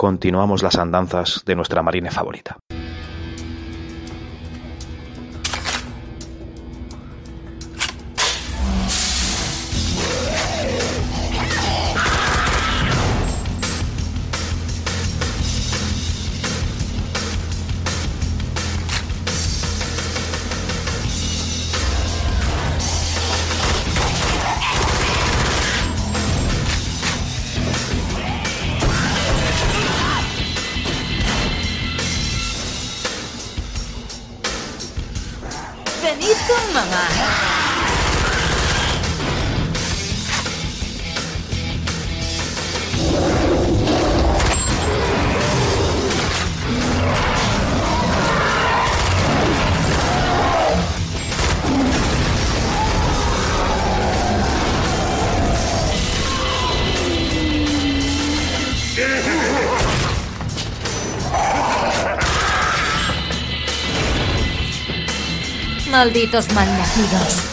continuamos las andanzas de nuestra marine favorita. Malditos malnacidos.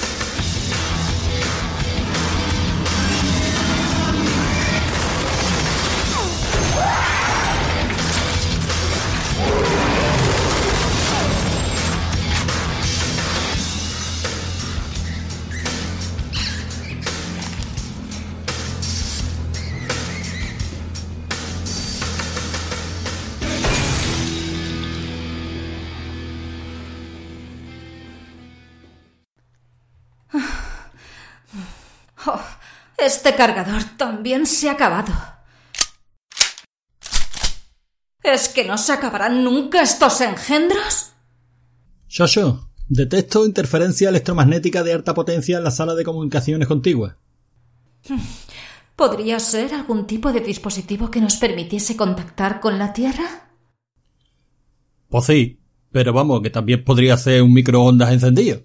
Este cargador también se ha acabado. ¿Es que no se acabarán nunca estos engendros? Shosho, detecto interferencia electromagnética de alta potencia en la sala de comunicaciones contigua. ¿Podría ser algún tipo de dispositivo que nos permitiese contactar con la Tierra? Pues sí, pero vamos, que también podría ser un microondas encendido.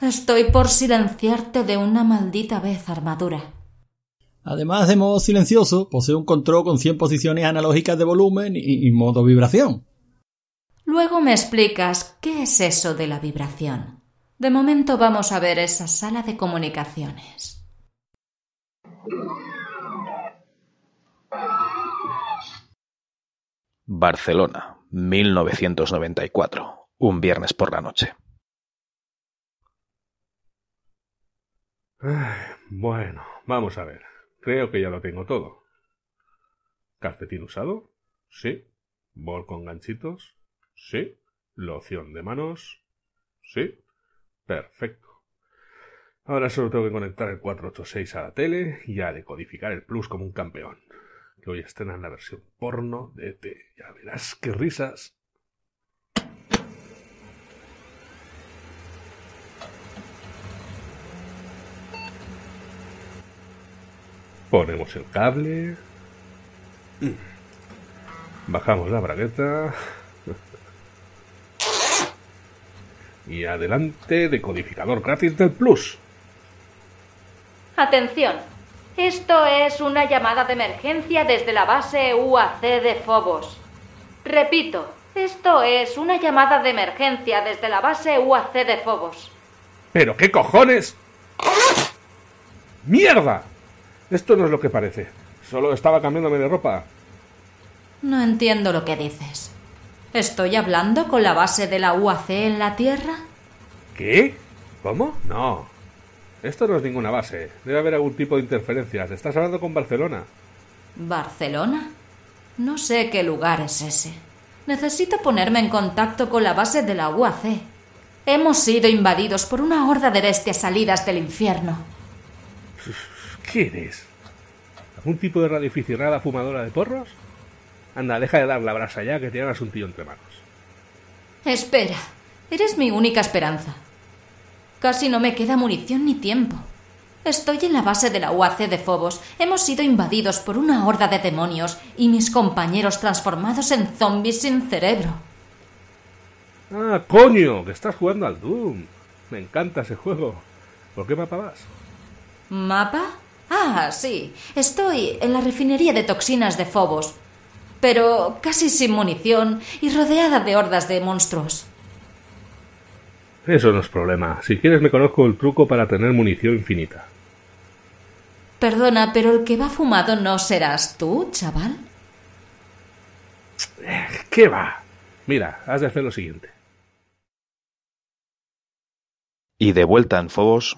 Estoy por silenciarte de una maldita vez, armadura. Además de modo silencioso, posee un control con 100 posiciones analógicas de volumen y, y modo vibración. Luego me explicas qué es eso de la vibración. De momento vamos a ver esa sala de comunicaciones. Barcelona, 1994, un viernes por la noche. Bueno, vamos a ver. Creo que ya lo tengo todo. ¿Calcetín usado? Sí. ¿Bol con ganchitos? Sí. ¿Loción de manos? Sí. Perfecto. Ahora solo tengo que conectar el 486 a la tele y a decodificar el plus como un campeón. Que hoy estrenan la versión porno de ET. Ya verás qué risas. Ponemos el cable. Bajamos la bragueta. Y adelante, decodificador gratis del Plus. Atención. Esto es una llamada de emergencia desde la base UAC de Phobos. Repito, esto es una llamada de emergencia desde la base UAC de Phobos. ¿Pero qué cojones? ¡Mierda! Esto no es lo que parece. Solo estaba cambiándome de ropa. No entiendo lo que dices. ¿Estoy hablando con la base de la UAC en la Tierra? ¿Qué? ¿Cómo? No. Esto no es ninguna base. Debe haber algún tipo de interferencias. Estás hablando con Barcelona. ¿Barcelona? No sé qué lugar es ese. Necesito ponerme en contacto con la base de la UAC. Hemos sido invadidos por una horda de bestias salidas del infierno. ¿Qué eres? ¿Algún tipo de radioaficionada fumadora de porros? Anda, deja de dar la brasa ya que tienes un tío entre manos. Espera, eres mi única esperanza. Casi no me queda munición ni tiempo. Estoy en la base de la UAC de Phobos. Hemos sido invadidos por una horda de demonios y mis compañeros transformados en zombies sin cerebro. Ah, coño, que estás jugando al Doom. Me encanta ese juego. ¿Por qué mapa vas? ¿Mapa? Ah, sí. Estoy en la refinería de toxinas de Phobos. Pero casi sin munición y rodeada de hordas de monstruos. Eso no es problema. Si quieres me conozco el truco para tener munición infinita. Perdona, pero el que va fumado no serás tú, chaval. Eh, ¿Qué va? Mira, has de hacer lo siguiente. Y de vuelta en Fobos,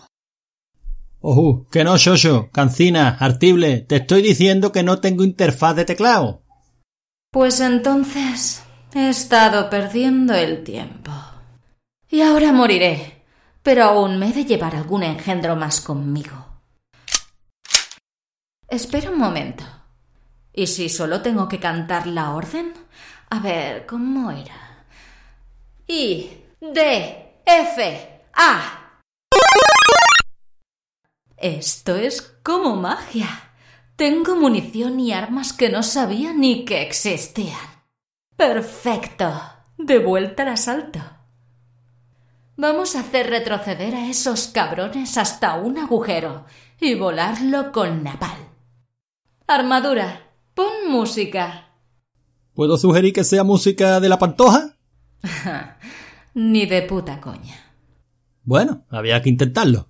Ojo, que no, Shosho, cancina, artible, te estoy diciendo que no tengo interfaz de teclado. Pues entonces he estado perdiendo el tiempo. Y ahora moriré, pero aún me he de llevar algún engendro más conmigo. Espera un momento. ¿Y si solo tengo que cantar la orden? A ver, ¿cómo era? I, D, F, A. Esto es como magia. Tengo munición y armas que no sabía ni que existían. Perfecto. De vuelta al asalto. Vamos a hacer retroceder a esos cabrones hasta un agujero y volarlo con napal. Armadura, pon música. ¿Puedo sugerir que sea música de la pantoja? Ni de puta coña. Bueno, había que intentarlo.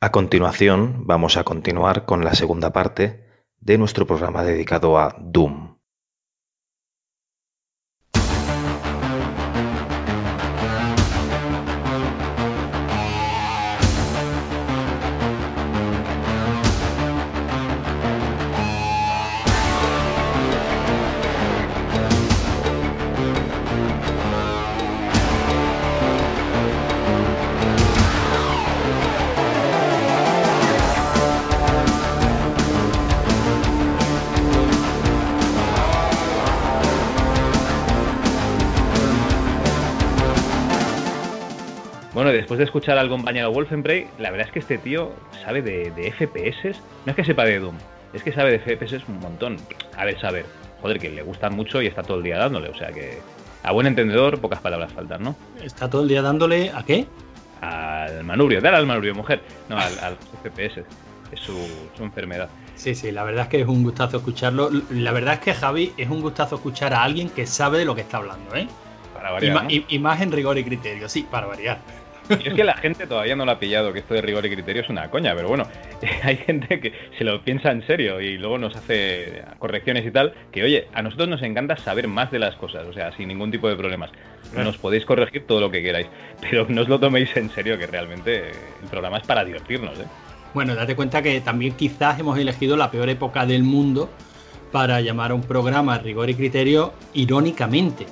A continuación, vamos a continuar con la segunda parte de nuestro programa dedicado a Doom. Escuchar al compañero Wolfenbray, la verdad es que este tío sabe de, FPS. No es que sepa de Doom, es que sabe de FPS un montón. A ver, saber. Joder, que le gustan mucho y está todo el día dándole. O sea que, a buen entendedor, pocas palabras faltan, ¿no? ¿Está todo el día dándole a qué? Al manubrio, dar al manubrio, mujer. No, al, FPS. Es su, enfermedad. Sí, sí, la verdad es que es un gustazo escucharlo. La verdad es que Javi es un gustazo escuchar a alguien que sabe de lo que está hablando, ¿eh? Para variar, y, más en rigor y criterio, sí, para variar. Y es que la gente todavía no lo ha pillado, que esto de rigor y criterio es una coña, pero bueno, hay gente que se lo piensa en serio y luego nos hace correcciones y tal, que oye, a nosotros nos encanta saber más de las cosas, o sea, sin ningún tipo de problemas. Nos podéis corregir todo lo que queráis, pero no os lo toméis en serio, que realmente el programa es para divertirnos, ¿eh? Bueno, date cuenta que también quizás hemos elegido la peor época del mundo para llamar a un programa rigor y criterio irónicamente.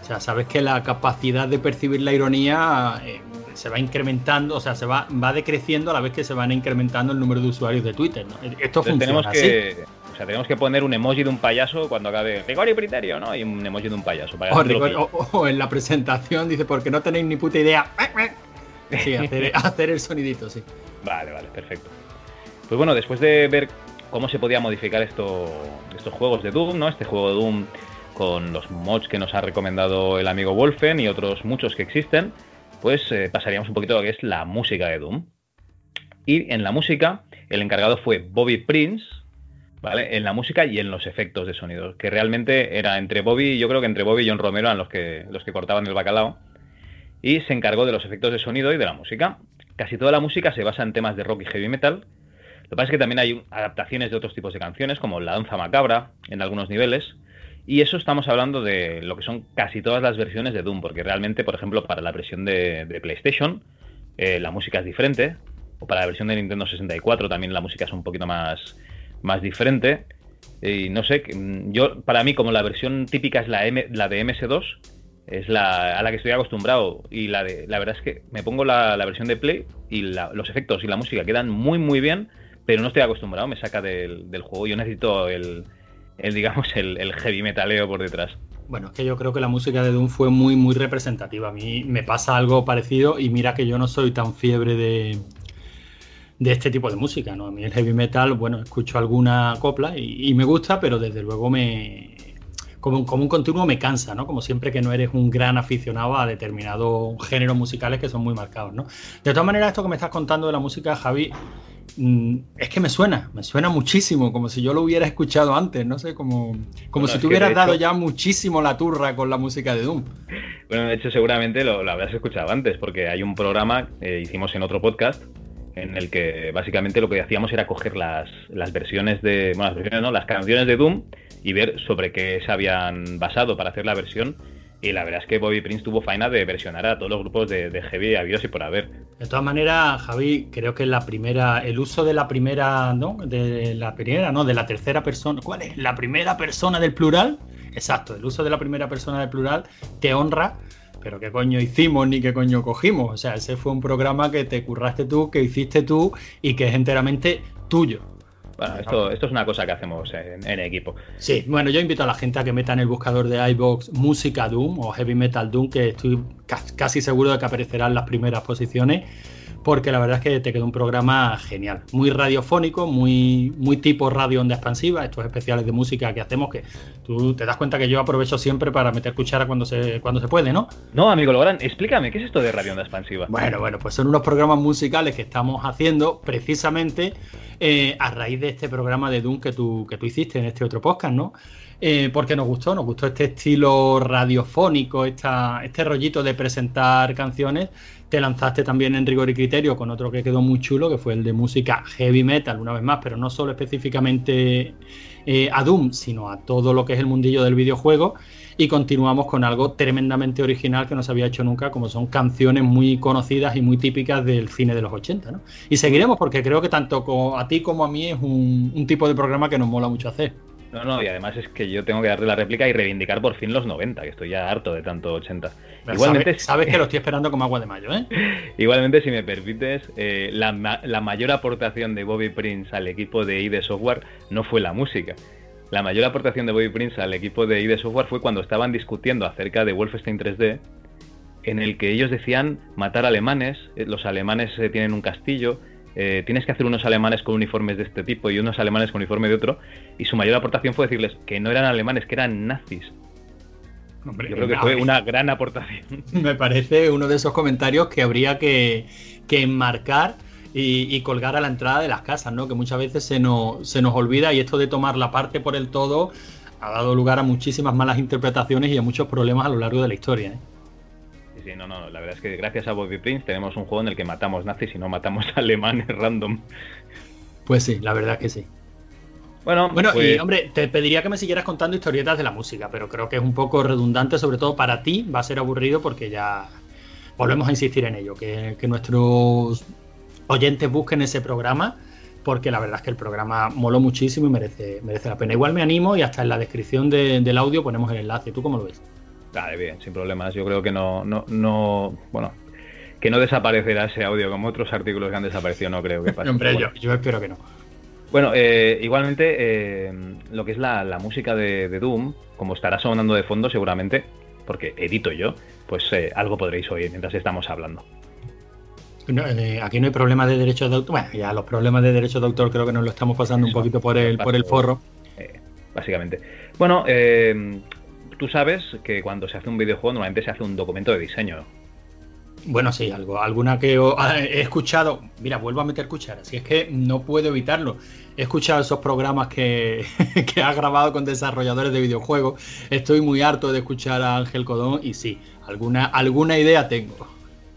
O sea, sabes que la capacidad de percibir la ironía eh, se va incrementando, o sea, se va, va decreciendo a la vez que se van incrementando el número de usuarios de Twitter. ¿no? Esto funciona tenemos que, O sea, tenemos que poner un emoji de un payaso cuando acabe rigor y criterio, ¿no? Y un emoji de un payaso. o, en la presentación dice, porque no tenéis ni puta idea. Sí, hacer, el sonidito, sí. Vale, vale, perfecto. Pues bueno, después de ver cómo se podía modificar esto, estos juegos de Doom, ¿no? Este juego de Doom con los mods que nos ha recomendado el amigo Wolfen y otros muchos que existen, pues pasaríamos un poquito a lo que es la música de Doom. Y en la música, el encargado fue Bobby Prince, ¿vale? En la música y en los efectos de sonido, que realmente era entre Bobby, yo creo que entre Bobby y John Romero eran los que, los que cortaban el bacalao. Y se encargó de los efectos de sonido y de la música. Casi toda la música se basa en temas de rock y heavy metal. Lo que pasa es que también hay adaptaciones de otros tipos de canciones, como La Danza Macabra, en algunos niveles. Y eso estamos hablando de lo que son casi todas las versiones de Doom, porque realmente, por ejemplo, para la versión de, PlayStation, eh, la música es diferente, o para la versión de Nintendo 64 también la música es un poquito más, más diferente. Y no sé, mm, yo para mí como la versión típica es la, M, la de MS2, es la a la que estoy acostumbrado y la de la verdad es que me pongo la, versión de Play y los efectos y la música quedan muy muy bien, pero no estoy acostumbrado, me saca del, del juego. Yo necesito el, el digamos, el, heavy metaleo por detrás. Bueno, es que yo creo que la música de Doom fue muy, muy representativa. A mí me pasa algo parecido y mira que yo no soy tan fiebre de, de este tipo de música, ¿no? A mí el heavy metal, bueno, escucho alguna copla y, me gusta, pero desde luego me... Como, como, un continuo me cansa, ¿no? Como siempre que no eres un gran aficionado a determinados géneros musicales que son muy marcados, ¿no? De todas maneras, esto que me estás contando de la música, Javi, es que me suena, me suena muchísimo, como si yo lo hubiera escuchado antes, no sé, como, como si tú hubieras dado ya muchísimo la turra con la música de Doom. Bueno, de hecho seguramente lo, habrás escuchado antes, porque hay un programa que hicimos en otro podcast en el que básicamente lo que hacíamos era coger las, las versiones de, bueno, las versiones no, las canciones de Doom y ver sobre qué se habían basado para hacer la versión y la verdad es que Bobby Prince tuvo faena de versionar a todos los grupos de, de heavy habidos y por haber. De todas maneras, Javi, creo que la primera, el uso de la primera, ¿no? De la primera, ¿no? De la tercera persona. ¿Cuál es? La primera persona del plural. Exacto, el uso de la primera persona del plural te honra. Pero qué coño hicimos ni qué coño cogimos. O sea, ese fue un programa que te curraste tú, que hiciste tú y que es enteramente tuyo. Bueno, esto, esto es una cosa que hacemos en, equipo. Sí, bueno, yo invito a la gente a que meta en el buscador de iBox música Doom o Heavy Metal Doom, que estoy casi seguro de que aparecerán las primeras posiciones, porque la verdad es que te quedó un programa genial, muy radiofónico, muy, muy tipo radio onda expansiva, estos especiales de música que hacemos que tú te das cuenta que yo aprovecho siempre para meter cuchara cuando se, cuando se puede, ¿no? No, amigo Logran, explícame, ¿qué es esto de radio onda expansiva? Bueno, bueno, pues son unos programas musicales que estamos haciendo precisamente eh, a raíz de este programa de Doom que tú, que tú hiciste en este otro podcast, ¿no? Eh, porque nos gustó, nos gustó este estilo radiofónico, esta, este rollito de presentar canciones. Te lanzaste también en rigor y criterio con otro que quedó muy chulo, que fue el de música heavy metal, una vez más, pero no solo específicamente eh, a Doom, sino a todo lo que es el mundillo del videojuego. Y continuamos con algo tremendamente original que no se había hecho nunca, como son canciones muy conocidas y muy típicas del cine de los 80. ¿no? Y seguiremos porque creo que tanto a ti como a mí es un, un tipo de programa que nos mola mucho hacer. No, no, y además es que yo tengo que darle la réplica y reivindicar por fin los 90, que estoy ya harto de tanto 80. Igualmente, sabes, que lo estoy esperando como agua de mayo, ¿eh? Igualmente, si me permites, eh, la, la, mayor aportación de Bobby Prince al equipo de ID Software no fue la música. La mayor aportación de Bobby Prince al equipo de ID Software fue cuando estaban discutiendo acerca de Wolfenstein 3D, en el que ellos decían matar alemanes, eh, los alemanes eh, tienen un castillo, eh, tienes que hacer unos alemanes con uniformes de este tipo y unos alemanes con uniforme de otro, y su mayor aportación fue decirles que no eran alemanes, que eran nazis. Yo creo que fue una gran aportación. Me parece uno de esos comentarios que habría que, enmarcar y, colgar a la entrada de las casas, ¿no? Que muchas veces se nos, se nos olvida y esto de tomar la parte por el todo ha dado lugar a muchísimas malas interpretaciones y a muchos problemas a lo largo de la historia. ¿eh? Sí, no, no, la verdad es que gracias a Bobby Prince tenemos un juego en el que matamos nazis y no matamos alemanes random. Pues sí, la verdad es que sí. Bueno, bueno y pues- hombre, te pediría que me siguieras contando historietas de la música, pero creo que es un poco redundante, sobre todo para ti, va a ser aburrido porque ya volvemos a insistir en ello, que, nuestros oyentes busquen ese programa, porque la verdad es que el programa moló muchísimo y merece, merece la pena. Igual me animo y hasta en la descripción del audio ponemos el enlace. ¿Tú cómo lo ves? Vale, bien, sin problemas. Yo creo que no, no, no, bueno, que no desaparecerá ese audio como otros artículos que han desaparecido, no creo que pase. Hombre, yo, yo, espero que no. Bueno, eh, igualmente, eh, lo que es la, música de, Doom, como estará sonando de fondo seguramente, porque edito yo, pues eh, algo podréis oír mientras estamos hablando. aquí no hay problema de derechos de autor. Bueno, ya los problemas de derechos de autor creo que nos lo estamos pasando un poquito por el, por el forro. básicamente. Bueno, eh, tú sabes que cuando se hace un videojuego normalmente se hace un documento de diseño. Bueno, sí, algo, alguna que he escuchado. Mira, vuelvo a meter cuchara, si es que no puedo evitarlo. He escuchado esos programas que, que ha grabado con desarrolladores de videojuegos. Estoy muy harto de escuchar a Ángel Codón y sí, alguna, alguna idea tengo.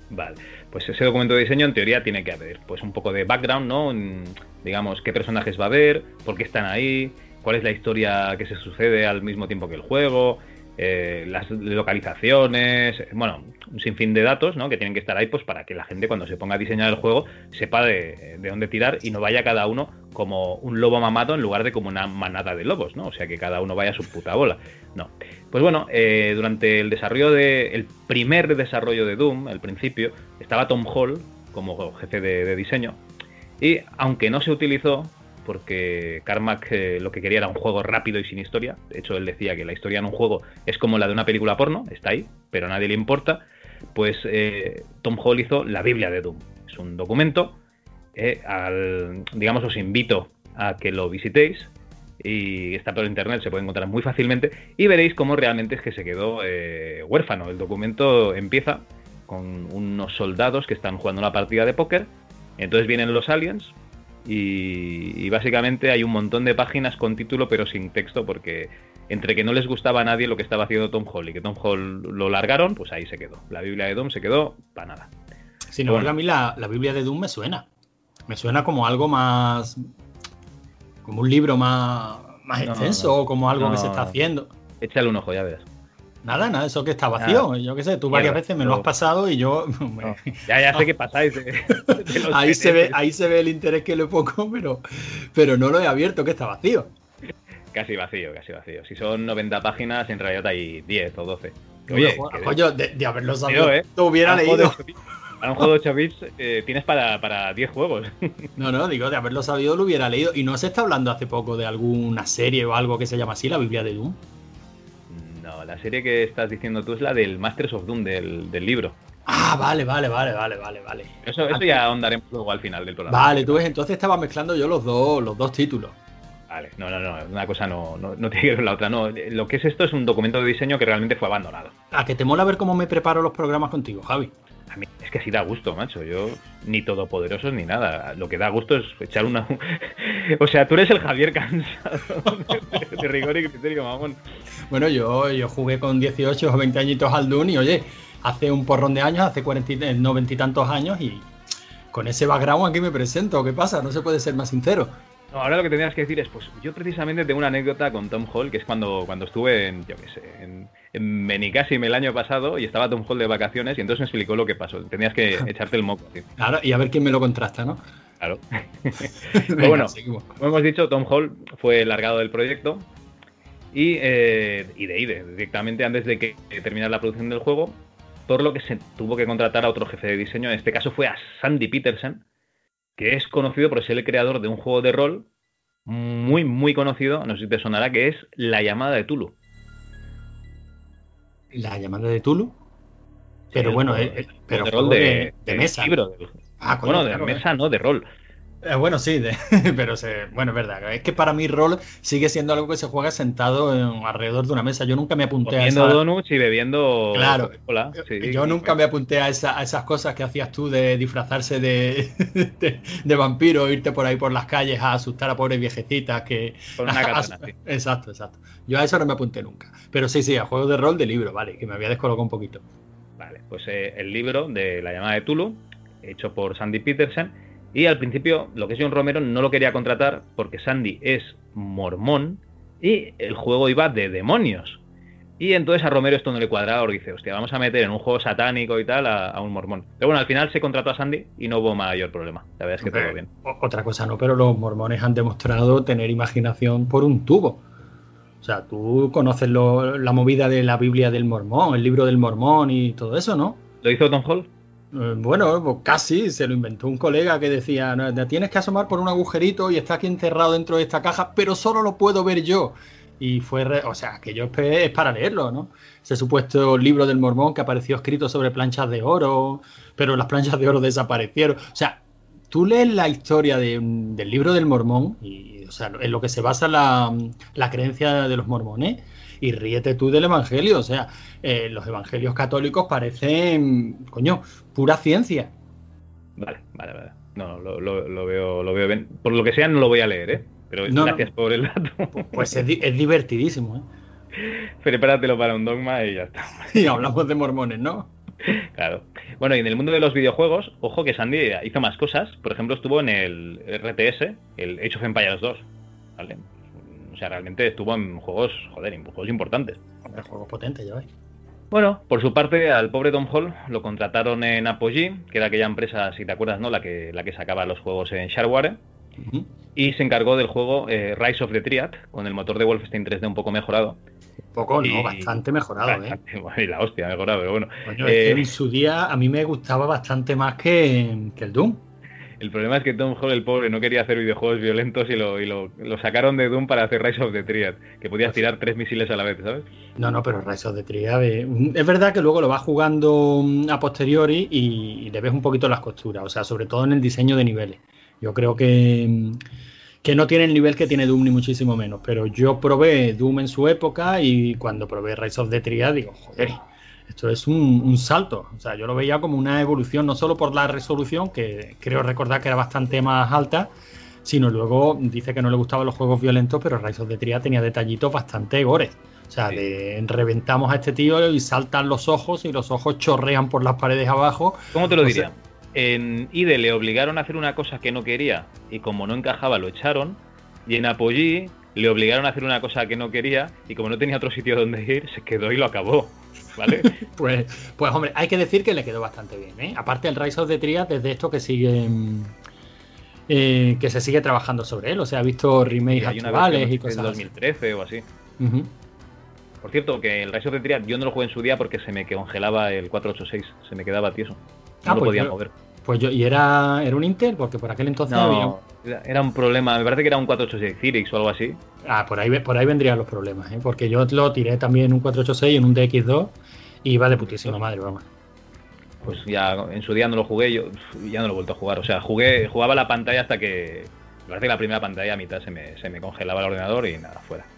Vale, pues ese documento de diseño en teoría tiene que haber pues un poco de background, ¿no? Digamos, qué personajes va a haber, por qué están ahí, cuál es la historia que se sucede al mismo tiempo que el juego, eh, las localizaciones, bueno, un sinfín de datos ¿no? que tienen que estar ahí pues para que la gente cuando se ponga a diseñar el juego sepa de, dónde tirar y no vaya cada uno como un lobo mamado en lugar de como una manada de lobos, ¿no? O sea, que cada uno vaya a su puta bola. No. Pues bueno, eh, durante el desarrollo de. el primer desarrollo de Doom, al principio, estaba Tom Hall como jefe de diseño. Y aunque no se utilizó, porque Carmack eh, lo que quería era un juego rápido y sin historia. De hecho, él decía que la historia en un juego es como la de una película porno, está ahí, pero a nadie le importa. Pues eh, Tom Hall hizo la Biblia de Doom. Es un documento. Eh, digamos, os invito a que lo visitéis. Y está por internet, se puede encontrar muy fácilmente. Y veréis cómo realmente es que se quedó huérfano. El documento empieza con unos soldados que están jugando una partida de póker. Entonces vienen los aliens, y, básicamente hay un montón de páginas con título pero sin texto porque entre que no les gustaba a nadie lo que estaba haciendo Tom Hall y que Tom Hall lo largaron, pues ahí se quedó. La Biblia de Doom se quedó para nada. Sin embargo, a mí la, Biblia de Doom me suena. Me suena como algo más... como un libro más, más extenso o como algo que se está haciendo. Échale un ojo, ya verás. Nada, nada, eso que está vacío. Yo qué sé, tú varias veces me lo has pasado y yo. ya, ya sé que pasáis. ahí, se ve, ahí se ve el interés que le pongo, pero, pero no lo he abierto, que está vacío. Casi vacío, casi vacío. Si son 90 páginas, en realidad hay 10 o 12. Oye, coño, de, haberlo sabido, ¿eh? te hubiera leído. Para un juego de 8 bits eh, tienes para, para 10 juegos. no, no, digo, de haberlo sabido lo hubiera leído. ¿Y no se está hablando hace poco de alguna serie o algo que se llama así, la Biblia de Doom? La serie que estás diciendo tú es la del Masters of Doom, del, libro. Ah, vale, vale, vale, vale, vale, vale. Eso, eso ya ahondaremos luego al final del programa. Vale, tú ves, entonces estaba mezclando yo los dos, los dos títulos. Vale, no, no, no, una cosa no, no, no tiene que ver con la otra. No, lo que es esto es un documento de diseño que realmente fue abandonado. A que te mola ver cómo me preparo los programas contigo, Javi. A mí es que así da gusto, macho. Yo ni todopoderosos ni nada. Lo que da gusto es echar una. o sea, tú eres el Javier cansado de, de rigor y criterio, mamón. Bueno, yo, yo jugué con 18 o 20 añitos al Dune y oye, hace un porrón de años, hace 40, y- 90 y tantos años y con ese background aquí me presento. ¿Qué pasa? No se puede ser más sincero. No, ahora lo que tendrías que decir es, pues yo precisamente tengo una anécdota con Tom Hall, que es cuando, cuando estuve en, yo qué sé, en, en Benicassim el año pasado y estaba Tom Hall de vacaciones y entonces me explicó lo que pasó. Tenías que echarte el moco, tío. Claro, y a ver quién me lo contrasta, ¿no? Claro. Pero bueno, como hemos dicho, Tom Hall fue largado del proyecto y, eh, y de IDE, directamente antes de que terminara la producción del juego, por lo que se tuvo que contratar a otro jefe de diseño, en este caso fue a Sandy Peterson, que es conocido por ser el creador de un juego de rol muy, muy conocido, no sé si te sonará, que es La llamada de Tulu. La llamada de Tulu. Pero el bueno, juego- eh, eh, pero de rol de, de, mesa. libro, Ah, bueno, de mesa, no, de rol. Eh, bueno, sí, de- pero se, bueno, es verdad. Es que para mí rol sigue siendo algo que se juega sentado en- alrededor de una mesa. Yo nunca me apunté a Comiendo esa... donuts y bebiendo Claro. Sí, Yo nunca me apunté a, esa- a esas cosas que hacías tú de disfrazarse de, de, de vampiro, irte por ahí por las calles a asustar a pobres viejecitas que... Con una a- katana, sí. Exacto, exacto. Yo a eso no me apunté nunca. Pero sí, sí, a juegos de rol de libro, vale, que me había descolocado un poquito. Vale, pues eh, el libro de La llamada de Tulu, hecho por Sandy Peterson, y al principio lo que es John Romero no lo quería contratar porque Sandy es mormón y el juego iba de demonios. Y entonces a Romero esto no le cuadraba porque dice, hostia, vamos a meter en un juego satánico y tal a, a un mormón. Pero bueno, al final se contrató a Sandy y no hubo mayor problema. La verdad es que todo bien. Otra cosa no, pero los mormones han demostrado tener imaginación por un tubo. O sea, tú conoces lo- la movida de la Biblia del mormón, el libro del mormón y todo eso, ¿no? ¿Lo hizo Tom Hall? Eh, Bueno, pues casi se lo inventó un colega que decía, "No, te tienes que asomar por un agujerito y está aquí encerrado dentro de esta caja, pero solo lo puedo ver yo. Y fue, re- o sea, que yo es para leerlo, ¿no? Ese supuesto libro del mormón que apareció escrito sobre planchas de oro, pero las planchas de oro desaparecieron. O sea, tú lees la historia de- del libro del mormón, y, o sea, en lo que se basa la creencia de los mormones, y ríete tú del evangelio. O sea, eh, los evangelios católicos parecen, coño, pura ciencia. Vale, vale, vale. No, lo, lo- lo veo, lo veo bien. Por lo que sea, no lo voy a leer, ¿eh? Pero No, gracias no. por el dato. Pues es divertidísimo, ¿eh? Prepáratelo para un dogma y ya está. Y hablamos de mormones, ¿no? Claro. Bueno, y en el mundo de los videojuegos, ojo que Sandy hizo más cosas. Por ejemplo, estuvo en el RTS, el Age of Empires 2. ¿Vale? O sea, realmente estuvo en juegos, joder, en juegos importantes. Hombre, juego potente, ya ves. Bueno, por su parte, al pobre Tom Hall lo contrataron en Apogee, que era aquella empresa, si te acuerdas, ¿no? La que, la que sacaba los juegos en Shareware. Y se encargó del juego eh, Rise of the Triad, con el motor de Wolfenstein 3D un poco mejorado. Poco, no, bastante mejorado, ¿eh? Bueno, y la hostia, mejorado, pero bueno. Coño, Eh, es que en su día a mí me gustaba bastante más que, que el Doom. El problema es que Tom Hall, el pobre, no quería hacer videojuegos violentos y lo, y lo, lo sacaron de Doom para hacer Rise of the Triad, que podías tirar tres misiles a la vez, ¿sabes? No, no, pero Rise of the Triad eh, es verdad que luego lo vas jugando mm, a posteriori y, y le ves un poquito las costuras, o sea, sobre todo en el diseño de niveles. Yo creo que, mm, que no tiene el nivel que tiene Doom ni muchísimo menos, pero yo probé Doom en su época y cuando probé Rise of the Triad digo, joder, esto es un, un salto. O sea, yo lo veía como una evolución, no solo por la resolución, que creo recordar que era bastante más alta, sino luego dice que no le gustaban los juegos violentos, pero Rise of the Triad tenía detallitos bastante gores. O sea, Sí. de reventamos a este tío y saltan los ojos y los ojos chorrean por las paredes abajo. ¿Cómo te lo O diría? En IDE le obligaron a hacer una cosa que no quería y como no encajaba lo echaron. Y en Apogee le obligaron a hacer una cosa que no quería y como no tenía otro sitio donde ir, se quedó y lo acabó. ¿Vale? Pues, pues hombre, hay que decir que le quedó bastante bien. ¿eh? Aparte el Rise of the Triad, desde esto que sigue eh, que se sigue trabajando sobre él. O sea, ha visto remakes Hay una actuales versión y cosas así. 2013 o así. Por cierto, que el Rise of the Triad yo no lo jugué en su día porque se me congelaba el 486, se me quedaba tieso. No Ah, lo pues podía yo- mover. Pues yo, y era, era un Intel, porque por aquel entonces había. No, era- era un problema, me parece que era un 486 Cirix o algo así. Ah, por ahí, por ahí vendrían los problemas, ¿eh? porque yo lo tiré también en un 486 y en un DX2 y iba de putísima madre, vamos. pues ya en su día no lo jugué, yo ya no lo he vuelto a jugar. O sea, jugué, jugaba la pantalla hasta que. Me parece que la primera pantalla a mitad se me, se me congelaba el ordenador y nada, fuera.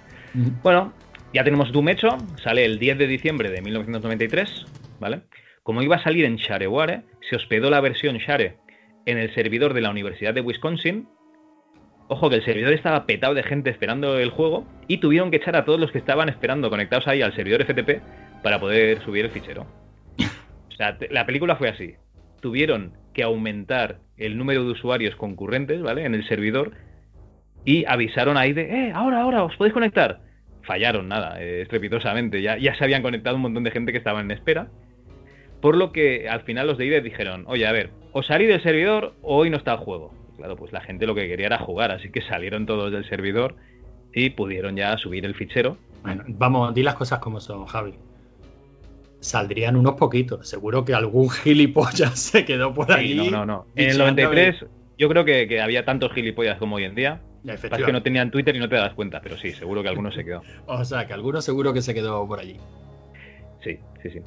Bueno, ya tenemos Doom hecho, sale el 10 de diciembre de 1993, ¿vale? Como iba a salir en Shareware, se hospedó la versión Share en el servidor de la Universidad de Wisconsin. Ojo que el servidor estaba petado de gente esperando el juego y tuvieron que echar a todos los que estaban esperando conectados ahí al servidor FTP para poder subir el fichero. O sea, la película fue así. Tuvieron que aumentar el número de usuarios concurrentes, ¿vale? En el servidor y avisaron ahí de, eh, ahora, ahora, os podéis conectar. Fallaron, nada, eh, estrepitosamente. Ya, ya se habían conectado un montón de gente que estaba en espera. Por lo que al final los de IDE dijeron, oye, a ver, o salí del servidor o hoy no está el juego. Claro, pues la gente lo que quería era jugar, así que salieron todos del servidor y pudieron ya subir el fichero. Bueno, vamos, di las cosas como son, Javi saldrían unos poquitos. Seguro que algún gilipollas se quedó por ahí. no, no, no. En el 93 yo creo que, había tantos gilipollas como hoy en día. Es que no tenían Twitter y no te das cuenta, pero sí, seguro que alguno se quedó. o sea, que alguno seguro que se quedó por allí. Sí, sí, sí.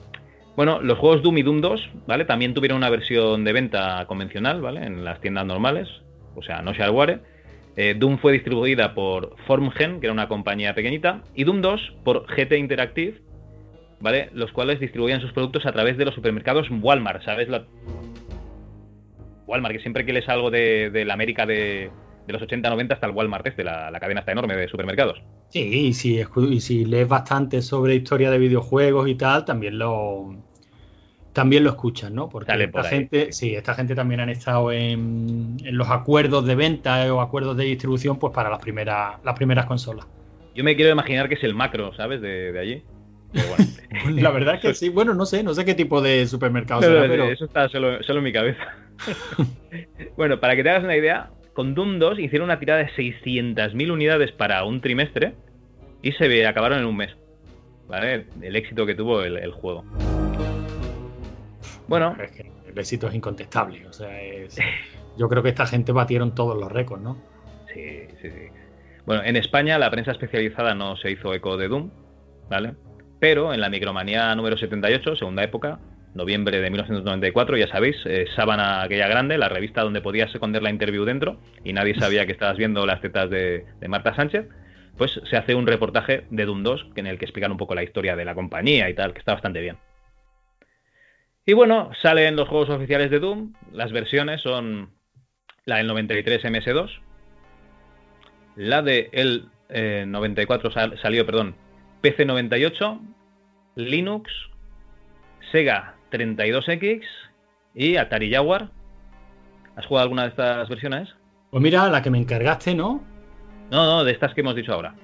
Bueno, los juegos Doom y Doom 2, ¿vale? También tuvieron una versión de venta convencional, ¿vale? En las tiendas normales, o sea, no shareware. Eh, Doom fue distribuida por Formgen, que era una compañía pequeñita, y Doom 2 por GT Interactive, ¿vale? Los cuales distribuían sus productos a través de los supermercados Walmart, ¿sabes? La... Walmart, que siempre que lees algo de, la América de, los 80-90 hasta el Walmart este, la, cadena está enorme de supermercados. Sí, y si, y si lees bastante sobre historia de videojuegos y tal, también lo también lo escuchas, ¿no? Porque esta gente, sí. esta gente también han estado en, los acuerdos de venta o acuerdos de distribución, pues para las primeras, las primeras consolas. Yo me quiero imaginar que es el macro, ¿sabes? De, de allí. La verdad es que sí, bueno, no sé, no sé qué tipo de supermercado será, pero... Eso está solo, en mi cabeza. bueno, para que te hagas una idea, con Doom 2 hicieron una tirada de 600.000 unidades para un trimestre y se acabaron en un mes. ¿Vale? El éxito que tuvo el, juego. Bueno. Es que el éxito es incontestable. O sea, yo creo que esta gente batieron todos los récords, ¿no? Sí, sí, sí. Bueno, en España la prensa especializada no se hizo eco de Doom, ¿vale? Pero en la micromanía número 78, segunda época, noviembre de 1994, ya sabéis, eh, Sábana aquella grande, la revista donde podías esconder la interview dentro y nadie sabía que estabas viendo las tetas de, Marta Sánchez, pues se hace un reportaje de Doom 2 en el que explican un poco la historia de la compañía y tal, que está bastante bien. Y bueno, salen los juegos oficiales de Doom, las versiones son la del 93 MS2, la de el 94 eh, salió, perdón, PC 98, Linux, Sega 32X y Atari Jaguar. ¿Has jugado alguna de estas versiones? Pues mira, la que me encargaste, ¿no? No, no, de estas que hemos dicho ahora.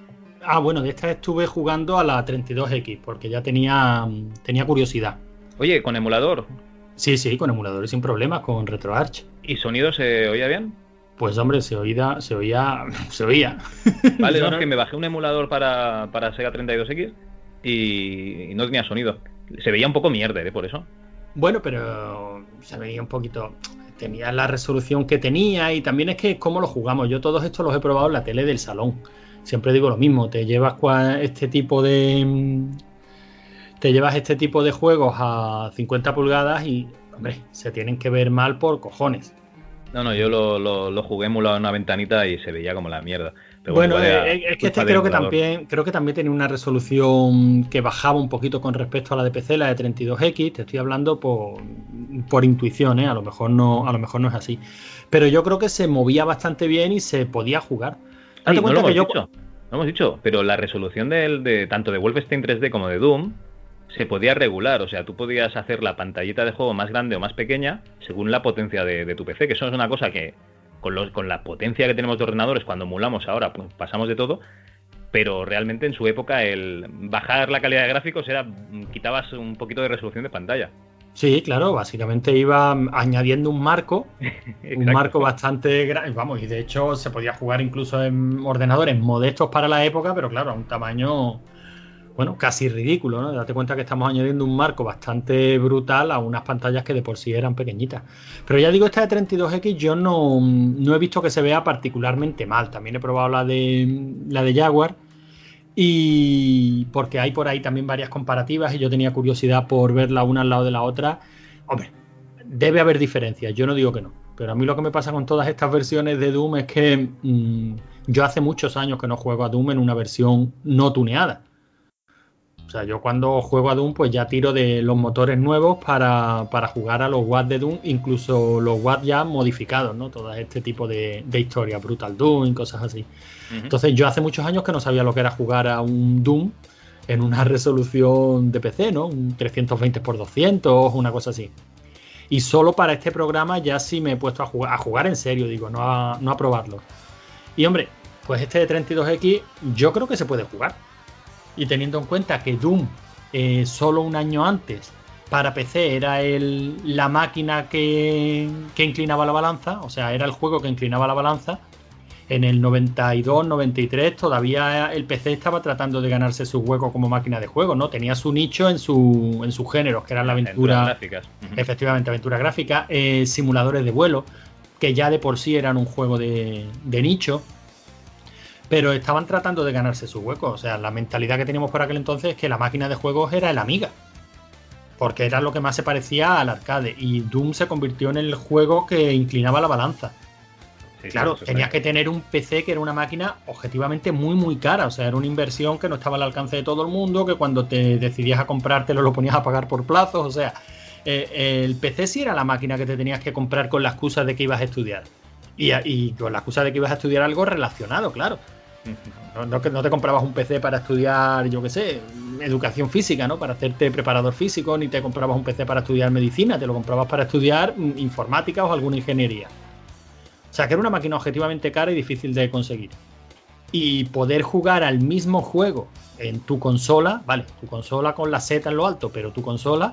Ah, bueno, de estas estuve jugando a la 32X porque ya tenía, tenía curiosidad. Oye, ¿con emulador? Sí, sí, con emulador sin problemas, con RetroArch. ¿Y sonido se oía bien? Pues hombre, se oía, se oía, se oía. Vale, no, es que me bajé un emulador para, para Sega 32X y, no tenía sonido. Se veía un poco mierda, ¿eh? Por eso. Bueno, pero se veía un poquito. Tenía la resolución que tenía y también es que cómo lo jugamos. Yo todos estos los he probado en la tele del salón. Siempre digo lo mismo, te llevas este tipo de. Te llevas este tipo de juegos a 50 pulgadas y, hombre, se tienen que ver mal por cojones. No, no, yo lo, lo, jugué emulado en una ventanita y se veía como la mierda. Bueno, eh, es que este creo que también creo que también tenía una resolución que bajaba un poquito con respecto a la de PC, la de 32X. Te estoy hablando por, por intuición, ¿eh? a lo mejor no a lo mejor no es así. Pero yo creo que se movía bastante bien y se podía jugar. Date cuenta que yo... Dicho, no hemos dicho, pero la resolución de tanto de Wolfenstein 3D como de Doom se podía regular, o sea, tú podías hacer la pantallita de juego más grande o más pequeña según la potencia de, tu PC, que eso es una cosa que con, con, la potencia que tenemos de ordenadores cuando emulamos ahora pues, pasamos de todo, pero realmente en su época el bajar la calidad de gráficos era quitabas un poquito de resolución de pantalla. Sí, claro, básicamente iba añadiendo un marco, un marco bastante grande, vamos, y de hecho se podía jugar incluso en ordenadores modestos para la época, pero claro, a un tamaño bueno, casi ridículo, ¿no? Date cuenta que estamos añadiendo un marco bastante brutal a unas pantallas que de por sí eran pequeñitas. Pero ya digo, esta de 32X yo no, he visto que se vea particularmente mal. También he probado la de, la de Jaguar. Y porque hay por ahí también varias comparativas y yo tenía curiosidad por verla una al lado de la otra. Hombre, debe haber diferencias, yo no digo que no. Pero a mí lo que me pasa con todas estas versiones de Doom es que mm, yo hace muchos años que no juego a Doom en una versión no tuneada. O sea, yo cuando juego a Doom, pues ya tiro de los motores nuevos para, jugar a los watts de Doom, incluso los watts ya modificados, ¿no? Todo este tipo de, historia, Brutal Doom y cosas así. Entonces, yo hace muchos años que no sabía lo que era jugar a un Doom en una resolución de PC, ¿no? Un 320x200, una cosa así. Y solo para este programa ya sí me he puesto a jugar, a jugar en serio, digo, no a, no a probarlo. Y hombre, pues este de 32X yo creo que se puede jugar y teniendo en cuenta que Doom eh, solo un año antes para PC era el, la máquina que, inclinaba la balanza, o sea, era el juego que inclinaba la balanza. En el 92-93 todavía el PC estaba tratando de ganarse su hueco como máquina de juego, ¿no? Tenía su nicho en su, en sus géneros, que eran la aventura. Efectivamente, aventura gráfica, eh, simuladores de vuelo, que ya de por sí eran un juego de, de nicho pero estaban tratando de ganarse su hueco. O sea, la mentalidad que teníamos por aquel entonces es que la máquina de juegos era el Amiga. Porque era lo que más se parecía al arcade. Y Doom se convirtió en el juego que inclinaba la balanza. claro, tenías que tener un PC que era una máquina objetivamente muy, muy cara. O sea, era una inversión que no estaba al alcance de todo el mundo, que cuando te decidías a comprártelo lo ponías a pagar por plazos. O sea, eh, el PC sí era la máquina que te tenías que comprar con la excusa de que ibas a estudiar. Y, y, con la excusa de que ibas a estudiar algo relacionado, claro. No, no, te comprabas un PC para estudiar, yo qué sé, educación física, ¿no? Para hacerte preparador físico, ni te comprabas un PC para estudiar medicina, te lo comprabas para estudiar mm, informática o alguna ingeniería. O sea, que era una máquina objetivamente cara y difícil de conseguir. Y poder jugar al mismo juego en tu consola, vale, tu consola con la Z en lo alto, pero tu consola,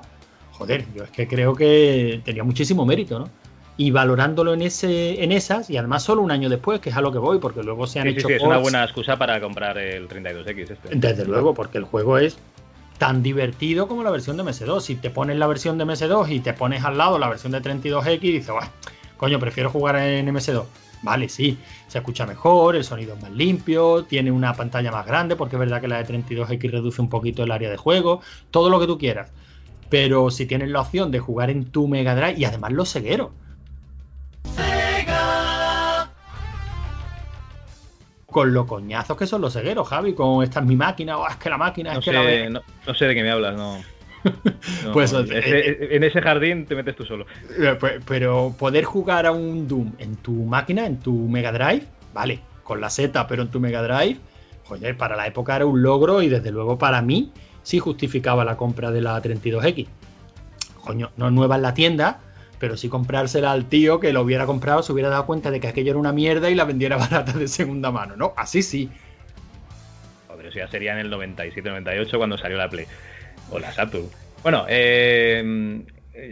joder, yo es que creo que tenía muchísimo mérito, ¿no? Y valorándolo en ese en esas y además solo un año después que es a lo que voy porque luego se han hecho sí, es una buena excusa para comprar el 32X este. desde luego porque el juego es tan divertido como la versión de MS2 si te pones la versión de MS2 y te pones al lado la versión de 32X y dices coño prefiero jugar en MS2 Vale, sí, se escucha mejor, el sonido es más limpio, tiene una pantalla más grande, porque es verdad que la de 32X reduce un poquito el área de juego, todo lo que tú quieras. Pero si tienes la opción de jugar en tu Mega Drive y además los cegueros, con lo coñazos que son los cegueros, Javi, con esta es mi máquina, o es que la máquina, es no que sé, no, sé de qué me hablas, no. pues eh, en ese jardín te metes tú solo. Eh, pues, pero poder jugar a un Doom en tu máquina, en tu Mega Drive, vale, con la Z, pero en tu Mega Drive, joder, para la época era un logro y desde luego para mí sí justificaba la compra de la 32X. Coño, no nueva en la tienda, pero si comprársela al tío que lo hubiera comprado, se hubiera dado cuenta de que aquello era una mierda y la vendiera barata de segunda mano, ¿no? Así sí. Pero eso ya sería en el 97-98 cuando salió la Play. O la Saturn. Bueno, eh,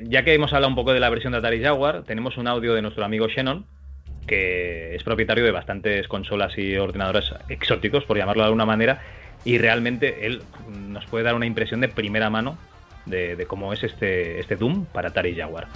ya que hemos hablado un poco de la versión de Atari Jaguar, tenemos un audio de nuestro amigo Shannon, que es propietario de bastantes consolas y ordenadores exóticos, por llamarlo de alguna manera, y realmente él nos puede dar una impresión de primera mano de, de cómo es este, este Doom para Atari Jaguar.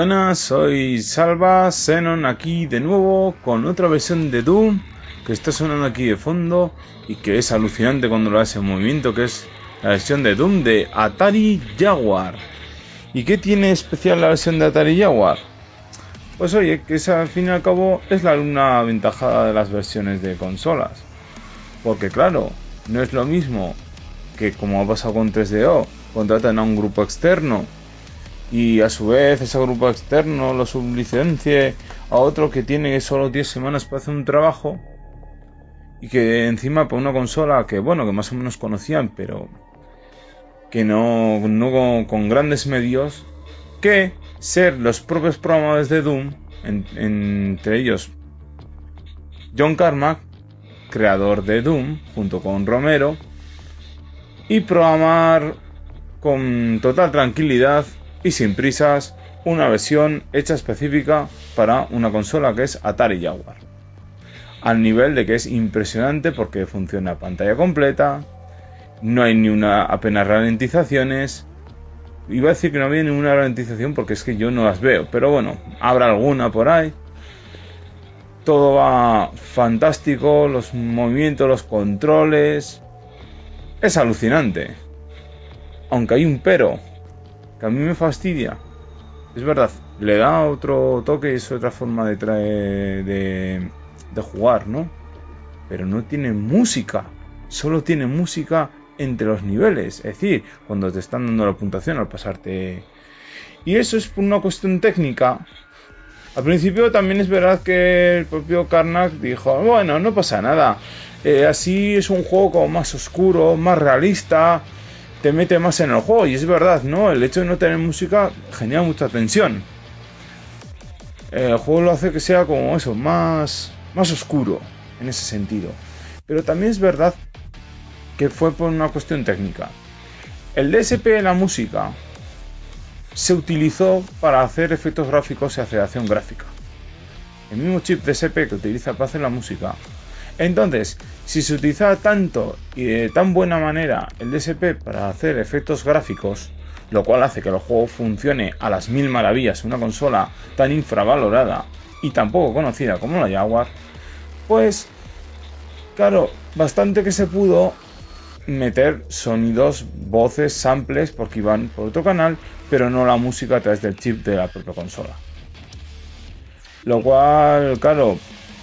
Buenas, soy Salva Xenon aquí de nuevo con otra versión de Doom que está sonando aquí de fondo y que es alucinante cuando lo hace en movimiento, que es la versión de Doom de Atari Jaguar. ¿Y qué tiene especial la versión de Atari Jaguar? Pues oye, que esa al fin y al cabo es la una ventaja de las versiones de consolas. Porque claro, no es lo mismo que como ha pasado con 3DO, contratan a un grupo externo y a su vez ese grupo externo lo sublicencie a otro que tiene solo 10 semanas para hacer un trabajo y que encima por una consola que bueno que más o menos conocían pero que no, no con, grandes medios que ser los propios programadores de Doom entre ellos John Carmack creador de Doom junto con Romero y programar con total tranquilidad y sin prisas una versión hecha específica para una consola que es Atari Jaguar. Al nivel de que es impresionante porque funciona a pantalla completa, no hay ni una apenas ralentizaciones iba a decir que no había ninguna ralentización porque es que yo no las veo, pero bueno, habrá alguna por ahí. Todo va fantástico, los movimientos, los controles. Es alucinante. Aunque hay un pero, que a mí me fastidia. Es verdad, le da otro toque, es otra forma de, de, de jugar, ¿no? Pero no tiene música. Solo tiene música entre los niveles, es decir, cuando te están dando la puntuación al pasarte. Y eso es por una cuestión técnica. Al principio también es verdad que el propio Karnak dijo, bueno, no pasa nada. Eh, así es un juego como más oscuro, más realista, te mete más en el juego. Y es verdad, ¿no? El hecho de no tener música genera mucha tensión. El juego lo hace que sea como eso, más, más oscuro en ese sentido. Pero también es verdad que fue por una cuestión técnica. El DSP de la música se utilizó para hacer efectos gráficos y aceleración gráfica. El mismo chip DSP que utiliza para hacer la música. Entonces, si se utiliza tanto y de tan buena manera el DSP para hacer efectos gráficos, lo cual hace que el juego funcione a las mil maravillas en una consola tan infravalorada y tan poco conocida como la Jaguar, pues claro, bastante que se pudo meter sonidos, voces, samples, porque iban por otro canal, pero no la música a través del chip de la propia consola. Lo cual, claro,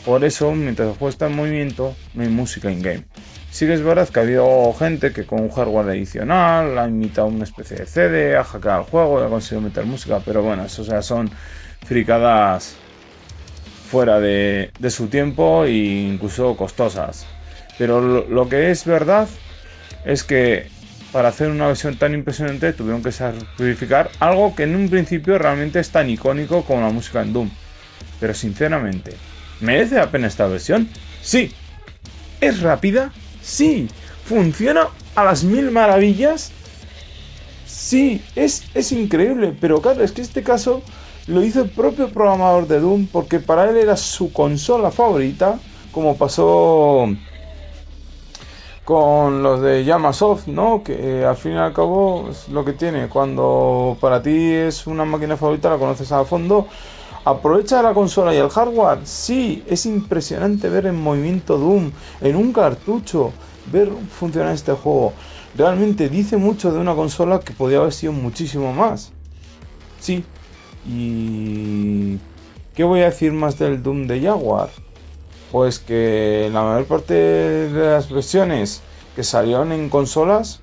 por eso, mientras el juego está en movimiento, no hay música in-game. Sí que es verdad que ha habido gente que con un hardware adicional ha imitado una especie de CD, ha hackeado el juego y ha conseguido meter música, pero bueno, eso ya son fricadas fuera de, su tiempo e incluso costosas. Pero lo que es verdad es que para hacer una versión tan impresionante tuvieron que sacrificar algo que en un principio realmente es tan icónico como la música en Doom. Pero sinceramente, ¿merece la pena esta versión? Sí. ¿Es rápida? Sí. ¿Funciona a las mil maravillas? Sí, es, es increíble, pero claro, es que este caso lo hizo el propio programador de Doom porque para él era su consola favorita, como pasó con los de Yamasoft, ¿no? Que eh, al fin y al cabo es lo que tiene. Cuando para ti es una máquina favorita, la conoces a fondo. Aprovecha la consola y el hardware. Sí, es impresionante ver en movimiento Doom en un cartucho, ver funcionar este juego. Realmente dice mucho de una consola que podría haber sido muchísimo más. Sí. Y ¿qué voy a decir más del Doom de Jaguar? Pues que la mayor parte de las versiones que salieron en consolas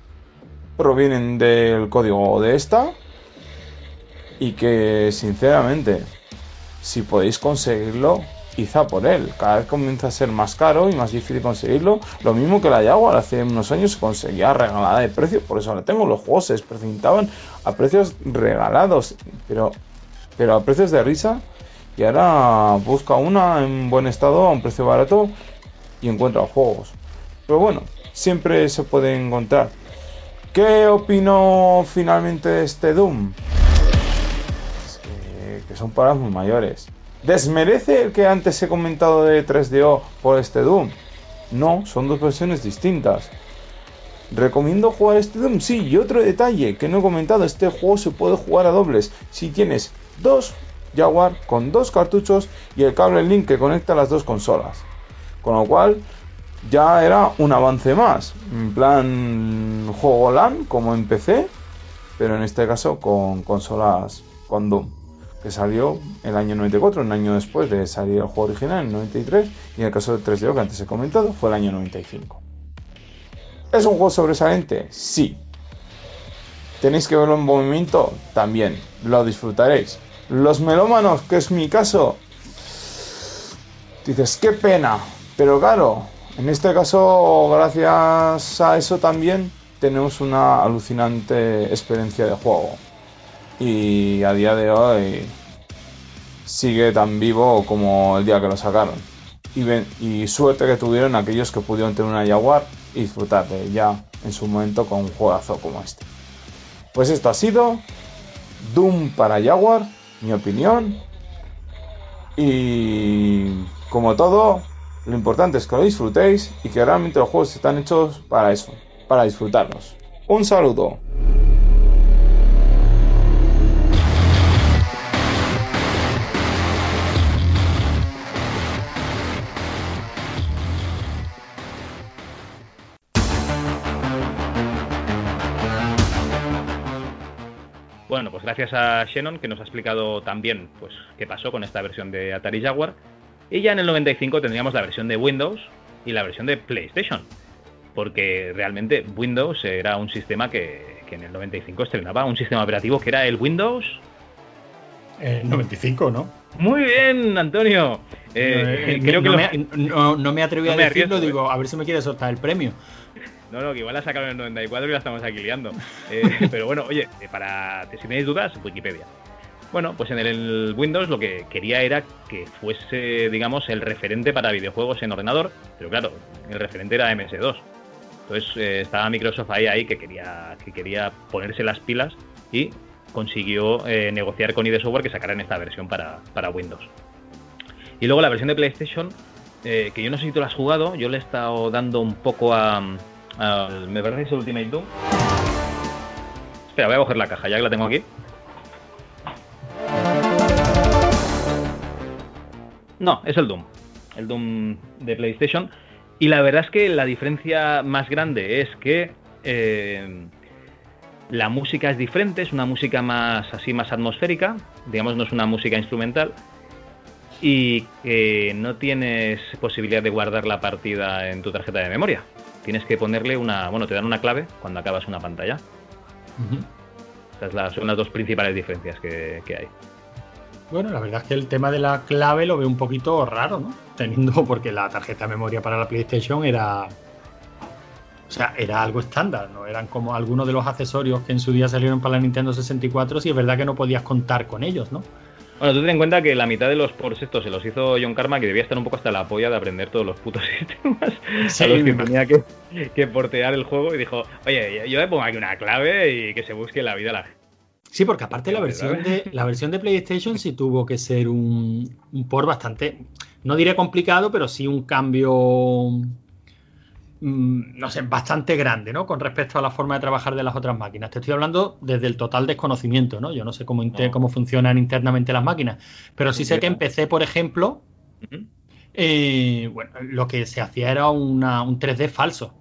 provienen del código de esta y que sinceramente si podéis conseguirlo quizá por él cada vez comienza a ser más caro y más difícil conseguirlo lo mismo que la Jaguar hace unos años se conseguía regalada de precio por eso ahora tengo los juegos se desprecintaban a precios regalados pero pero a precios de risa y ahora busca una en buen estado a un precio barato y encuentra juegos. Pero bueno, siempre se puede encontrar. ¿Qué opino finalmente de este Doom? Que, son palabras muy mayores. ¿Desmerece el que antes he comentado de 3DO por este Doom? No, son dos versiones distintas. ¿Recomiendo jugar este Doom? Sí, y otro detalle que no he comentado, este juego se puede jugar a dobles. Si tienes dos Jaguar con dos cartuchos y el cable link que conecta las dos consolas. Con lo cual ya era un avance más. En plan juego LAN como en PC, pero en este caso con consolas con Doom. Que salió el año 94, un año después de salir el juego original, en 93. Y en el caso de 3DO que antes he comentado, fue el año 95. ¿Es un juego sobresaliente? Sí. ¿Tenéis que verlo en movimiento? También. Lo disfrutaréis. Los melómanos, que es mi caso, dices, qué pena. Pero claro, en este caso, gracias a eso también tenemos una alucinante experiencia de juego. Y a día de hoy sigue tan vivo como el día que lo sacaron. Y, suerte que tuvieron aquellos que pudieron tener una Jaguar y disfrutar de ella en su momento con un juegazo como este. Pues esto ha sido Doom para Jaguar mi opinión. Y como todo, lo importante es que lo disfrutéis y que realmente los juegos están hechos para eso, para disfrutarlos. Un saludo. Gracias a Shannon que nos ha explicado también pues qué pasó con esta versión de Atari Jaguar. Y ya en el 95 tendríamos la versión de Windows y la versión de PlayStation. Porque realmente Windows era un sistema que, que en el 95 estrenaba un sistema operativo que era el Windows. El 95, ¿no? Muy bien, Antonio. Eh, creo no, que me, no, no, me atreví a decirlo, digo, a ver si me quiere soltar el premio. No, no, que igual la sacaron en el 94 y la estamos aquí liando. Eh, pero bueno, oye, eh, para si tenéis dudas, Wikipedia. Bueno, pues en el Windows lo que quería era que fuese, digamos, el referente para videojuegos en ordenador, pero claro, el referente era MS2. Entonces eh, estaba Microsoft ahí, ahí que quería, que quería ponerse las pilas y consiguió eh, negociar con ID Software que sacaran esta versión para, Windows. Y luego la versión de PlayStation, eh, que yo no sé si tú la has jugado, yo le he estado dando un poco a, me parece que es Ultimate Doom. Espera, voy a coger la caja, ya que la tengo aquí. No, es el Doom. El Doom de PlayStation. Y la verdad es que la diferencia más grande es que eh, la música es diferente, es una música más así, más atmosférica, digamos, no es una música instrumental. Y que no tienes posibilidad de guardar la partida en tu tarjeta de memoria. Tienes que ponerle una. Bueno, te dan una clave cuando acabas una pantalla. Estas son las dos principales diferencias que hay. Bueno, la verdad es que el tema de la clave lo veo un poquito raro, ¿no? Teniendo porque la tarjeta de memoria para la PlayStation era. O sea, era algo estándar, ¿no? Eran como algunos de los accesorios que en su día salieron para la Nintendo 64, y es verdad que no podías contar con ellos, ¿no? Bueno, tú ten en cuenta que la mitad de los ports estos se los hizo John Karma, que debía estar un poco hasta la polla de aprender todos los putos sistemas sí, a los que tenía que, que, portear el juego y dijo, oye, yo le pongo aquí una clave y que se busque la vida a la gente. Sí, porque aparte la versión de la versión de PlayStation sí tuvo que ser un, un port bastante, no diré complicado, pero sí un cambio, no sé, bastante grande, ¿no? Con respecto a la forma de trabajar de las otras máquinas. Te estoy hablando desde el total desconocimiento, ¿no? Yo no sé cómo, cómo funcionan internamente las máquinas, pero sí sé que empecé, por ejemplo, eh, bueno, lo que se hacía era una, un 3D falso.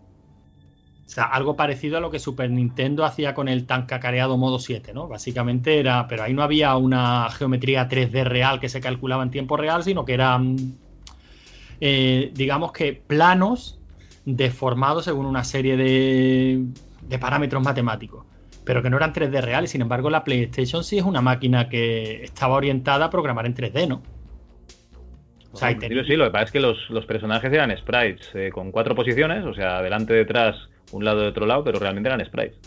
O sea, algo parecido a lo que Super Nintendo hacía con el tan cacareado modo 7, ¿no? Básicamente era, pero ahí no había una geometría 3D real que se calculaba en tiempo real, sino que eran, eh, digamos que planos deformados según una serie de, de parámetros matemáticos, pero que no eran 3D reales. Sin embargo, la PlayStation sí es una máquina que estaba orientada a programar en 3D, ¿no? O sea, sí, lo que pasa es que los, personajes eran sprites eh, con cuatro posiciones, o sea, delante, detrás, un lado de otro lado, pero realmente eran sprites.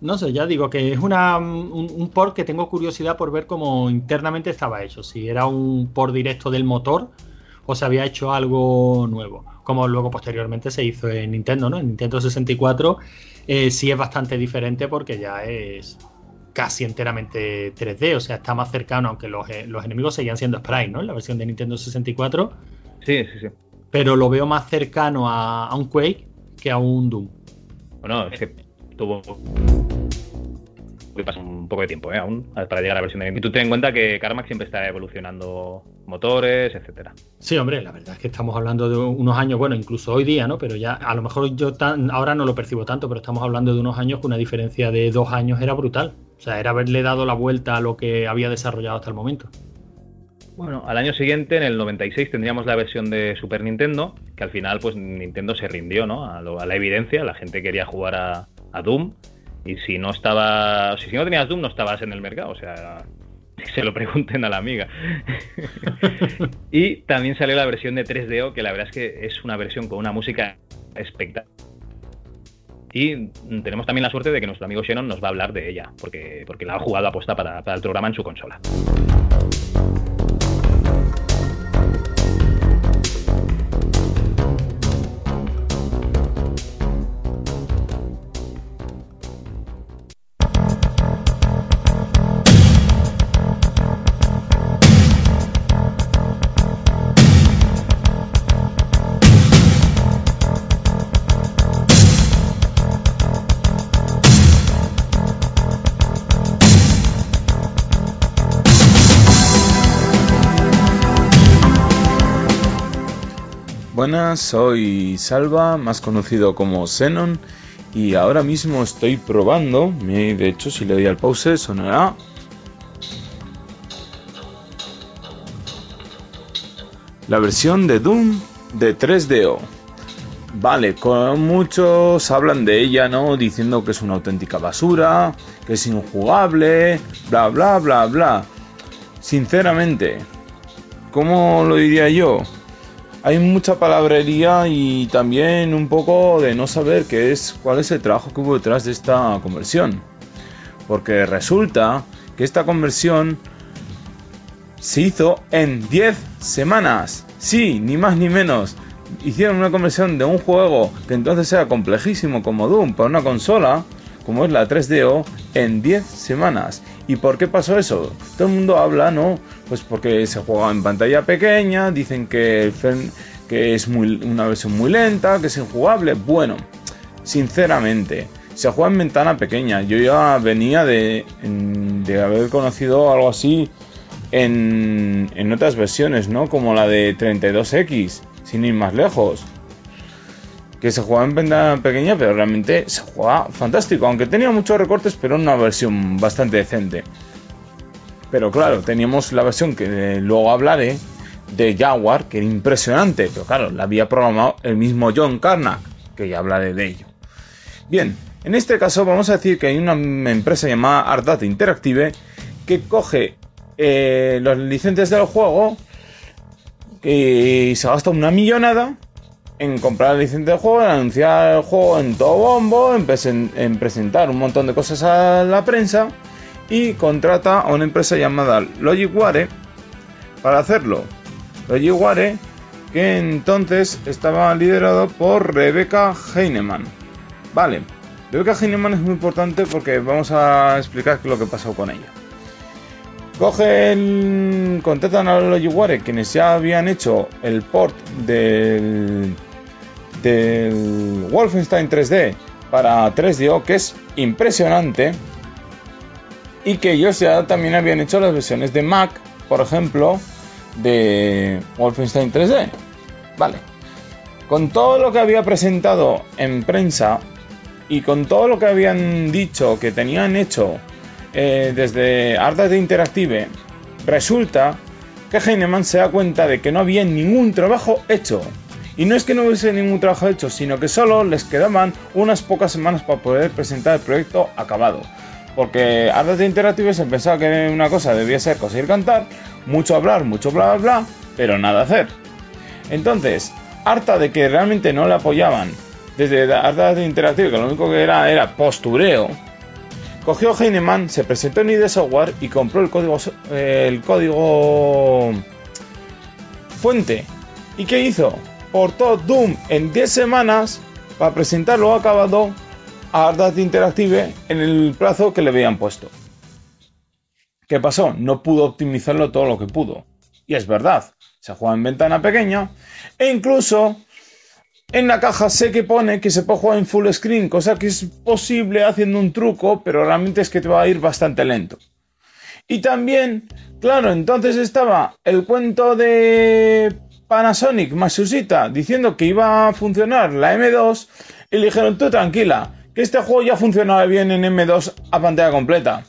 No sé, ya digo que es una, un, port que tengo curiosidad por ver cómo internamente estaba hecho. Si era un port directo del motor o se había hecho algo nuevo. Como luego posteriormente se hizo en Nintendo, ¿no? En Nintendo 64 eh, sí es bastante diferente porque ya es casi enteramente 3D, o sea, está más cercano, aunque los, eh, los enemigos seguían siendo sprites, ¿no? En la versión de Nintendo 64. Sí, sí, sí. Pero lo veo más cercano a, a un Quake que a un Doom. Bueno, es que tuvo pasa un poco de tiempo ¿eh? aún para llegar a la versión de Y tú ten en cuenta que Carmack siempre está evolucionando motores, etcétera. Sí, hombre, la verdad es que estamos hablando de unos años, bueno, incluso hoy día, ¿no? Pero ya a lo mejor yo ahora no lo percibo tanto, pero estamos hablando de unos años que una diferencia de dos años era brutal. O sea, era haberle dado la vuelta a lo que había desarrollado hasta el momento. Bueno, al año siguiente, en el 96, tendríamos la versión de Super Nintendo, que al final, pues Nintendo se rindió, ¿no? A, la evidencia, la gente quería jugar a, Doom, y si no estaba, si no tenías Doom, no estabas en el mercado, o sea, se lo pregunten a la amiga. y también salió la versión de 3DO, que la verdad es que es una versión con una música espectacular. Y tenemos también la suerte de que nuestro amigo Shannon nos va a hablar de ella, porque, porque la ha jugado para, para el programa en su consola. Soy Salva, más conocido como Xenon, y ahora mismo estoy probando, de hecho si le doy al pause sonará la versión de Doom de 3DO. Vale, con muchos hablan de ella, ¿no? Diciendo que es una auténtica basura, que es injugable, bla, bla, bla, bla. Sinceramente, ¿cómo lo diría yo? Hay mucha palabrería y también un poco de no saber qué es, cuál es el trabajo que hubo detrás de esta conversión. Porque resulta que esta conversión se hizo en 10 semanas. Sí, ni más ni menos hicieron una conversión de un juego que entonces era complejísimo como Doom para una consola, como es la 3DO, en 10 semanas. ¿Y por qué pasó eso? Todo el mundo habla, ¿no? Pues porque se juega en pantalla pequeña, dicen que, que es muy, una versión muy lenta, que es injugable. Bueno, sinceramente, se juega en ventana pequeña. Yo ya venía de, de haber conocido algo así en, en otras versiones, ¿no? Como la de 32X sin ir más lejos. Que se jugaba en ventana pequeña, pero realmente se jugaba fantástico. Aunque tenía muchos recortes, pero una versión bastante decente. Pero claro, teníamos la versión que luego hablaré de Jaguar, que era impresionante. Pero claro, la había programado el mismo John Carnack, que ya hablaré de ello. Bien, en este caso vamos a decir que hay una empresa llamada Art Data Interactive que coge eh, los licencias del juego y se gasta una millonada en comprar la licencia del juego, en anunciar el juego en todo bombo, en, presentar un montón de cosas a la prensa y contrata a una empresa llamada Logicware para hacerlo. Logicware que entonces estaba liderado por Rebecca Heinemann. Vale, Rebecca Heinemann es muy importante porque vamos a explicar lo que pasó con ella. Cogen, contratan a los Yuguare, quienes ya habían hecho el port del, del Wolfenstein 3D para 3DO, que es impresionante, y que ellos ya también habían hecho las versiones de Mac, por ejemplo, de Wolfenstein 3D. Vale. Con todo lo que había presentado en prensa y con todo lo que habían dicho que tenían hecho eh, desde Art de Interactive, resulta que Heinemann se da cuenta de que no había ningún trabajo hecho. Y no es que no hubiese ningún trabajo hecho, sino que solo les quedaban unas pocas semanas para poder presentar el proyecto acabado. Porque Art de Interactive se pensaba que una cosa debía ser conseguir cantar, mucho hablar, mucho bla bla bla, pero nada hacer. Entonces, harta de que realmente no le apoyaban desde Art de Interactive, que lo único que era era postureo, Cogió Heinemann, se presentó en ID Software y compró el código, eh, el código fuente. ¿Y qué hizo? Portó Doom en 10 semanas para presentarlo acabado a Ardad Interactive en el plazo que le habían puesto. ¿Qué pasó? No pudo optimizarlo todo lo que pudo. Y es verdad, se juega en ventana pequeña e incluso en la caja sé que pone que se puede jugar en full screen, cosa que es posible haciendo un truco, pero realmente es que te va a ir bastante lento. Y también, claro, entonces estaba el cuento de Panasonic Masusita diciendo que iba a funcionar la M2 y le dijeron tú tranquila, que este juego ya funcionaba bien en M2 a pantalla completa.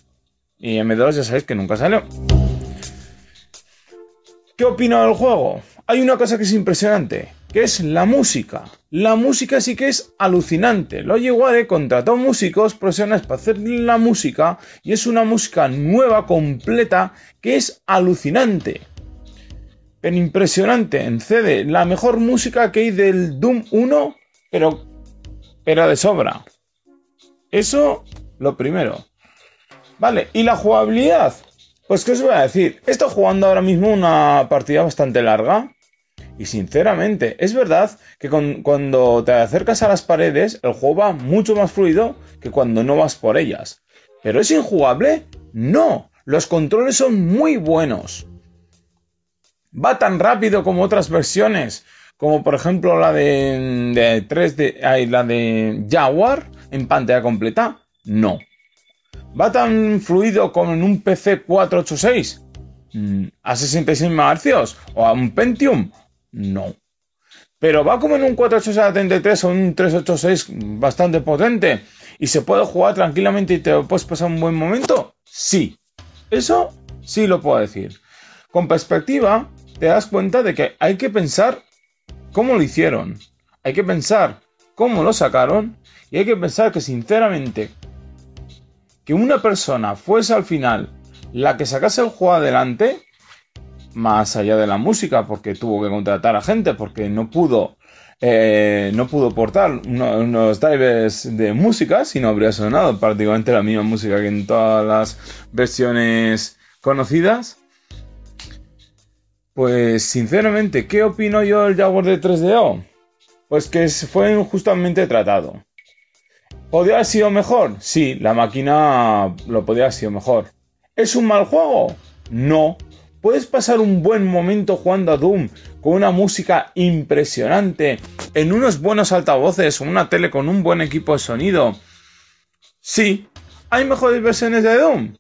Y M2 ya sabéis que nunca salió. ¿Qué opino del juego? Hay una cosa que es impresionante que es la música. La música sí que es alucinante. Logi Ware contrató músicos profesionales para hacer la música y es una música nueva, completa, que es alucinante. Pero impresionante en CD. La mejor música que hay del Doom 1, pero, pero de sobra. Eso, lo primero. Vale, y la jugabilidad. Pues, ¿qué os voy a decir? Estoy jugando ahora mismo una partida bastante larga. Y sinceramente, es verdad que cuando te acercas a las paredes, el juego va mucho más fluido que cuando no vas por ellas. ¿Pero es injugable? No, los controles son muy buenos. Va tan rápido como otras versiones, como por ejemplo la de, 3D, la de Jaguar en pantalla completa. No. ¿Va tan fluido como en un PC 486? Mm, ¿A 66 MHz? ¿O a un Pentium? No. pero va como en un 4873 o un 386 bastante potente y se puede jugar tranquilamente y te puedes pasar un buen momento. Sí, eso sí lo puedo decir. Con perspectiva, te das cuenta de que hay que pensar cómo lo hicieron, hay que pensar cómo lo sacaron y hay que pensar que sinceramente que una persona fuese al final la que sacase el juego adelante, más allá de la música, porque tuvo que contratar a gente, porque no pudo, eh, no pudo portar unos drivers de música, si no habría sonado prácticamente la misma música que en todas las versiones conocidas. Pues sinceramente, ¿qué opino yo del Jaguar de 3DO? Pues que fue injustamente tratado. ¿Podría haber sido mejor? Sí, la máquina lo podría haber sido mejor. ¿Es un mal juego? No. Puedes pasar un buen momento jugando a Doom con una música impresionante, en unos buenos altavoces o una tele con un buen equipo de sonido. Sí. ¿Hay mejores versiones de Doom?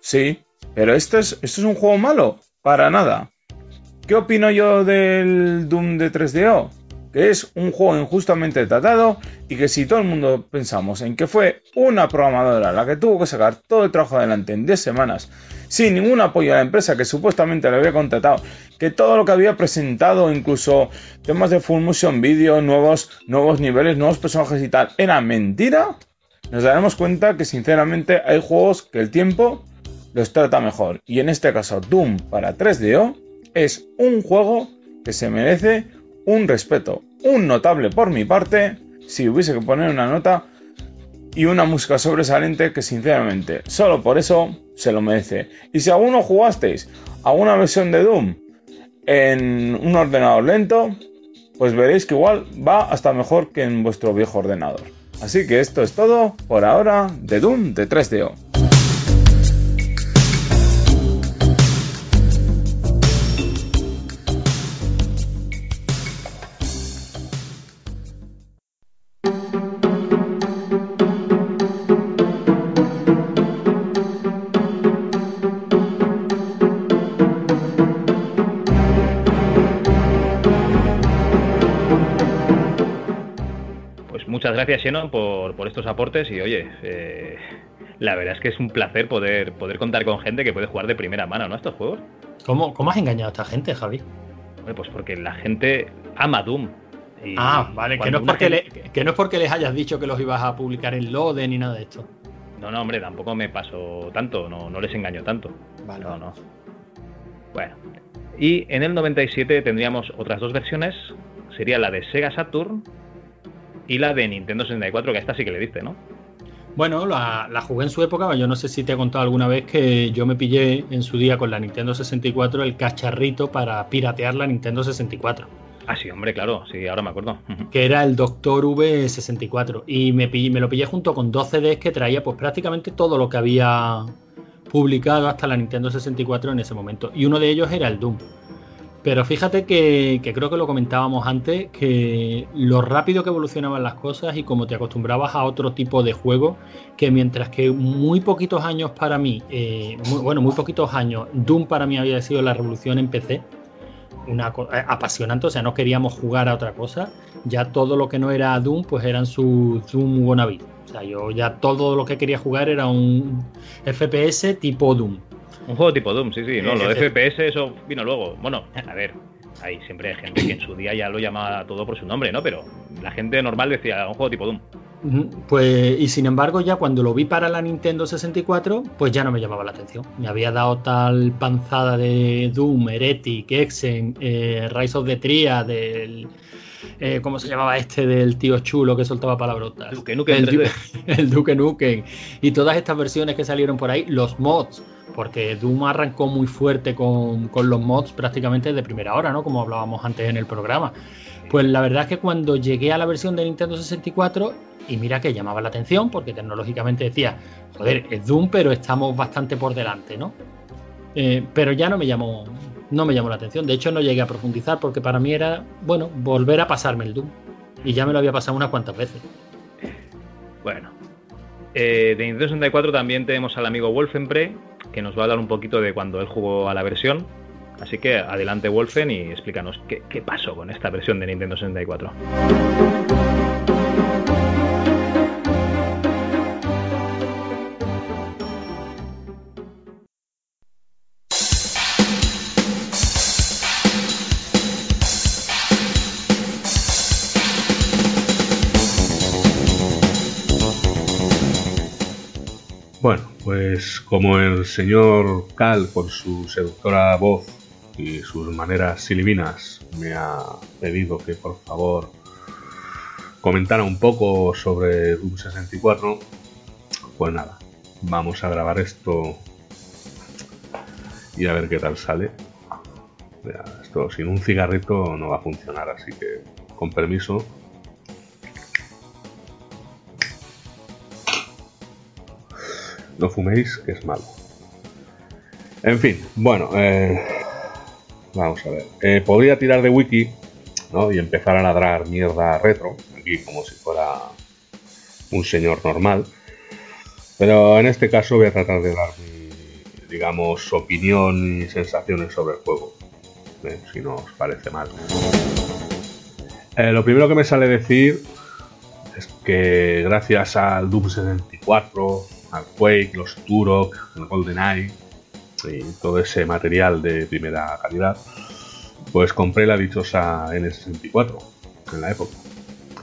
Sí. Pero es, esto es un juego malo. Para nada. ¿Qué opino yo del Doom de 3DO? Que es un juego injustamente tratado y que si todo el mundo pensamos en que fue una programadora la que tuvo que sacar todo el trabajo adelante en 10 semanas sin ningún apoyo a la empresa que supuestamente le había contratado, que todo lo que había presentado, incluso temas de full motion video, nuevos, nuevos niveles, nuevos personajes y tal, era mentira, nos daremos cuenta que sinceramente hay juegos que el tiempo los trata mejor. Y en este caso Doom para 3DO es un juego que se merece un respeto, un notable por mi parte, si hubiese que poner una nota, y una música sobresaliente que sinceramente, solo por eso se lo merece. Y si alguno jugasteis a una versión de Doom en un ordenador lento, pues veréis que igual va hasta mejor que en vuestro viejo ordenador. Así que esto es todo por ahora de Doom de 3DO. Gracias, Xenon, por, por estos aportes y oye, eh, la verdad es que es un placer poder, poder contar con gente que puede jugar de primera mano, ¿no? Estos juegos. ¿Cómo, cómo has engañado a esta gente, Javi? pues porque la gente ama Doom. ah, vale, que no, es porque que no es porque les hayas dicho que los ibas a publicar en Lode ni nada de esto. No, no, hombre, tampoco me paso tanto, no, no les engaño tanto. Vale. No, no. Bueno. Y en el 97 tendríamos otras dos versiones. Sería la de Sega Saturn y la de Nintendo 64, que esta sí que le diste, ¿no? Bueno, la, jugué en su época, yo no sé si te he contado alguna vez que yo me pillé en su día con la Nintendo 64 el cacharrito para piratear la Nintendo 64. Ah, sí, hombre, claro, sí, ahora me acuerdo. Que era el Doctor V64. Y me, me lo pillé junto con dos CDs que traía pues prácticamente todo lo que había publicado hasta la Nintendo 64 en ese momento. Y uno de ellos era el Doom. Pero fíjate que, creo que lo comentábamos antes, que lo rápido que evolucionaban las cosas y como te acostumbrabas a otro tipo de juego, que mientras que muy poquitos años para mí, eh, bueno, muy poquitos años, Doom para mí había sido la revolución en PC, una eh, apasionante, o sea, no queríamos jugar a otra cosa, ya todo lo que no era Doom, pues eran su Doom wannabe. O sea, yo ya todo lo que quería jugar era un FPS tipo Doom. Un juego tipo Doom, sí, sí. No, lo de FPS, eso vino luego. Bueno, a ver, hay siempre hay gente que en su día ya lo llamaba todo por su nombre, ¿no? Pero la gente normal decía un juego tipo Doom. Pues, y sin embargo, ya cuando lo vi para la Nintendo 64, pues ya no me llamaba la atención. Me había dado tal panzada de Doom, Heretic, Exen, eh, Rise of the Tria, del. Eh, ¿Cómo se llamaba este del tío chulo que soltaba palabrotas? Duke Nukem el, el Duke Nukem. Y todas estas versiones que salieron por ahí, los mods porque Doom arrancó muy fuerte con, los mods prácticamente de primera hora, ¿no? Como hablábamos antes en el programa. Pues la verdad es que cuando llegué a la versión de Nintendo 64, y mira que llamaba la atención, porque tecnológicamente decía, joder, es Doom, pero estamos bastante por delante, ¿no? Eh, pero ya no me llamó, no me llamó la atención. De hecho, no llegué a profundizar porque para mí era, bueno, volver a pasarme el Doom. Y ya me lo había pasado unas cuantas veces. Bueno. Eh, de Nintendo 64 también tenemos al amigo Wolfenbre, que nos va a hablar un poquito de cuando él jugó a la versión, Así que adelante Wolfen y explícanos qué, pasó con esta versión de Nintendo 64. Pues como el señor Cal, con su seductora voz y sus maneras silivinas, me ha pedido que por favor comentara un poco sobre Doom 64, pues nada, vamos a grabar esto y a ver qué tal sale. Mira, esto sin un cigarrito no va a funcionar, así que con permiso. No fuméis, que es malo. En fin, bueno, eh, vamos a ver. Eh, podría tirar de wiki ¿no? y empezar a ladrar mierda retro, aquí como si fuera un señor normal. Pero en este caso voy a tratar de dar mi, digamos, opinión y sensaciones sobre el juego. eh, si no os parece mal. Lo primero que me sale decir es que gracias al Doom 64, al Quake, los Turok, el GoldenEye y todo ese material de primera calidad, pues compré la dichosa N64 en la época.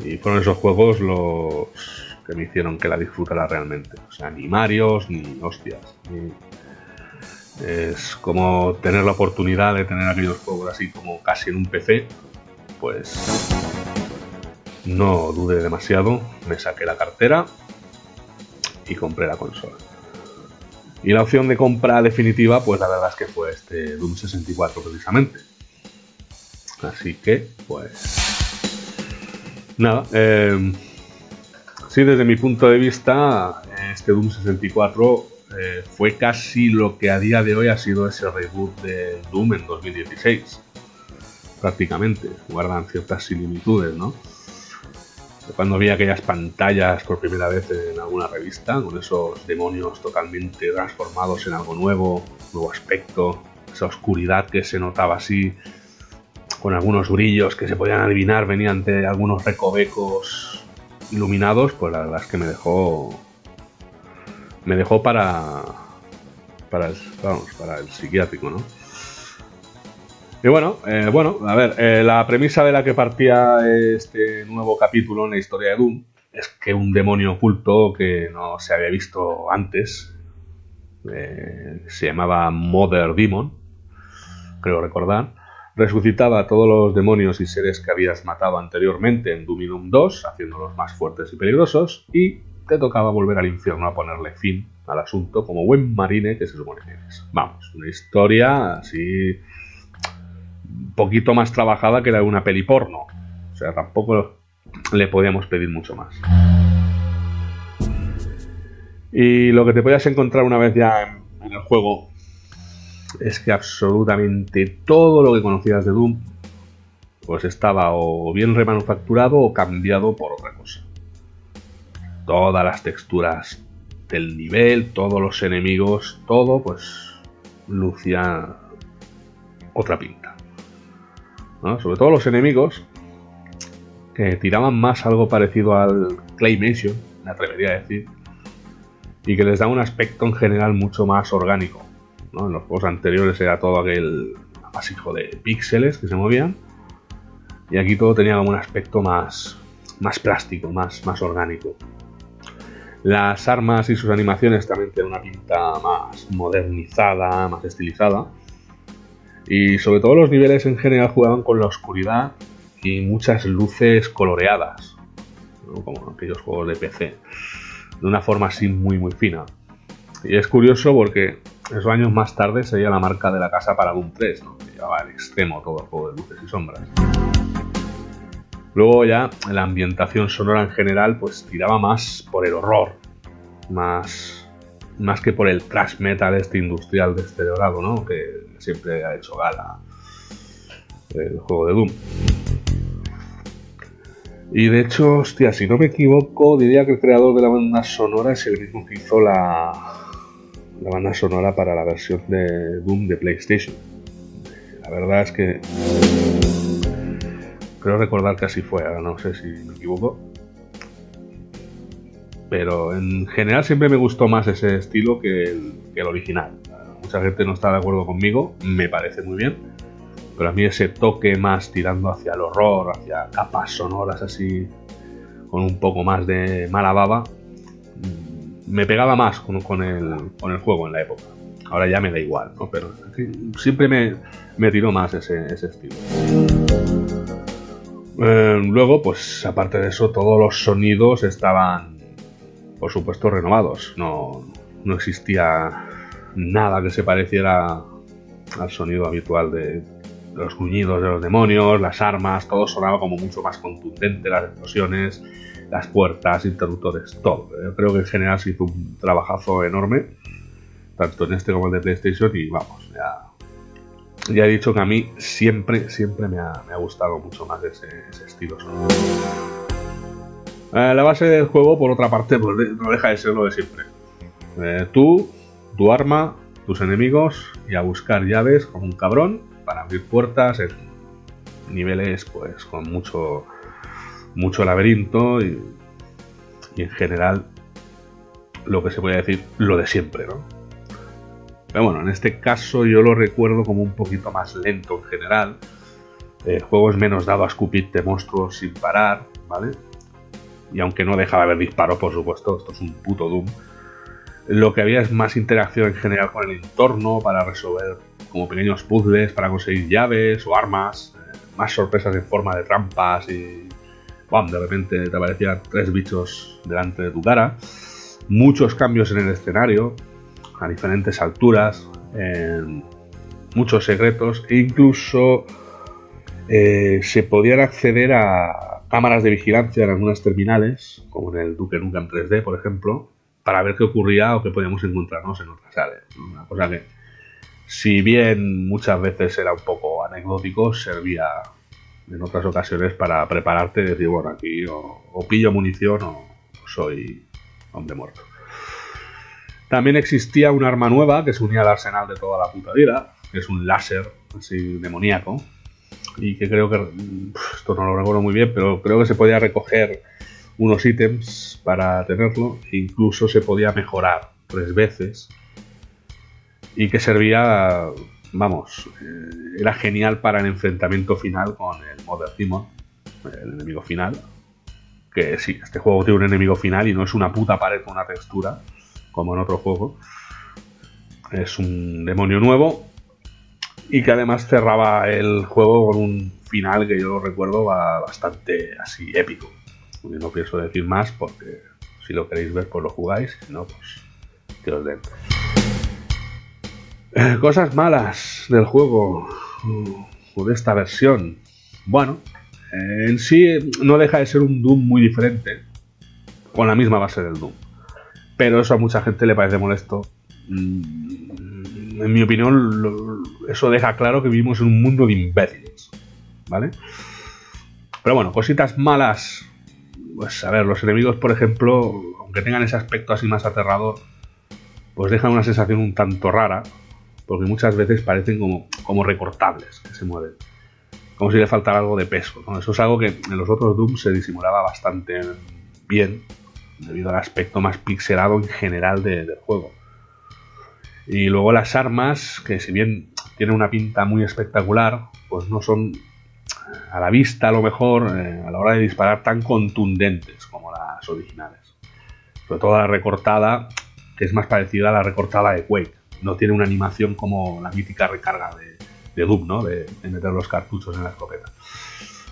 Y fueron esos juegos los que me hicieron que la disfrutara realmente. O sea, ni Marios, ni hostias. Es como tener la oportunidad de tener aquellos juegos así como casi en un PC. Pues no dudé demasiado, me saqué la cartera y compré la consola. Y la opción de compra definitiva, pues la verdad es que fue este Doom 64 precisamente. Así que, pues... Nada, eh, sí, desde mi punto de vista, este Doom 64 eh, fue casi lo que a día de hoy ha sido ese reboot de Doom en 2016. Prácticamente, guardan ciertas similitudes, ¿no? Cuando vi aquellas pantallas por primera vez en alguna revista, con esos demonios totalmente transformados en algo nuevo, nuevo aspecto, esa oscuridad que se notaba así, con algunos brillos que se podían adivinar, venían de algunos recovecos iluminados, pues la verdad es que me dejó. Me dejó para. Para el, vamos, para el psiquiátrico, ¿no? Y bueno, eh, bueno, a ver, eh, la premisa de la que partía este nuevo capítulo en la historia de Doom es que un demonio oculto que no se había visto antes, eh, se llamaba Mother Demon, creo recordar, resucitaba a todos los demonios y seres que habías matado anteriormente en Doom 2, haciéndolos más fuertes y peligrosos, y te tocaba volver al infierno a ponerle fin al asunto como buen marine que se supone que eres. Vamos, una historia así poquito más trabajada que la de una peli porno. O sea, tampoco le podíamos pedir mucho más. Y lo que te podías encontrar una vez ya en el juego es que absolutamente todo lo que conocías de Doom pues estaba o bien remanufacturado o cambiado por otra cosa. Todas las texturas del nivel, todos los enemigos, todo pues lucía otra pinta. Sobre todo los enemigos que tiraban más algo parecido al Claymation, me atrevería a decir, y que les da un aspecto en general mucho más orgánico. En los juegos anteriores era todo aquel amasijo de píxeles que se movían, y aquí todo tenía como un aspecto más, más plástico, más, más orgánico. Las armas y sus animaciones también tienen una pinta más modernizada, más estilizada. Y sobre todo los niveles en general jugaban con la oscuridad y muchas luces coloreadas, ¿no? como aquellos juegos de PC, de una forma así muy muy fina. Y es curioso porque esos años más tarde sería la marca de la casa para Doom 3, ¿no? que llevaba al extremo todo el juego de luces y sombras. Luego ya la ambientación sonora en general pues tiraba más por el horror, más, más que por el thrash metal este industrial deteriorado, ¿no? Que siempre ha hecho gala el juego de Doom. Y de hecho, hostia, si no me equivoco, diría que el creador de la banda sonora es el mismo que hizo la, la banda sonora para la versión de Doom de PlayStation. La verdad es que creo recordar que así fue, ahora no sé si me equivoco. Pero en general siempre me gustó más ese estilo que el, que el original. Mucha gente no está de acuerdo conmigo, me parece muy bien. Pero a mí ese toque más tirando hacia el horror, hacia capas sonoras así, con un poco más de mala baba, mm, me pegaba más con, el, con el juego en la época. Ahora ya me da igual, ¿no? Pero siempre me, me tiró más ese, ese estilo. Eh, luego, pues aparte de eso, todos los sonidos estaban, por supuesto, renovados. No, no existía nada que se pareciera al sonido habitual de los gruñidos de los demonios, las armas, todo sonaba como mucho más contundente, las explosiones, las puertas, interruptores, todo. Yo creo que en general se hizo un trabajazo enorme, tanto en este como en el de PlayStation, y vamos, ya, ya he dicho que a mí siempre, siempre me ha, gustado mucho más ese, estilo sonoro. Eh, la base del juego, por otra parte, pues no deja de ser lo de siempre. Eh, tú, tu arma, tus enemigos y a buscar llaves como un cabrón para abrir puertas en niveles pues con mucho mucho laberinto y, en general lo que se puede decir lo de siempre, ¿no? Pero bueno, en este caso yo lo recuerdo como un poquito más lento en general. El juego es menos dado a escupirte monstruos sin parar, ¿vale? Y aunque no deja de haber disparos, por supuesto, esto es un puto Doom. Lo que había es más interacción en general con el entorno para resolver como pequeños puzzles para conseguir llaves o armas, eh, más sorpresas en forma de trampas y ¡bam! de repente te aparecían tres bichos delante de tu cara. Muchos cambios en el escenario, a diferentes alturas, muchos secretos e incluso eh, se podían acceder a cámaras de vigilancia en algunas terminales, como en el Duke Nukem 3D, por ejemplo, para ver qué ocurría o qué podíamos encontrarnos en otras áreas. Una cosa que, si bien muchas veces era un poco anecdótico, servía en otras ocasiones para prepararte y decir, bueno, aquí o, o pillo munición o soy hombre muerto. También existía un arma nueva que se unía al arsenal de toda la puta vida, que es un láser así demoníaco, y que creo que, esto no lo recuerdo muy bien, pero creo que se podía recoger unos ítems para tenerlo, e incluso se podía mejorar tres veces, y que servía, vamos, eh, era genial para el enfrentamiento final con el Mother Demon, el enemigo final, que sí, este juego tiene un enemigo final y no es una puta pared con una textura, como en otro juego. Es un demonio nuevo y que además cerraba el juego con un final que yo lo recuerdo ba- bastante así épico. Y no pienso decir más porque si lo queréis ver pues lo jugáis, si no pues que os den. Eh, cosas malas del juego o de esta versión. Bueno, en sí eh, no deja de ser un Doom muy diferente con la misma base del Doom. Pero eso a mucha gente le parece molesto. Mm, En mi opinión, eso deja claro que vivimos en un mundo de imbéciles. ¿Vale? Pero bueno, cositas malas. Pues a ver, los enemigos, por ejemplo, aunque tengan ese aspecto así más aterrador, pues dejan una sensación un tanto rara. Porque muchas veces parecen como, como recortables que se mueven. Como si le faltara algo de peso. ¿no? Eso es algo que en los otros Doom se disimulaba bastante bien debido al aspecto más pixelado en general de- del juego. Y luego las armas, que si bien tienen una pinta muy espectacular, pues no son a la vista a lo mejor eh, a la hora de disparar tan contundentes como las originales. Sobre todo la recortada, que es más parecida a la recortada de Quake. No tiene una animación como la mítica recarga de, de Doom, ¿no? De, meter los cartuchos en la escopeta.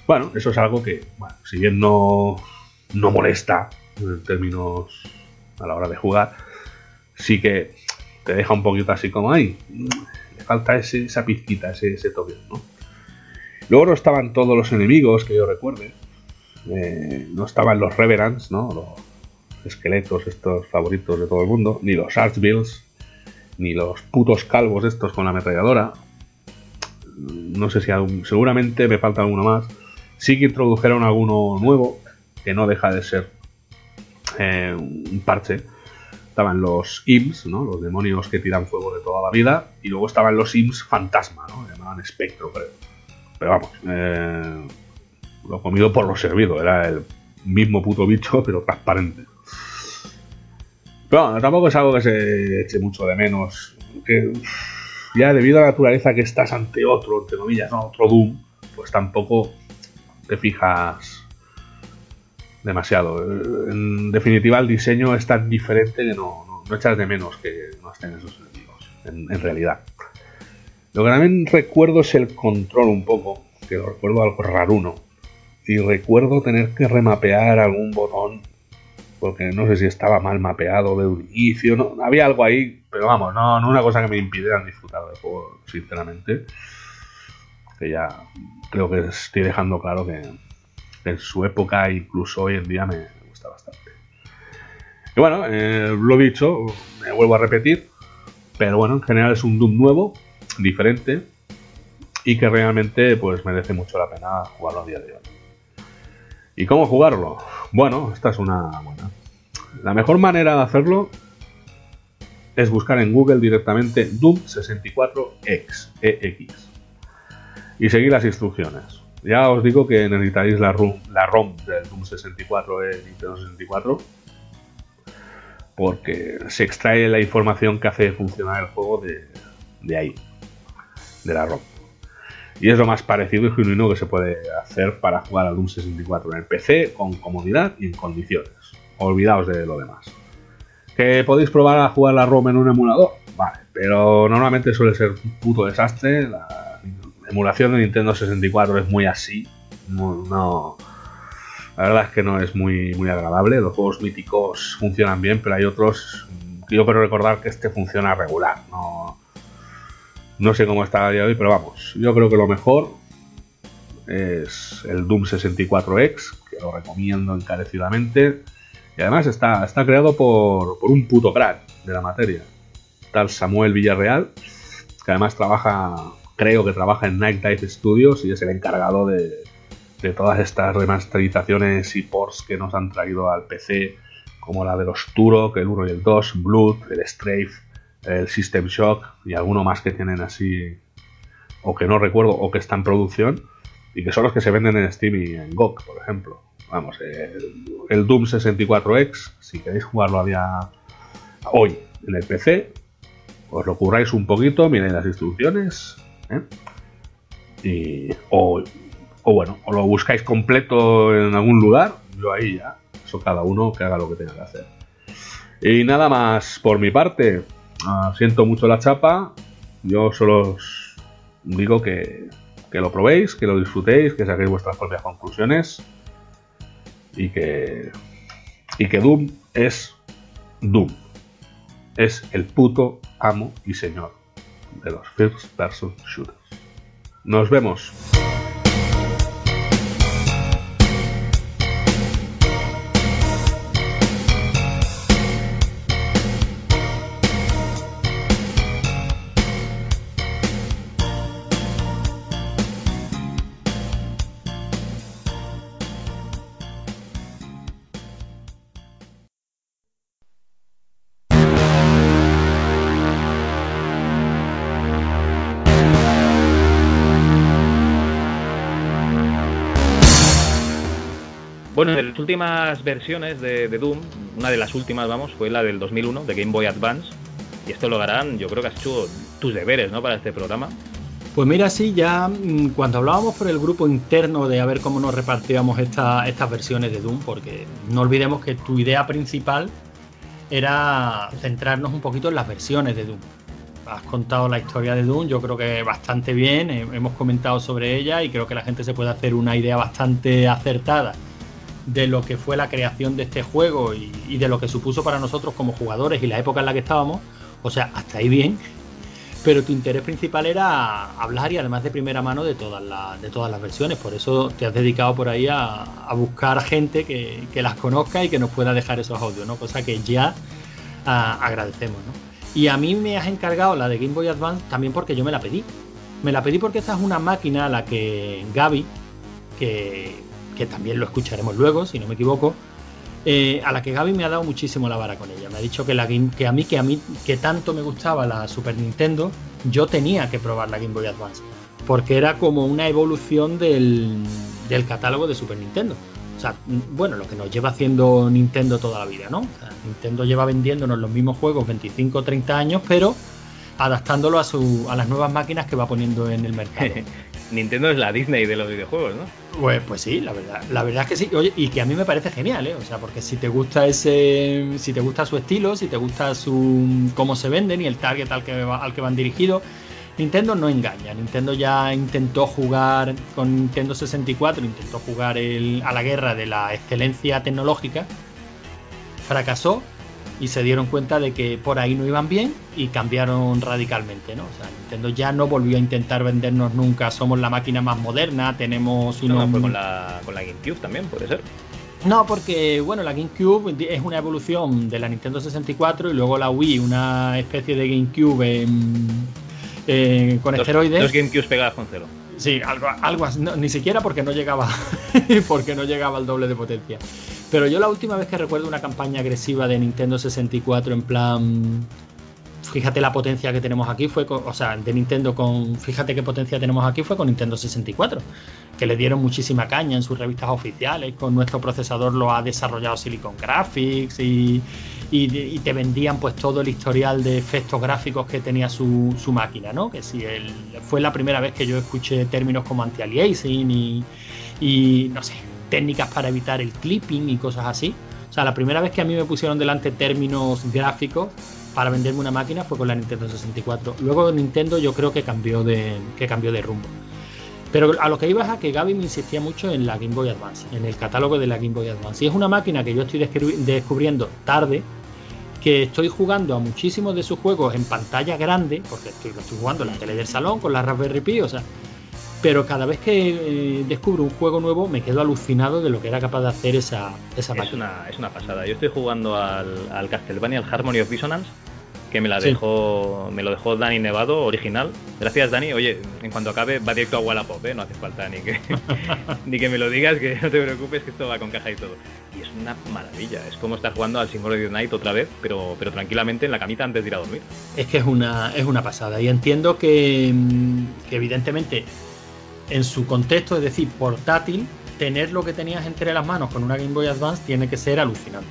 Bueno, eso es algo que, si bien no, no molesta en términos a la hora de jugar, sí que te deja un poquito así como, ay, le falta esa pizquita, ese toque, ¿no? Luego no estaban todos los enemigos que yo recuerde. Eh, no estaban los Reverends, ¿no? Los esqueletos estos favoritos de todo el mundo. Ni los Archbills. Ni los putos calvos estos con la ametralladora. No sé si algún- seguramente me falta alguno más. Sí que introdujeron alguno nuevo. Que no deja de ser eh, un parche. Estaban los Imps, ¿no? Los demonios que tiran fuego de toda la vida. Y luego estaban los Imps fantasma, ¿no? Llamaban espectro, creo. Pero vamos, eh, lo comido por lo servido, era el mismo puto bicho, pero transparente. Pero bueno, tampoco es algo que se eche mucho de menos. Que ya debido a la naturaleza que estás ante otro, entre comillas, ¿no? otro Doom, pues tampoco te fijas demasiado. En definitiva, el diseño es tan diferente que no, no, echas de menos que no estén esos enemigos, en, en, realidad. Lo que también recuerdo es el control un poco, que lo recuerdo algo raruno. Y recuerdo tener que remapear algún botón, porque no sé si estaba mal mapeado de un inicio, no, había algo ahí, pero vamos, no, no una cosa que me impidiera disfrutar del juego, sinceramente. Que ya creo que estoy dejando claro que, en su época, incluso hoy en día, me, gusta bastante. Y bueno, eh, lo dicho, me vuelvo a repetir, pero bueno, en general es un Doom nuevo, diferente, y que realmente pues merece mucho la pena jugarlo a día de hoy. ¿Y cómo jugarlo? Bueno, esta es una buena. La mejor manera de hacerlo es buscar en Google directamente Doom 64X, EX, y seguir las instrucciones. Ya os digo que necesitaréis la ROM, del Doom 64 de Nintendo 64 porque se extrae la información que hace funcionar el juego de ahí, de la ROM. Y es lo más parecido y genuino que se puede hacer para jugar al Doom 64 en el PC con comodidad y en condiciones. Olvidaos de lo demás. ¿Que podéis probar a jugar la ROM en un emulador? Vale, pero normalmente suele ser un puto desastre. La emulación de Nintendo 64 es muy así. No, la verdad es que no es muy, muy agradable. Los juegos míticos funcionan bien, pero hay otros yo quiero recordar que este funciona regular. No, no sé cómo está a día de hoy, pero vamos, yo creo que lo mejor es el Doom 64X, que lo recomiendo encarecidamente. Y además está, está creado por, por un puto crack de la materia, tal Samuel Villarreal, que además trabaja, creo que trabaja en Night Dive Studios y es el encargado de, de todas estas remasterizaciones y ports que nos han traído al PC, como la de los Turok, el 1 y el 2, Blood, el Strafe, el System Shock y alguno más que tienen así, o que no recuerdo, o que está en producción, y que son los que se venden en Steam y en GOG, por ejemplo. Vamos, el, Doom 64X, si queréis jugarlo a día hoy en el PC, os lo curráis un poquito, miréis las instrucciones, ¿eh? y, o, o bueno, o lo buscáis completo en algún lugar, yo ahí ya, eso cada uno que haga lo que tenga que hacer. Y nada más por mi parte. Ah, siento mucho la chapa. Yo solo os digo que, que lo probéis, que lo disfrutéis, que saquéis vuestras propias conclusiones. Y que. Y que Doom es Doom. Es el puto amo y señor de los first person shooters. Nos vemos. Últimas versiones de, Doom, una de las últimas, vamos, fue la del 2001, de Game Boy Advance. Y esto lo harán, yo creo que has hecho tus deberes, ¿no? Para este programa. Pues mira, sí, ya mm, cuando hablábamos por el grupo interno de a ver cómo nos repartíamos estas versiones de Doom, porque no olvidemos que tu idea principal era centrarnos un poquito en las versiones de Doom. Has contado la historia de Doom, yo creo que bastante bien, hemos comentado sobre ella y creo que la gente se puede hacer una idea bastante acertada de lo que fue la creación de este juego y, de lo que supuso para nosotros como jugadores y la época en la que estábamos. O sea, hasta ahí bien. Pero tu interés principal era hablar y además de primera mano de todas, las, de todas las versiones. Por eso te has dedicado por ahí a, buscar gente que, las conozca y que nos pueda dejar esos audios, ¿no? Cosa que ya agradecemos, ¿no? Y a mí me has encargado la de Game Boy Advance también porque yo me la pedí. Me la pedí porque esta es una máquina a la que Gaby, que que también lo escucharemos luego, si no me equivoco, eh, a la que Gaby me ha dado muchísimo la vara con ella. Me ha dicho que, la que a mí, que a mí, que tanto me gustaba la Super Nintendo, yo tenía que probar la Game Boy Advance, porque era como una evolución del, del catálogo de Super Nintendo. O sea, bueno, lo que nos lleva haciendo Nintendo toda la vida, ¿no? Nintendo lleva vendiéndonos los mismos juegos 25 o 30 años, pero adaptándolo a, su, a las nuevas máquinas que va poniendo en el mercado. Nintendo es la Disney de los videojuegos, ¿no? Pues, pues sí, la verdad, la verdad es que sí. Oye, y que a mí me parece genial, ¿eh? O sea, porque si te gusta ese, si te gusta su estilo, si te gusta su cómo se venden y el target al que, al que van dirigidos, Nintendo no engaña. Nintendo ya intentó jugar con Nintendo 64, intentó jugar el- a la guerra de la excelencia tecnológica, fracasó y se dieron cuenta de que por ahí no iban bien y cambiaron radicalmente, ¿no? O sea, Nintendo ya no volvió a intentar vendernos nunca, somos la máquina más moderna, tenemos No, unos... fue con la, con la GameCube también, puede ser. No, porque bueno, la GameCube es una evolución de la Nintendo 64 y luego la Wii, una especie de GameCube en- eh, con Dos- esteroides. Dos GameCubes pegadas con cero. Sí, algo, algo ni siquiera porque no llegaba porque no llegaba al doble de potencia. Pero yo la última vez que recuerdo una campaña agresiva de Nintendo 64 en plan fíjate la potencia que tenemos aquí fue con, o sea, de Nintendo con fíjate qué potencia tenemos aquí fue con Nintendo 64, que le dieron muchísima caña en sus revistas oficiales, con nuestro procesador lo ha desarrollado Silicon Graphics y y, te vendían pues todo el historial de efectos gráficos que tenía su, su máquina, ¿no? Que si el, fue la primera vez que yo escuché términos como anti-aliasing y, y no sé, técnicas para evitar el clipping y cosas así. O sea, la primera vez que a mí me pusieron delante términos gráficos para venderme una máquina fue con la Nintendo 64. Luego Nintendo yo creo que cambió de, que cambió de rumbo. Pero a lo que iba es a que Gaby me insistía mucho en la Game Boy Advance, en el catálogo de la Game Boy Advance. Y es una máquina que yo estoy descubri- descubriendo tarde, que estoy jugando a muchísimos de sus juegos en pantalla grande, porque estoy, lo estoy jugando en la tele del salón con la Raspberry Pi, o sea, pero cada vez que eh, descubro un juego nuevo me quedo alucinado de lo que era capaz de hacer esa, esa Es máquina. una, es una pasada. Yo estoy jugando al, al Castlevania, al Harmony of Dissonance, que me la Sí. dejó, me lo dejó Dani Nevado, original. Gracias, Dani. Oye, en cuanto acabe, va directo a Wallapop, ¿eh? No hace falta ni que, ni que me lo digas, que no te preocupes, que esto va con caja y todo. Y es una maravilla. Es como estar jugando al Single of the Night otra vez, pero, pero tranquilamente en la camita antes de ir a dormir. Es que es una, es una pasada. Y entiendo que, mm, que evidentemente en su contexto, es decir, portátil, tener lo que tenías entre las manos con una Game Boy Advance tiene que ser alucinante.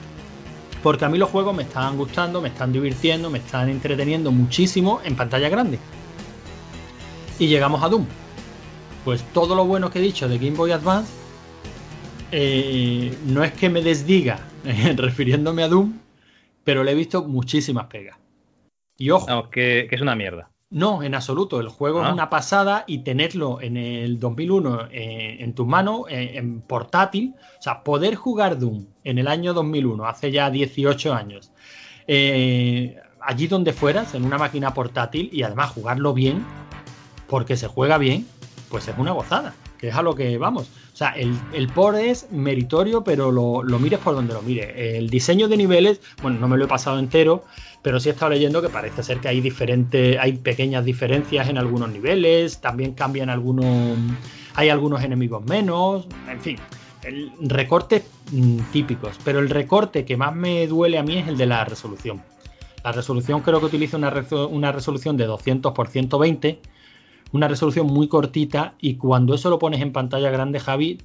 Porque a mí los juegos me están gustando, me están divirtiendo, me están entreteniendo muchísimo en pantalla grande. Y llegamos a Doom. Pues todo lo bueno que he dicho de Game Boy Advance eh, no es que me desdiga refiriéndome a Doom, pero le he visto muchísimas pegas. Y ojo, que es una mierda. No, en absoluto. El juego Ah. es una pasada y tenerlo en el 2001 eh, en tus manos, eh, en portátil, o sea, poder jugar Doom en el año 2001, hace ya 18 años, eh, allí donde fueras, en una máquina portátil y además jugarlo bien, porque se juega bien, pues es una gozada, que es a lo que vamos. El, por es meritorio, pero lo, mires por donde lo mires. El diseño de niveles, bueno, no me lo he pasado entero, pero sí he estado leyendo que parece ser que hay diferentes, hay pequeñas diferencias en algunos niveles, también cambian algunos, hay algunos enemigos menos, en fin, el recortes mm, típicos, pero el recorte que más me duele a mí es el de la resolución. La resolución creo que utiliza una resolución de 200 por 120, una resolución muy cortita y cuando eso lo pones en pantalla grande, Javi,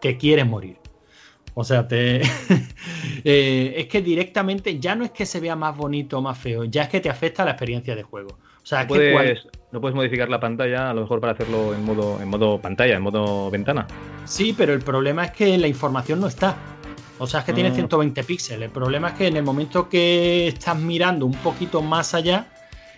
te quieres morir. O sea, te eh, es que directamente ya no es que se vea más bonito o más feo, ya es que te afecta la experiencia de juego. O sea, que cual- Puedes, no puedes modificar la pantalla, a lo mejor para hacerlo en modo, en modo pantalla, en modo ventana. Sí, pero el problema es que la información no está. O sea, es que tiene Ah. 120 píxeles. El problema es que en el momento que estás mirando un poquito más allá,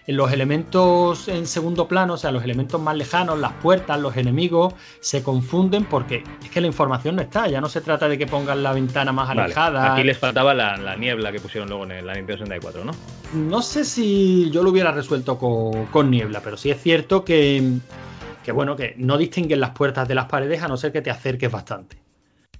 los elementos en segundo plano, o sea, los elementos más lejanos, las puertas, los enemigos, se confunden porque es que la información no está. Ya no se trata de que pongan la ventana más Vale, alejada. Aquí les faltaba la, la niebla que pusieron luego en la Nintendo 64, ¿no? No sé si yo lo hubiera resuelto con, con niebla, pero sí es cierto que, que, bueno, que no distinguen las puertas de las paredes a no ser que te acerques bastante.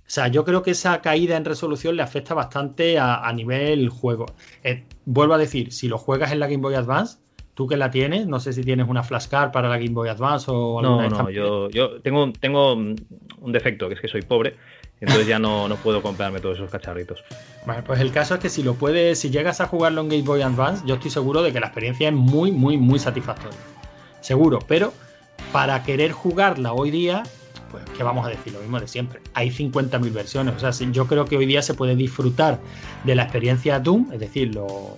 O sea, yo creo que esa caída en resolución le afecta bastante a, a nivel juego. Eh, vuelvo a decir, si lo juegas en la Game Boy Advance, tú que la tienes, no sé si tienes una flashcard para la Game Boy Advance o alguna No, no, yo, yo tengo, tengo un defecto, que es que soy pobre Entonces ya no, no puedo comprarme todos esos cacharritos. Bueno, pues el caso es que si lo puedes, si llegas a jugarlo en Game Boy Advance, yo estoy seguro de que la experiencia es muy, muy, muy satisfactoria. Seguro, pero para querer jugarla hoy día, pues, ¿qué vamos a decir? Lo mismo de siempre. Hay 50.000 versiones. O sea, yo creo que hoy día se puede disfrutar de la experiencia Doom, es decir, lo,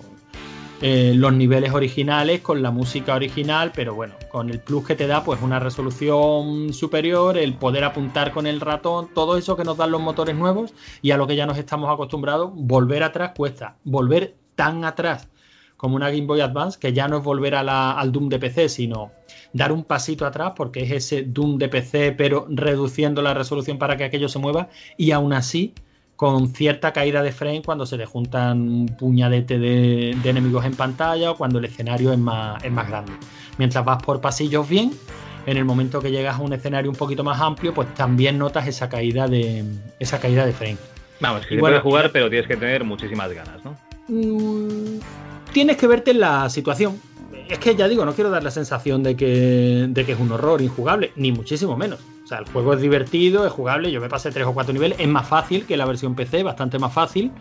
eh, los niveles originales con la música original, pero bueno, con el plus que te da, pues una resolución superior, el poder apuntar con el ratón, todo eso que nos dan los motores nuevos y a lo que ya nos estamos acostumbrados, volver atrás cuesta. Volver tan atrás como una Game Boy Advance, que ya no es volver al Doom de PC, sino dar un pasito atrás, porque es ese Doom de PC, pero reduciendo la resolución para que aquello se mueva, y aún así con cierta caída de frame cuando se le juntan un puñadete de, enemigos en pantalla o cuando el escenario es más, es más grande. Mientras vas por pasillos bien, en el momento que llegas a un escenario un poquito más amplio, pues también notas esa caída de, esa caída de frame. Vamos, que se puede jugar, pero tienes que tener muchísimas ganas, ¿no? Mm, tienes que verte en la situación es que ya digo, no quiero dar la sensación de que, es un horror injugable, ni muchísimo menos. O sea, el juego es divertido, es jugable, yo me pasé tres o cuatro niveles, es más fácil que la versión PC, bastante más fácil.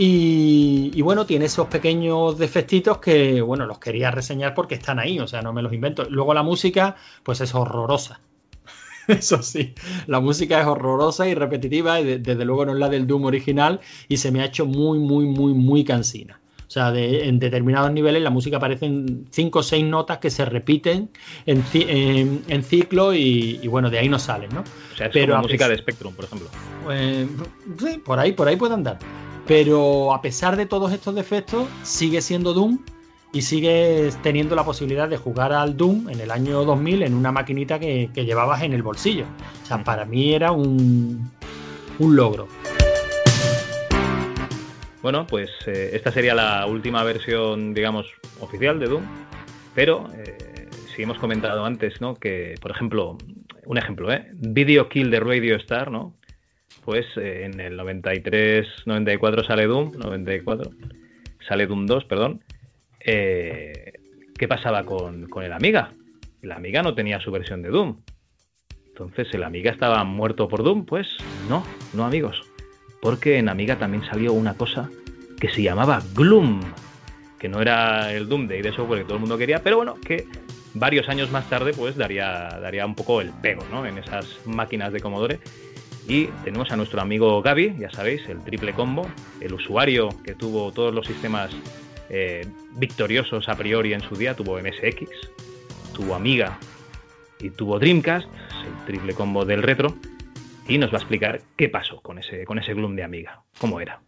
Y, bueno, tiene esos pequeños defectitos que, bueno, los quería reseñar porque están ahí, o sea, no me los invento. Luego la música, pues es horrorosa. Eso sí, la música es horrorosa y repetitiva, desde luego no es la del Doom original, y se me ha hecho muy, muy, muy, muy cansina. O sea, en determinados niveles la música aparecen cinco o seis notas que se repiten en, ciclo y, bueno, de ahí no salen, ¿no? O sea, es Pero como música de Spectrum, por ejemplo. Pues, sí, por ahí, por ahí puede andar. Pero a pesar de todos estos defectos, sigue siendo Doom y sigues teniendo la posibilidad de jugar al Doom en el año 2000 en una maquinita que, llevabas en el bolsillo. O sea, para mí era un, un logro. Bueno, pues eh, esta sería la última versión, digamos, oficial de Doom, pero eh, si hemos comentado antes, ¿no? Que, por ejemplo, un ejemplo, ¿eh? Video Kill de Radio Star, ¿no? Pues eh, en el 93, 94 sale Doom, 94, sale Doom 2, perdón. ¿Qué pasaba con, con el Amiga? El Amiga no tenía su versión de Doom. Entonces, ¿el Amiga estaba muerto por Doom? Pues no, no amigos porque en Amiga también salió una cosa que se llamaba Gloom, que no era el Doom de Software que todo el mundo quería, pero bueno, que varios años más tarde pues daría, daría un poco el pego ¿no? en esas máquinas de Commodore. Y tenemos a nuestro amigo Gaby, ya sabéis, el triple combo, el usuario que tuvo todos los sistemas eh, victoriosos a priori en su día, tuvo MSX, tuvo Amiga y tuvo Dreamcast, el triple combo del retro y nos va a explicar qué pasó con ese, con ese Gloom de Amiga, cómo era.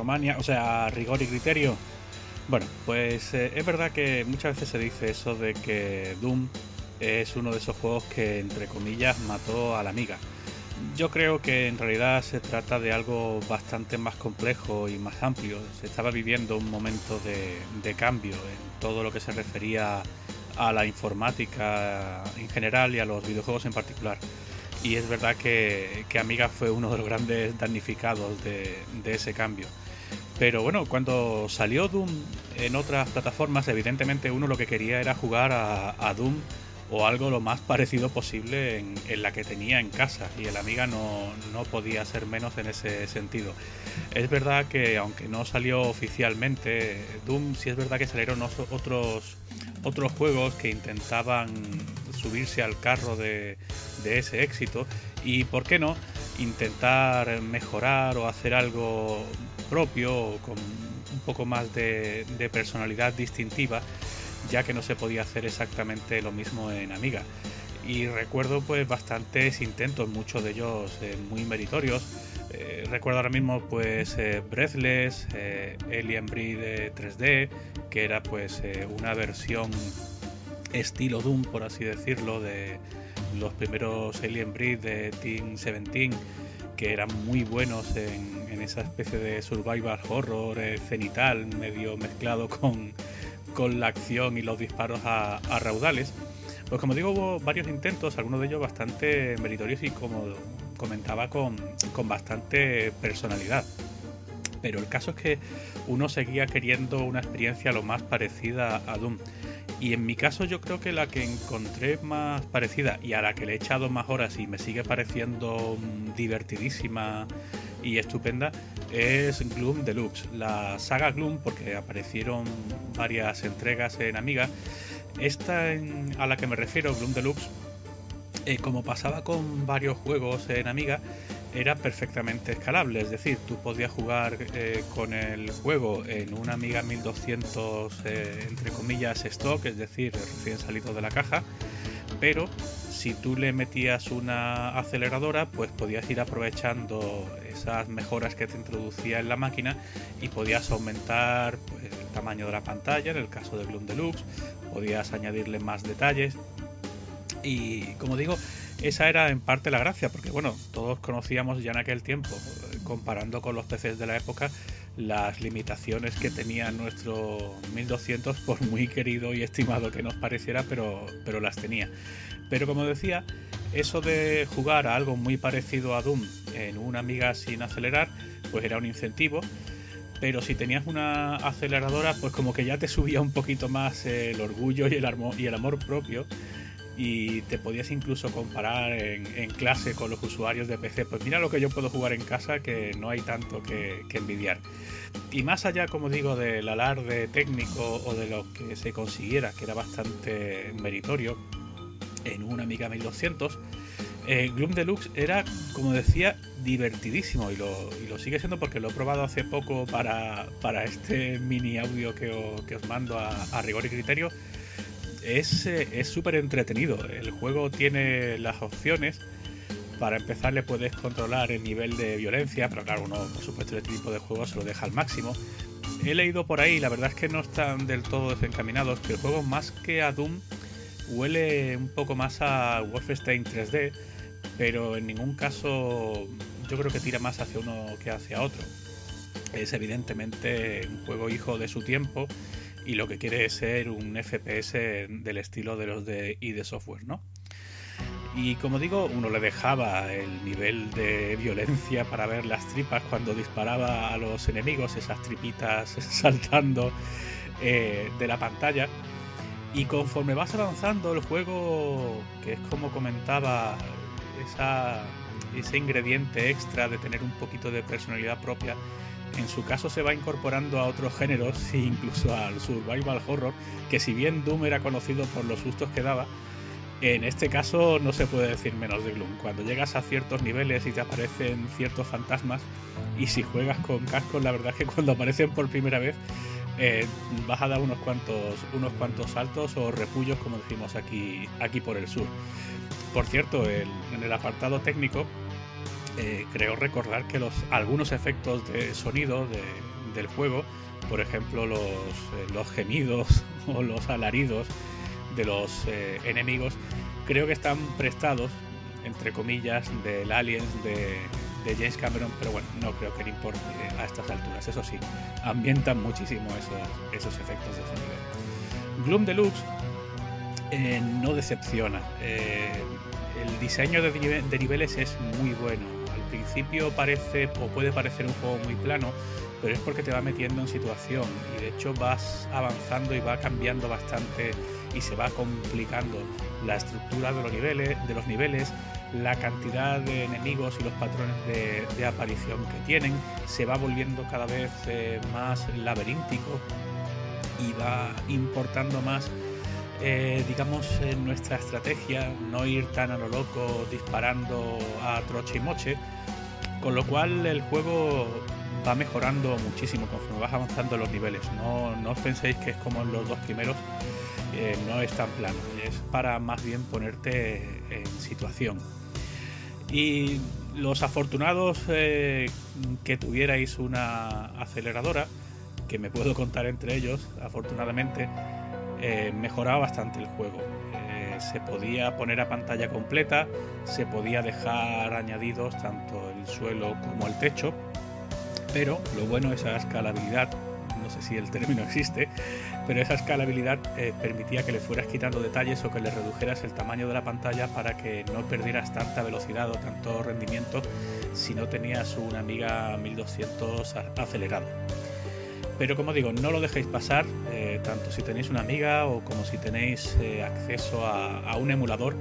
O sea, rigor y criterio. Bueno, pues eh, es verdad que muchas veces se dice eso de que Doom es uno de esos juegos que, entre comillas, mató a la amiga. Yo creo que en realidad se trata de algo bastante más complejo y más amplio. Se estaba viviendo un momento de, cambio en todo lo que se refería a la informática en general y a los videojuegos en particular y es verdad que, Amiga fue uno de los grandes damnificados de, ese cambio. Pero bueno, cuando salió Doom en otras plataformas, evidentemente uno lo que quería era jugar a, Doom o algo lo más parecido posible en, la que tenía en casa y el Amiga no, podía ser menos en ese sentido. Es verdad que aunque no salió oficialmente Doom, sí es verdad que salieron otros, otros juegos que intentaban subirse al carro de ese éxito y, ¿por qué no?, intentar mejorar o hacer algo propio con un poco más de, personalidad distintiva, ya que no se podía hacer exactamente lo mismo en Amiga. Y recuerdo pues bastantes intentos, muchos de ellos eh, muy meritorios. Eh, recuerdo ahora mismo pues eh, Breathless, Alien Breed 3D, que era pues una versión estilo Doom, por así decirlo, de, los primeros Alien Breed de Team 17, que eran muy buenos en, esa especie de survival horror eh, cenital, medio mezclado con, con, la acción y los disparos a, raudales. Pues como digo, hubo varios intentos, algunos de ellos bastante meritorios y como comentaba, con, con bastante personalidad. Pero el caso es que uno seguía queriendo una experiencia lo más parecida a Doom. Y en mi caso yo creo que la que encontré más parecida y a la que le he echado más horas y me sigue pareciendo mm, divertidísima y estupenda es Gloom Deluxe. La saga Gloom, porque aparecieron varias entregas en Amiga. Esta a la que me refiero, Gloom Deluxe, eh, como pasaba con varios juegos en Amiga, era perfectamente escalable, es decir, tú podías jugar eh, con el juego en una Amiga 1200 eh, entre comillas stock, es decir, recién salido de la caja, pero si tú le metías una aceleradora, pues podías ir aprovechando esas mejoras que te introducía en la máquina y podías aumentar pues, el tamaño de la pantalla, en el caso de Gloom Deluxe, podías añadirle más detalles. Y como digo, esa era en parte la gracia, porque bueno, todos conocíamos ya en aquel tiempo, comparando con los PCs de la época, las limitaciones que tenía nuestro 1200, por muy querido y estimado que nos pareciera, pero, pero las tenía. Pero como decía, eso de jugar a algo muy parecido a Doom en una amiga sin acelerar, pues era un incentivo. Pero si tenías una aceleradora, pues como que ya te subía un poquito más el orgullo y el, y el amor propio y te podías incluso comparar en, clase con los usuarios de PC. Pues mira lo que yo puedo jugar en casa que no hay tanto que, envidiar. Y más allá, como digo, del alarde técnico o de lo que se consiguiera, que era bastante meritorio en una Amiga 1200, eh, Gloom Deluxe era, como decía, divertidísimo y lo, sigue siendo porque lo he probado hace poco para, este mini audio que, os mando a rigor y criterio es súper entretenido. El juego tiene las opciones. Para empezar le puedes controlar el nivel de violencia, pero claro, uno por supuesto este tipo de juegos se lo deja al máximo. He leído por ahí, la verdad es que no están del todo desencaminados, que el juego más que a Doom huele un poco más a Wolfenstein 3D, pero en ningún caso yo creo que tira más hacia uno que hacia otro. Es evidentemente un juego hijo de su tiempo y lo que quiere es ser un FPS del estilo de los de ID Software, ¿no? Y como digo, uno le dejaba el nivel de violencia para ver las tripas cuando disparaba a los enemigos, esas tripitas saltando eh, de la pantalla. Y conforme vas avanzando, el juego, que es como comentaba, ese ingrediente extra de tener un poquito de personalidad propia, en su caso se va incorporando a otros géneros incluso al survival horror, que si bien Doom era conocido por los sustos que daba, en este caso no se puede decir menos de Gloom. Cuando llegas a ciertos niveles y te aparecen ciertos fantasmas, y si juegas con cascos, la verdad es que cuando aparecen por primera vez eh, vas a dar unos cuantos, unos cuantos saltos o repullos, como decimos aquí, aquí por el sur. Por cierto, en el apartado técnico, eh, creo recordar que los, algunos efectos de sonido del juego, por ejemplo los, eh, gemidos o los alaridos de los eh, enemigos, creo que están prestados, entre comillas, del Aliens de, James Cameron, pero bueno, no creo que le importe a estas alturas. Eso sí, ambientan muchísimo esos, esos efectos de sonido. Gloom Deluxe no decepciona. el diseño de niveles es muy bueno principio parece o puede parecer un juego muy plano, pero es porque te va metiendo en situación. Y de hecho vas avanzando y va cambiando bastante y se va complicando la estructura de los niveles, de los niveles la cantidad de enemigos y los patrones de, aparición que tienen, se va volviendo cada vez eh, más laberíntico y va importando más eh, digamos, en nuestra estrategia, no ir tan a lo loco disparando a troche y moche, con lo cual el juego va mejorando muchísimo conforme vas avanzando los niveles. No, no os penséis que es como en los dos primeros, eh, no es tan plano, es para más bien ponerte en situación. Y los afortunados eh, que tuvierais una aceleradora, que me puedo contar entre ellos, afortunadamente, eh, mejoraba bastante el juego. Se podía poner a pantalla completa, se podía dejar añadidos tanto el suelo como el techo, pero lo bueno es esa escalabilidad, no sé si el término existe, pero esa escalabilidad eh, permitía que le fueras quitando detalles o que le redujeras el tamaño de la pantalla para que no perdieras tanta velocidad o tanto rendimiento si no tenías una Amiga 1200 acelerado. Pero como digo, no lo dejéis pasar, eh, tanto si tenéis una amiga o como si tenéis eh, acceso a, un emulador,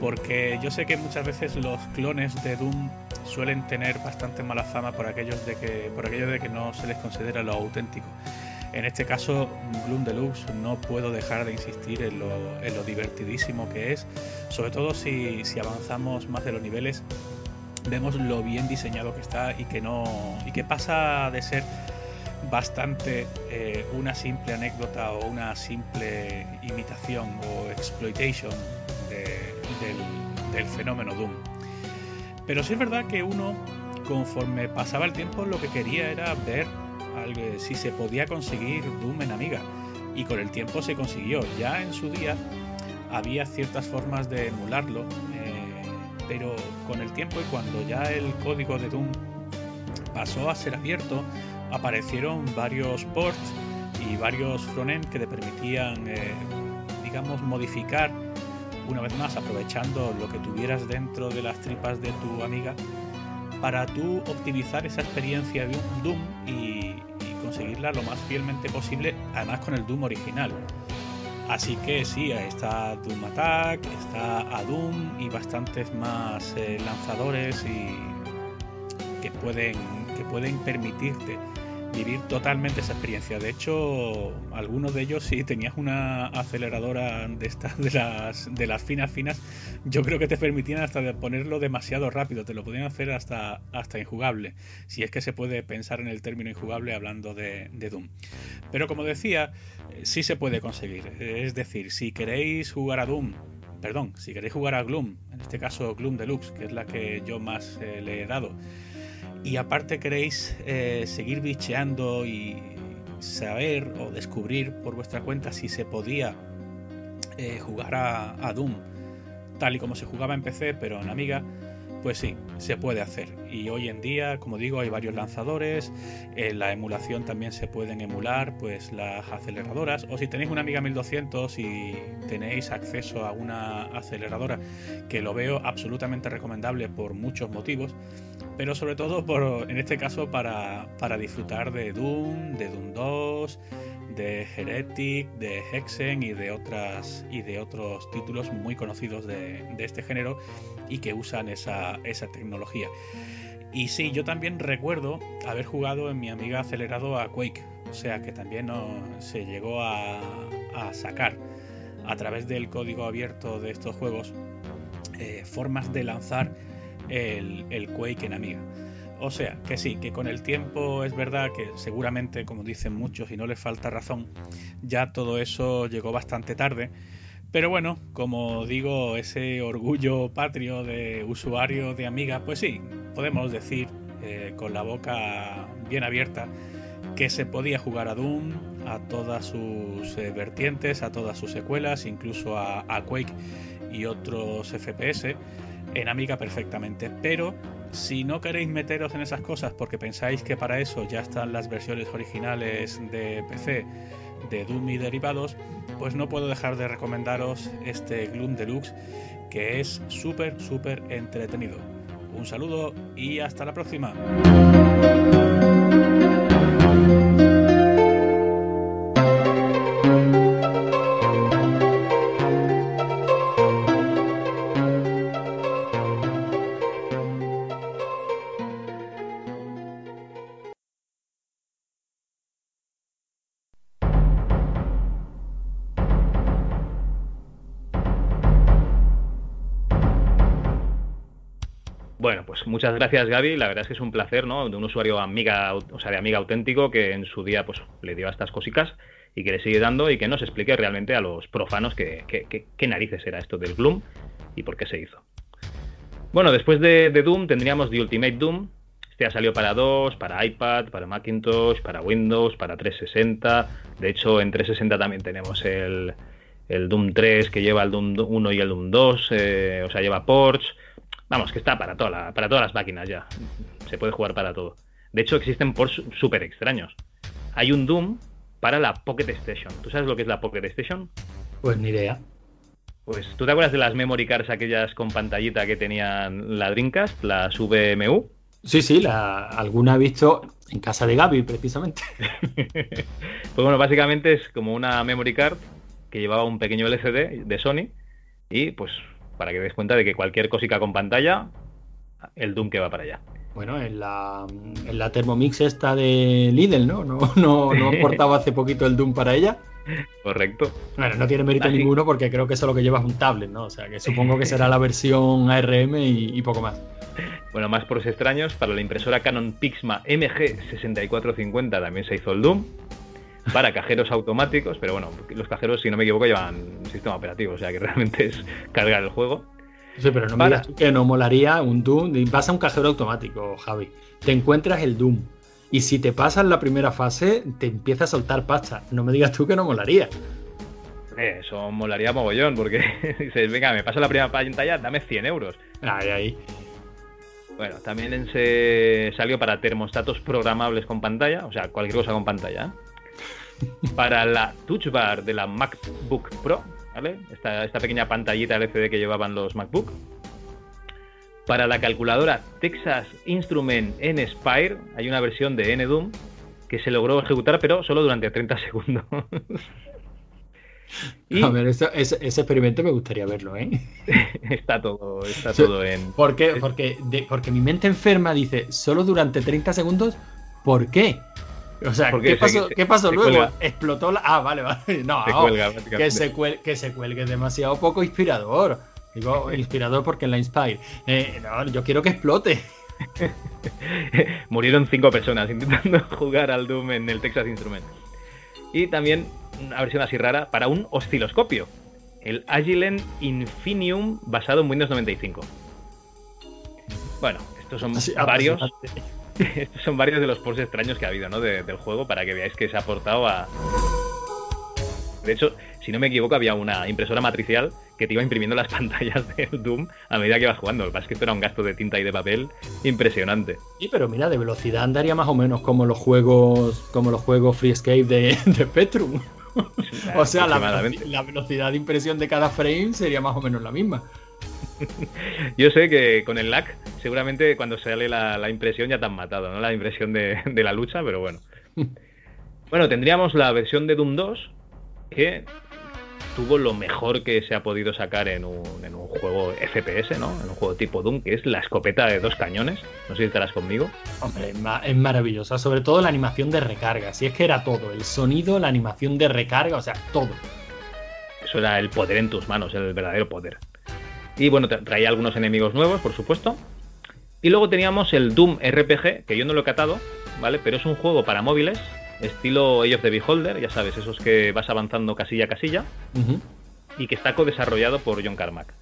porque yo sé que muchas veces los clones de Doom suelen tener bastante mala fama por aquellos de que, por aquello de que no se les considera lo auténtico. En este caso, Gloom Deluxe no puedo dejar de insistir en lo, divertidísimo que es, sobre todo si, si avanzamos más de los niveles, vemos lo bien diseñado que está y que no y que pasa de ser bastante eh, una simple anécdota o una simple imitación o exploitation del, fenómeno Doom. Pero sí es verdad que uno, conforme pasaba el tiempo, lo que quería era ver si se podía conseguir Doom en Amiga. Y con el tiempo se consiguió. Ya en su día había ciertas formas de emularlo, eh, pero con el tiempo y cuando ya el código de Doom pasó a ser abierto, aparecieron varios ports y varios frontend que te permitían, eh, digamos, modificar una vez más aprovechando lo que tuvieras dentro de las tripas de tu amiga para tú optimizar esa experiencia de un Doom y, conseguirla lo más fielmente posible, además con el Doom original. Así que sí, está Doom Attack, está Doom y bastantes más eh, lanzadores y que pueden, que pueden permitirte vivir totalmente esa experiencia. De hecho, algunos de ellos, si tenías una aceleradora de estas, de las, de las finas finas, yo creo que te permitían hasta de ponerlo demasiado rápido, te lo podían hacer hasta, hasta injugable, si es que se puede pensar en el término injugable hablando de, de Doom. Pero como decía, eh, sí se puede conseguir. Es decir, si queréis jugar a Doom perdón, si queréis jugar a Gloom, en este caso Gloom Deluxe, que es la que yo más eh, le he dado, y aparte queréis eh, seguir bicheando y saber o descubrir por vuestra cuenta si se podía eh, jugar a, Doom tal y como se jugaba en PC pero en Amiga, pues sí, se puede hacer. Y hoy en día, como digo, hay varios lanzadores, en la emulación también se pueden emular pues las aceleradoras, o si tenéis una Amiga 1200 y tenéis acceso a una aceleradora, que lo veo absolutamente recomendable por muchos motivos, pero sobre todo por, en este caso para, disfrutar de Doom, de Doom 2, de Heretic, de Hexen y de otras y de otros títulos muy conocidos de, este género y que usan esa, tecnología. Y sí, yo también recuerdo haber jugado en mi amiga acelerado a Quake, o sea que también se llegó a, sacar a través del código abierto de estos juegos eh, formas de lanzar el, el Quake en Amiga. O sea, que sí, que con el tiempo es verdad que seguramente, como dicen muchos y no les falta razón, ya todo eso llegó bastante tarde. Pero bueno, como digo, ese orgullo patrio de usuario de Amiga, pues sí, podemos decir eh, con la boca bien abierta que se podía jugar a Doom, a todas sus eh, vertientes, a todas sus secuelas, incluso a, a Quake y otros FPS en Amiga perfectamente, pero si no queréis meteros en esas cosas porque pensáis que para eso ya están las versiones originales de PC de Doom y derivados, pues no puedo dejar de recomendaros este Gloom Deluxe que es súper, súper entretenido. Un saludo y hasta la próxima. Muchas gracias Gaby, la verdad es que es un placer, ¿no? De un usuario amiga, o sea, de amiga auténtico que en su día pues le dio a estas cositas y que le sigue dando y que nos explique realmente a los profanos qué, narices era esto del Gloom y por qué se hizo. Bueno, después de, Doom tendríamos The Ultimate Doom. Este ha salido para 2, para iPad, para Macintosh, para Windows, para 360. De hecho, en 360 también tenemos el, el Doom 3 que lleva el Doom 1 y el Doom 2, eh, o sea, lleva ports. Vamos, que está para, toda la- para todas las máquinas ya. Se puede jugar para todo. De hecho, existen ports súper extraños. Hay un Doom para la Pocket Station. ¿Tú sabes lo que es la Pocket Station? Pues ni idea. Pues, ¿tú te acuerdas de las memory cards aquellas con pantallita que tenían la Dreamcast, las VMU? Sí, sí, la, alguna he visto en casa de Gaby, precisamente. Pues bueno, básicamente es como una memory card que llevaba un pequeño LCD de Sony y pues para que des cuenta de que cualquier cosica con pantalla, el Doom que va para allá. Bueno, en la, en la Thermomix esta de Lidl, ¿no? ¿No, no, no aportaba hace poquito el Doom para ella? Correcto. Bueno, no tiene mérito Así. ninguno porque creo que eso lo que lleva es un tablet, ¿no? O sea, que supongo que será la versión ARM y, y poco más. Bueno, más por extraños, para la impresora Canon Pixma MG6450 también se hizo el Doom. Para cajeros automáticos, pero bueno, los cajeros, si no me equivoco, llevan sistema operativo, o sea que realmente es cargar el juego. Sí, pero no me digas tú que no molaría un Doom. Vas a un cajero automático, Javi. Te encuentras el Doom. Y si te pasas la primera fase, te empieza a soltar pasta. No me digas tú que no molaría. Eh, Eso molaría mogollón, porque dices, venga, me paso la primera pantalla, dame 100 euros. Ahí, ahí. Bueno, también se salió para termostatos programables con pantalla, o sea, cualquier cosa con pantalla. Para la Touch Bar de la MacBook Pro, ¿vale? Esta, esta pequeña pantallita LCD que llevaban los MacBook. Para la calculadora Texas Instrument N-Spire, hay una versión de NDoom que se logró ejecutar, pero solo durante 30 segundos. y A ver, eso- ese, ese experimento me gustaría verlo, ¿eh? está todo, está todo en. ¿Por qué? Porque, de- porque mi mente enferma dice, solo durante 30 segundos, ¿por qué? O sea, Porque ¿qué pasó, se- ¿qué pasó se luego? cuelga. Explotó la... Ah, vale, vale. No, Se no, cuelga, que, se cuel- que se cuelgue es demasiado poco inspirador. Digo, inspirador porque en la Inspire. Eh, no, yo quiero que explote. Murieron cinco personas intentando jugar al Doom en el Texas Instrument. Y también una versión así rara para un osciloscopio. El Agilent Infinium basado en Windows 95. Bueno, estos son Así- varios. Estos son varios de los posts extraños que ha habido, ¿no? De- del juego para que veáis que se ha aportado a. De hecho, si no me equivoco, había una impresora matricial que te iba imprimiendo las pantallas del Doom a medida que ibas jugando. Lo que pasa es que esto era un gasto de tinta y de papel impresionante. Sí, pero mira, de velocidad andaría más o menos como los juegos, como los juegos Free Escape de, de Spectrum. o sea, la velocidad de impresión de cada frame sería más o menos la misma. Yo sé que con el lag, seguramente cuando sale la, la impresión ya te han matado, ¿no? La impresión de, de la lucha, pero bueno. Bueno, tendríamos la versión de Doom 2, que tuvo lo mejor que se ha podido sacar en un, en un juego FPS, ¿no? En un juego tipo Doom, que es la escopeta de dos cañones. No sé si estarás conmigo. Hombre, es, ma- es maravillosa, sobre todo la animación de recarga. Si es que era todo, el sonido, la animación de recarga, o sea, todo. Eso era el poder en tus manos, el verdadero poder. Y bueno, tra- traía algunos enemigos nuevos, por supuesto. Y luego teníamos el Doom RPG, que yo no lo he catado, ¿vale? Pero es un juego para móviles, estilo Age of the Beholder, ya sabes, esos que vas avanzando casilla a casilla, y que está co-desarrollado por John Carmack.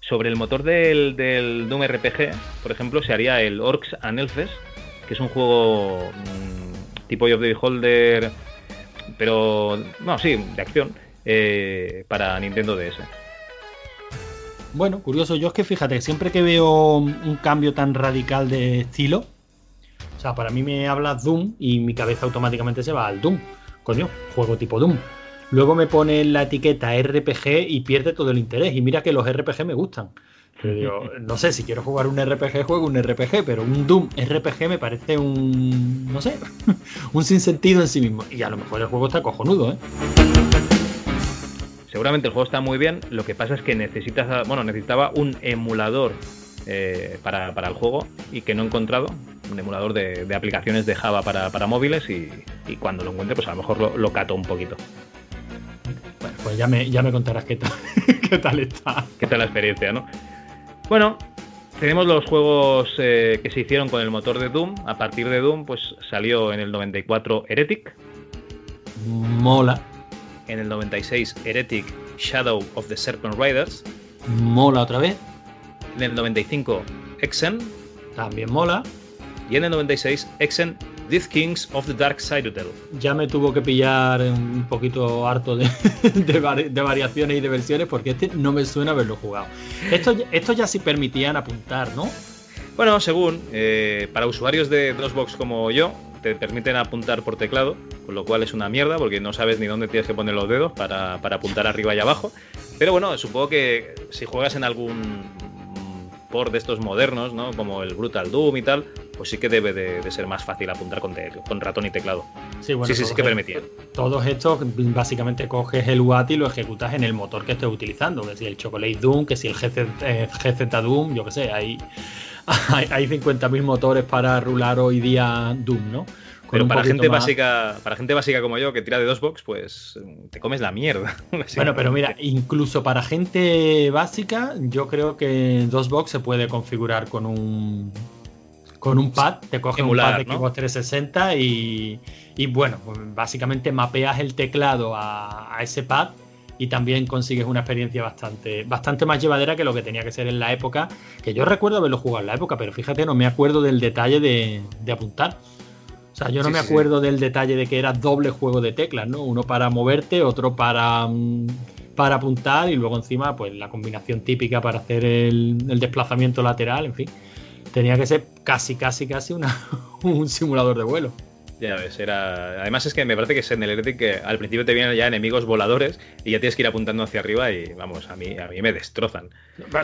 Sobre el motor del, del Doom RPG, por ejemplo, se haría el Orcs and Elves, que es un juego mm, tipo Age of the Beholder, pero, no, sí, de acción, eh, para Nintendo DS. Bueno, curioso, yo es que fíjate, siempre que veo un cambio tan radical de estilo, o sea, para mí me hablas Doom y mi cabeza automáticamente se va al Doom. Coño, juego tipo Doom. Luego me pone la etiqueta RPG y pierde todo el interés. Y mira que los RPG me gustan. Pero digo, no sé, si quiero jugar un RPG, juego un RPG, pero un Doom RPG me parece un. no sé, un sinsentido en sí mismo. Y a lo mejor el juego está cojonudo, ¿eh? Seguramente el juego está muy bien, lo que pasa es que necesitas, bueno, necesitaba un emulador eh, para, para el juego y que no he encontrado, un emulador de, de aplicaciones de Java para, para móviles y, y cuando lo encuentre pues a lo mejor lo, lo cato un poquito. Bueno, pues ya me, ya me contarás qué tal, qué tal está. ¿Qué tal la experiencia, no? Bueno, tenemos los juegos eh, que se hicieron con el motor de Doom. A partir de Doom, pues salió en el 94 Heretic, Mola, en el 96 Heretic Shadow of the Serpent Riders, mola otra vez, en el 95 Exen también mola. y en el 96 Exen Death Kings of the Dark Citadel. Ya me tuvo que pillar un poquito harto de, de, vari- de variaciones y de versiones porque este no me suena haberlo jugado. Esto, esto ya sí permitían apuntar, ¿no? Bueno, según, eh, para usuarios de DOSBox como yo, te permiten apuntar por teclado, con lo cual es una mierda porque no sabes ni dónde tienes que poner los dedos para, para apuntar arriba y abajo. Pero bueno, supongo que si juegas en algún port de estos modernos, ¿no? Como el Brutal Doom y tal, pues sí que debe de, de ser más fácil apuntar con, te- con ratón y teclado. Sí, bueno, sí, sí, sí que permitían. Todos estos, básicamente coges el UAT y lo ejecutas en el motor que estés utilizando, que si el Chocolate Doom, que si el GZ, eh, GZ Doom, yo que sé, hay, hay, hay 50.000 motores para rular hoy día Doom, ¿no? Con Pero un para gente más- básica, para gente básica como yo que tira de DOSBox, pues te comes la mierda. Bueno, pero mira, incluso para gente básica, yo creo que DOSBox se puede configurar con un con un pad, te coges un Emular, pad de ¿no? Xbox 360 y, y bueno, pues básicamente mapeas el teclado a, a ese pad y también consigues una experiencia bastante, bastante más llevadera que lo que tenía que ser en la época, que yo recuerdo haberlo jugado en la época, pero fíjate, no me acuerdo del detalle de, de apuntar. O sea, yo no Sí, me sí. acuerdo del detalle de que era doble juego de teclas, ¿no? Uno para moverte, otro para, mm, para apuntar y luego encima, pues la combinación típica para hacer el, el desplazamiento lateral, en fin. Tenía que ser casi, casi, casi una, un simulador de vuelo. Ya ves, era. Además es que me parece que es en el Heretic que al principio te vienen ya enemigos voladores y ya tienes que ir apuntando hacia arriba y vamos, a mí, a mí me destrozan.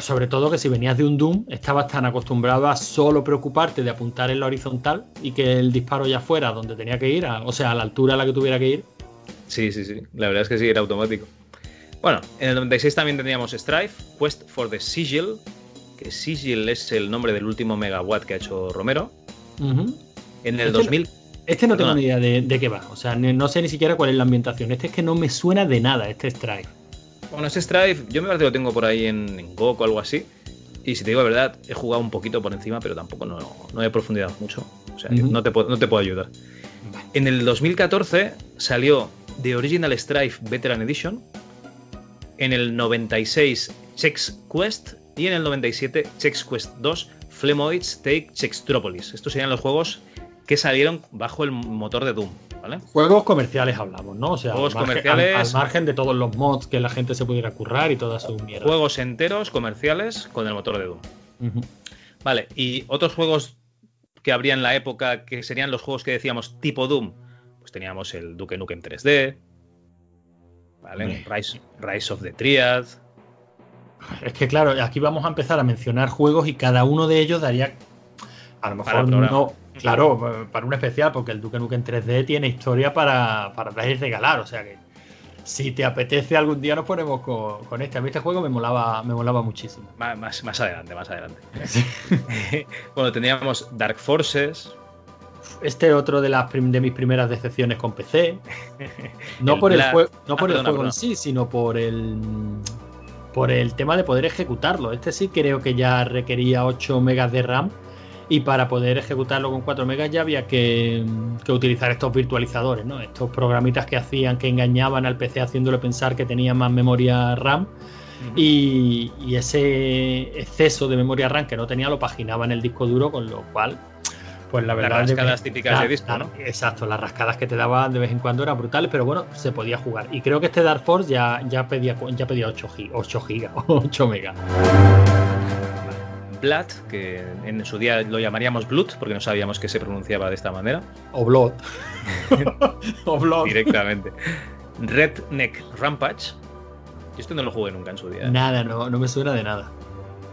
Sobre todo que si venías de un Doom, estabas tan acostumbrado a solo preocuparte de apuntar en la horizontal y que el disparo ya fuera donde tenía que ir, a- o sea, a la altura a la que tuviera que ir. Sí, sí, sí. La verdad es que sí, era automático. Bueno, en el 96 también teníamos Strife, Quest for the Sigil, que Sigil es el nombre del último megawatt que ha hecho Romero. En el Este- 2000. Este no tengo ni idea de, de qué va, o sea, ni- no sé ni siquiera cuál es la ambientación. Este es que no me suena de nada, este Strike. Bueno, ese Strife, yo me parece que lo tengo por ahí en, en GOG o algo así. Y si te digo la verdad, he jugado un poquito por encima, pero tampoco no, no he profundizado mucho. O sea, Ujú. no, te puedo, no te puedo ayudar. En el 2014 salió The Original Strife Veteran Edition. En el 96 Chex Quest. Y en el 97 Chex Quest 2 Flemoids Take Chextropolis. Estos serían los juegos que salieron bajo el motor de Doom. ¿vale? Juegos comerciales hablamos, ¿no? O sea, Juegos al margen, comerciales. Al, al margen de todos los mods que la gente se pudiera currar y toda su mierda. Juegos enteros comerciales con el motor de Doom. Vale, y otros juegos que habría en la época que serían los juegos que decíamos tipo Doom, pues teníamos el Duke Nukem 3D, ¿vale? Rise, Rise of the Triad. Es que claro, aquí vamos a empezar a mencionar juegos y cada uno de ellos daría. A lo mejor no. Claro, para un especial, porque el Duke Nukem 3D tiene historia para, para dar y regalar. O sea que si te apetece algún día nos ponemos con, con este. A mí este juego me molaba, me molaba muchísimo. Más, más adelante, más adelante. bueno, teníamos Dark Forces, Este otro de las prim- de mis primeras decepciones con PC. No El por el, Black- jue- no Ah, por el juego en sí, sino por el por el tema de poder ejecutarlo. Este sí creo que ya requería 8 megas de RAM y para poder ejecutarlo con 4 megas ya había que, que utilizar estos virtualizadores, ¿no? Estos programitas que hacían que engañaban al PC haciéndole pensar que tenía más memoria RAM y, y ese exceso de memoria RAM que no tenía lo paginaba en el disco duro, con lo cual, pues la Las verdad. que- rascadas típicas de disco, la- ¿no? Exacto, las rascadas que te daban de vez en cuando eran brutales, pero bueno, se podía jugar. Y creo que este Dark Force ya, ya pedía ya pedía 8, gi- 8 gigas, 8 megas. Blood, que en su día lo llamaríamos Blood, porque no sabíamos que se pronunciaba de esta manera, O Blood. o Blood. directamente. Redneck Rampage. Yo esto no lo jugué nunca en su día. Nada, no, no me suena de nada.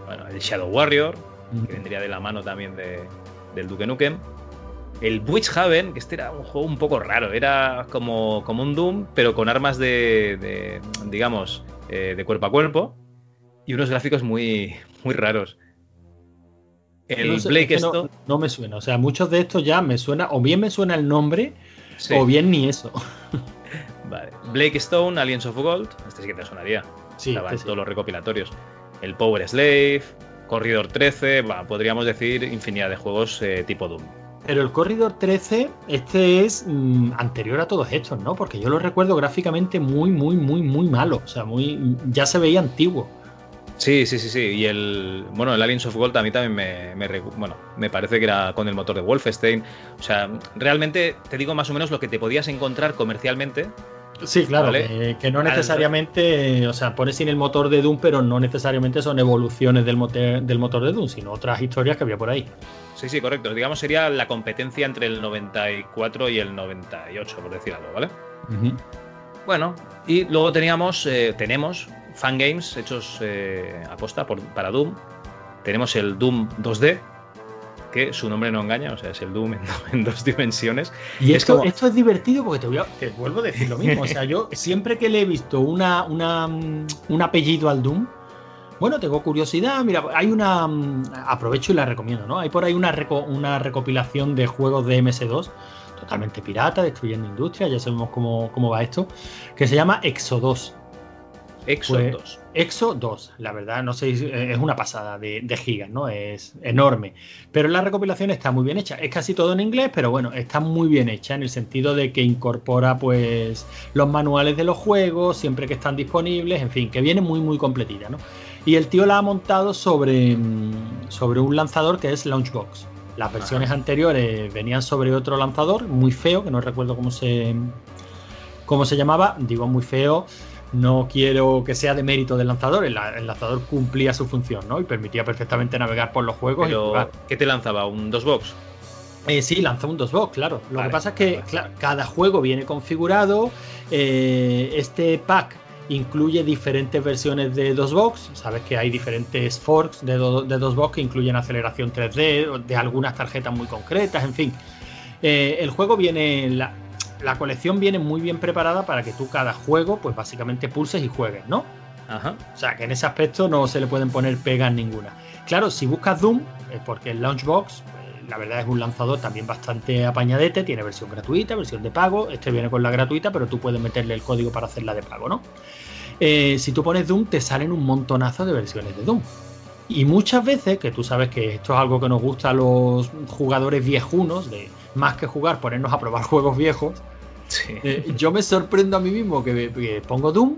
Bueno, el Shadow Warrior, que vendría de la mano también de, del Duke Nukem. El Witchhaven, que este era un juego un poco raro, era como, como un Doom, pero con armas de, de, digamos, eh, de cuerpo a cuerpo y unos gráficos muy, muy raros. El No sé, Blake es que no, Stone, no me suena. O sea, muchos de estos ya me suena, o bien me suena el nombre, sí, o bien ni eso. vale. Blake Stone, Aliens of Gold, este sí que te sonaría. Sí, Estaba en este sí. todos los recopilatorios. El Power Slave, Corridor 13, va, podríamos decir infinidad de juegos eh, tipo Doom. Pero el Corridor 13, este es mm, anterior a todos estos, ¿no? Porque yo lo recuerdo gráficamente muy, muy, muy, muy malo. O sea, muy ya se veía antiguo. Sí, sí, sí, sí. Y el. Bueno, el Aliens of Gold a mí también me, Bueno, me parece que era con el motor de Wolfenstein. O sea, realmente te digo más o menos lo que te podías encontrar comercialmente. Sí, claro, Vale. que, que no Al- necesariamente, o sea, pones sin el motor de Doom, pero no necesariamente son evoluciones del, mote- del motor de Doom, sino otras historias que había por ahí. Sí, sí, correcto. Digamos sería la competencia entre el 94 y el 98, por decir algo, ¿vale? Bueno, y luego teníamos, eh, tenemos fangames hechos eh, aposta por, para Doom. Tenemos el Doom 2D, que su nombre no engaña, o sea, es el Doom en, en dos dimensiones. Y Es esto, como- esto es divertido porque te, voy a- te vuelvo a decir lo mismo. O sea, yo siempre que le he visto una, una, un apellido al Doom, bueno, tengo curiosidad. Mira, hay una. Aprovecho y la recomiendo, ¿no? Hay por ahí una, reco- una recopilación de juegos de MS2, totalmente pirata, destruyendo industria, ya sabemos cómo, cómo va esto, que se llama Exodus. Exo Pues- 2. Exo 2, la verdad, no sé, si- es una pasada de, de gigas, ¿no? Es enorme. Pero la recopilación está muy bien hecha. Es casi todo en inglés, pero bueno, está muy bien hecha en el sentido de que incorpora, pues, los manuales de los juegos, siempre que están disponibles, en fin, que viene muy, muy completita, ¿no? Y el tío la ha montado sobre, mm, sobre un lanzador que es Launchbox. Las versiones anteriores venían sobre otro lanzador, muy feo, que no recuerdo cómo se, cómo se llamaba. Digo muy feo, no quiero que sea de mérito del lanzador. El, el lanzador cumplía su función, ¿no? Y permitía perfectamente navegar por los juegos y jugar. ¿qué te lanzaba? ¿Un 2box? Eh, sí, lanzó un DOSBox, claro. Lo Vale, que pasa es que vale. claro, cada juego viene configurado. eh, este pack incluye diferentes versiones de DOSBox. Sabes que hay diferentes forks de, do- de DOSBox que incluyen aceleración 3D, de algunas tarjetas muy concretas, en fin. Eh, el juego viene. La, la colección viene muy bien preparada para que tú cada juego, pues básicamente pulses y juegues, ¿no? Ajá. O sea, que en ese aspecto no se le pueden poner pegas ninguna. Claro, si buscas Doom, porque el Launchbox, eh, la verdad es un lanzador también bastante apañadete, tiene versión gratuita, versión de pago, este viene con la gratuita, pero tú puedes meterle el código para hacerla de pago, ¿no? Eh, si tú pones Doom, te salen un montonazo de versiones de Doom. Y muchas veces, que tú sabes que esto es algo que nos gusta a los jugadores viejunos, de más que jugar, ponernos a probar juegos viejos, Sí. eh, yo me sorprendo a mí mismo que, que pongo Doom,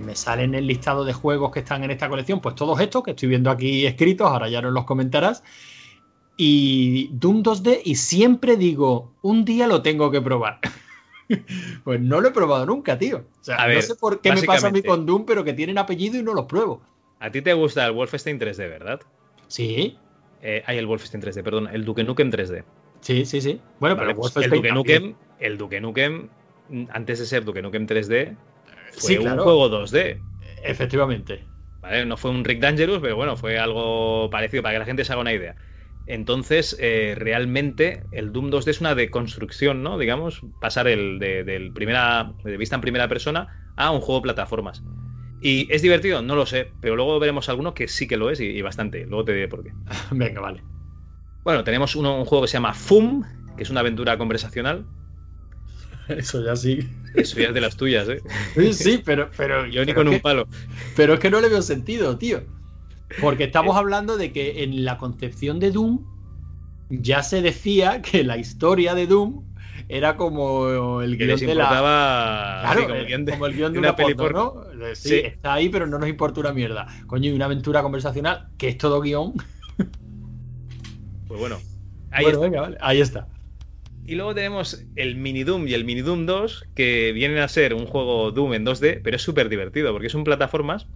me sale en el listado de juegos que están en esta colección, pues todos estos que estoy viendo aquí escritos, ahora ya nos los comentarás. Y Doom 2D, y siempre digo, un día lo tengo que probar. pues no lo he probado nunca, tío. O sea, A no ver, sé por qué me pasa a mí con Doom, pero que tienen apellido y no los pruebo. A ti te gusta el Wolfenstein 3D, ¿verdad? Sí, Eh, hay el Wolfenstein 3D, perdón, el Duke Nukem 3D. sí, sí, sí. Bueno, Vale, pero pues el Duke. Nukem, el Duke Nukem, antes de ser Duke Nukem 3D, fue Sí, un juego 2D. Efectivamente. ¿vale? No fue un Rick Dangerous, pero bueno, fue algo parecido para que la gente se haga una idea. Entonces, eh, realmente, el Doom 2D es una deconstrucción, ¿no? Digamos, pasar el de, del primera, de vista en primera persona a un juego de plataformas. ¿Y es divertido? No lo sé, pero luego veremos alguno que sí que lo es y, y bastante. Luego te diré por qué. Venga, vale. Bueno, tenemos uno- un juego que se llama FUM, que es una aventura conversacional. Eso ya sí. Eso ya es de las tuyas, ¿eh? Sí, sí, pero, pero Yo ni con un que- palo. Pero es que no le veo sentido, tío. Porque estamos hablando de que en la concepción de Doom ya se decía que la historia de Doom era como el Que guion les de la. Claro, sí, como eh, el guion de, como el guion de, de una, una peli. ¿no? Eh, Sí, Sí. está ahí, pero no nos importa una mierda. Coño, y una aventura conversacional que es todo guion. Pues bueno, ahí bueno, está. venga, vale, ahí está. Y luego tenemos el Mini Doom y el Mini Doom 2, que vienen a ser un juego Doom en 2D, pero es súper divertido, porque son plataformas.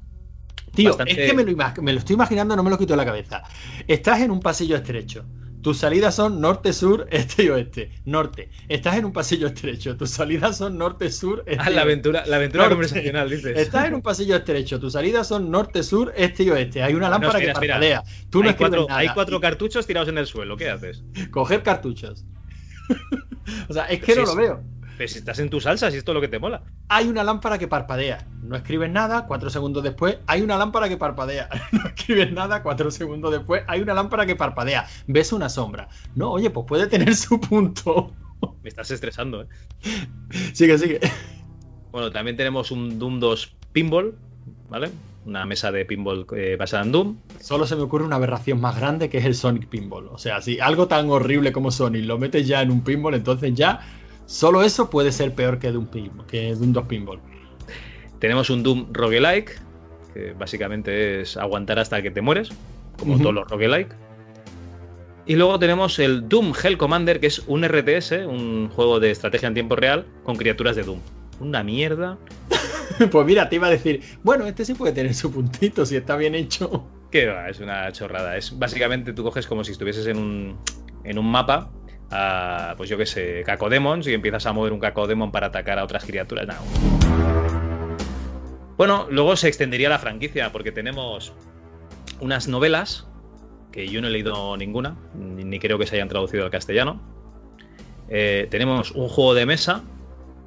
Tío, Bastante- es que me lo, ima- me lo estoy imaginando, no me lo quito de la cabeza. Estás en un pasillo estrecho. Tus salidas son norte, sur, este y oeste. Norte. Estás en un pasillo estrecho. Tus salidas son norte, sur, este Ah, la aventura, la aventura Norte. conversacional, dices. Estás en un pasillo estrecho. Tus salidas son norte, sur, este y oeste. Hay una lámpara espera, que parpadea. Tú no hay, escribes cuatro, nada. hay cuatro cartuchos tirados en el suelo, ¿qué haces? Coger cartuchos. o sea, es que no lo veo. Pues si estás en tu salsa, si esto es lo que te mola. Hay una lámpara que parpadea. No escribes nada, cuatro segundos después hay una lámpara que parpadea. No escribes nada, cuatro segundos después hay una lámpara que parpadea. Ves una sombra. No, oye, pues puede tener su punto. Me estás estresando, ¿eh? sigue, sigue. Bueno, también tenemos un Doom 2 Pinball, ¿vale? Una mesa de pinball eh, basada en Doom. Solo se me ocurre una aberración más grande que es el Sonic Pinball. O sea, si algo tan horrible como Sonic lo metes ya en un pinball, entonces ya solo eso puede ser peor que de un pinball, que un 2 pinball. Tenemos un Doom Roguelike, que básicamente es aguantar hasta que te mueres, como todos los roguelike. Y luego tenemos el Doom Hell Commander, que es un RTS, un juego de estrategia en tiempo real con criaturas de Doom. Una mierda. Pues mira, te iba a decir, bueno, este sí puede tener su puntito si está bien hecho. Que va, es una chorrada. Es básicamente tú coges como si estuvieses en un, en un mapa, a, pues yo qué sé, cacodemons y empiezas a mover un cacodemon para atacar a otras criaturas. Nah. Bueno, luego se extendería la franquicia porque tenemos unas novelas que yo no he leído ninguna, ni, ni creo que se hayan traducido al castellano. Eh, tenemos un juego de mesa